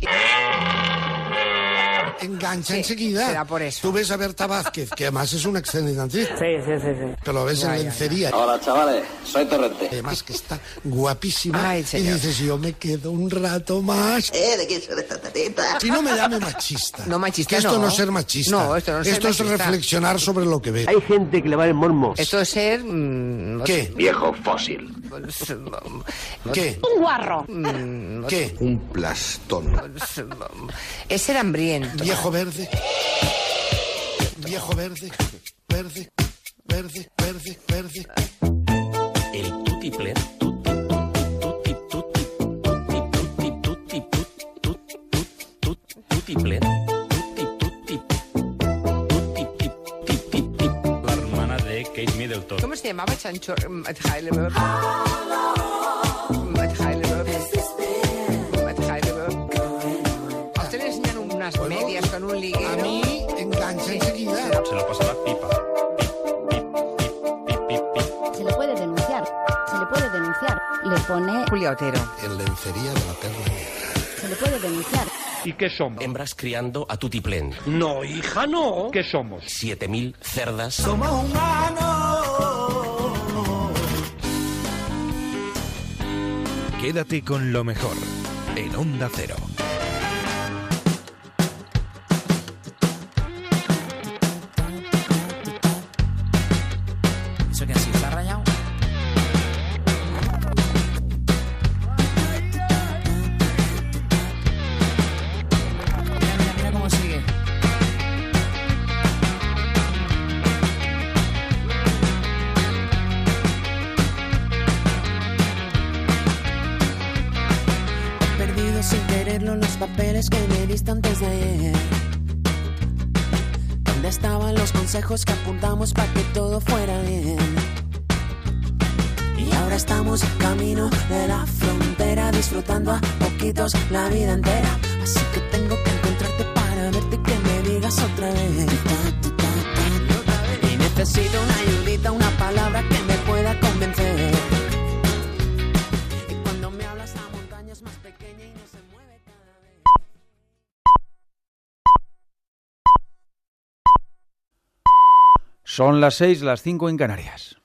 engancha Sí, enseguida. será por eso. Tú ves a Berta Vázquez, que además es una excelente actriz. Sí, sí, sí, sí. Pero lo ves Ya, en ya, lencería. Hola, chavales. Soy Torrente. Además que está guapísima. Ay, y dices, yo me quedo un rato más. ¿Eh? ¿De quién son estas tetitas? Y no me llame machista. No, machista Que esto no, no. es ser machista. No, esto no es ser es machista. reflexionar sobre lo que ve. Hay gente que le va el mormo. Esto es ser... mm, ¿Qué? Viejo fósil. pues, mm, ¿Qué? Un guarro. mm, ¿Qué? Un plastón. mm, Es ser hambriento. Viejo verde. Viejo verde. Verde. Verde. Verde. Verde. El La hermana de Kate Middleton. ¿Cómo se llamaba medias con un liguero? A mí engancha enseguida. Se lo pasa la pipa. Se le puede denunciar. Se le puede denunciar. Le pone. Julia Otero. En lencería de la perla negra. Se le puede denunciar. ¿Y qué somos? Hembras criando a tutiplén. No, hija, no. ¿Qué somos? 7.000 cerdas. Quédate con lo mejor en Onda Cero. A la vida entera. Así que tengo que encontrarte para verte que me digas otra vez. Y necesito una ayudita, una palabra que me pueda convencer. Y cuando me hablas la montaña es más pequeña y no se mueve cada vez. Son las 6, las 5 en Canarias.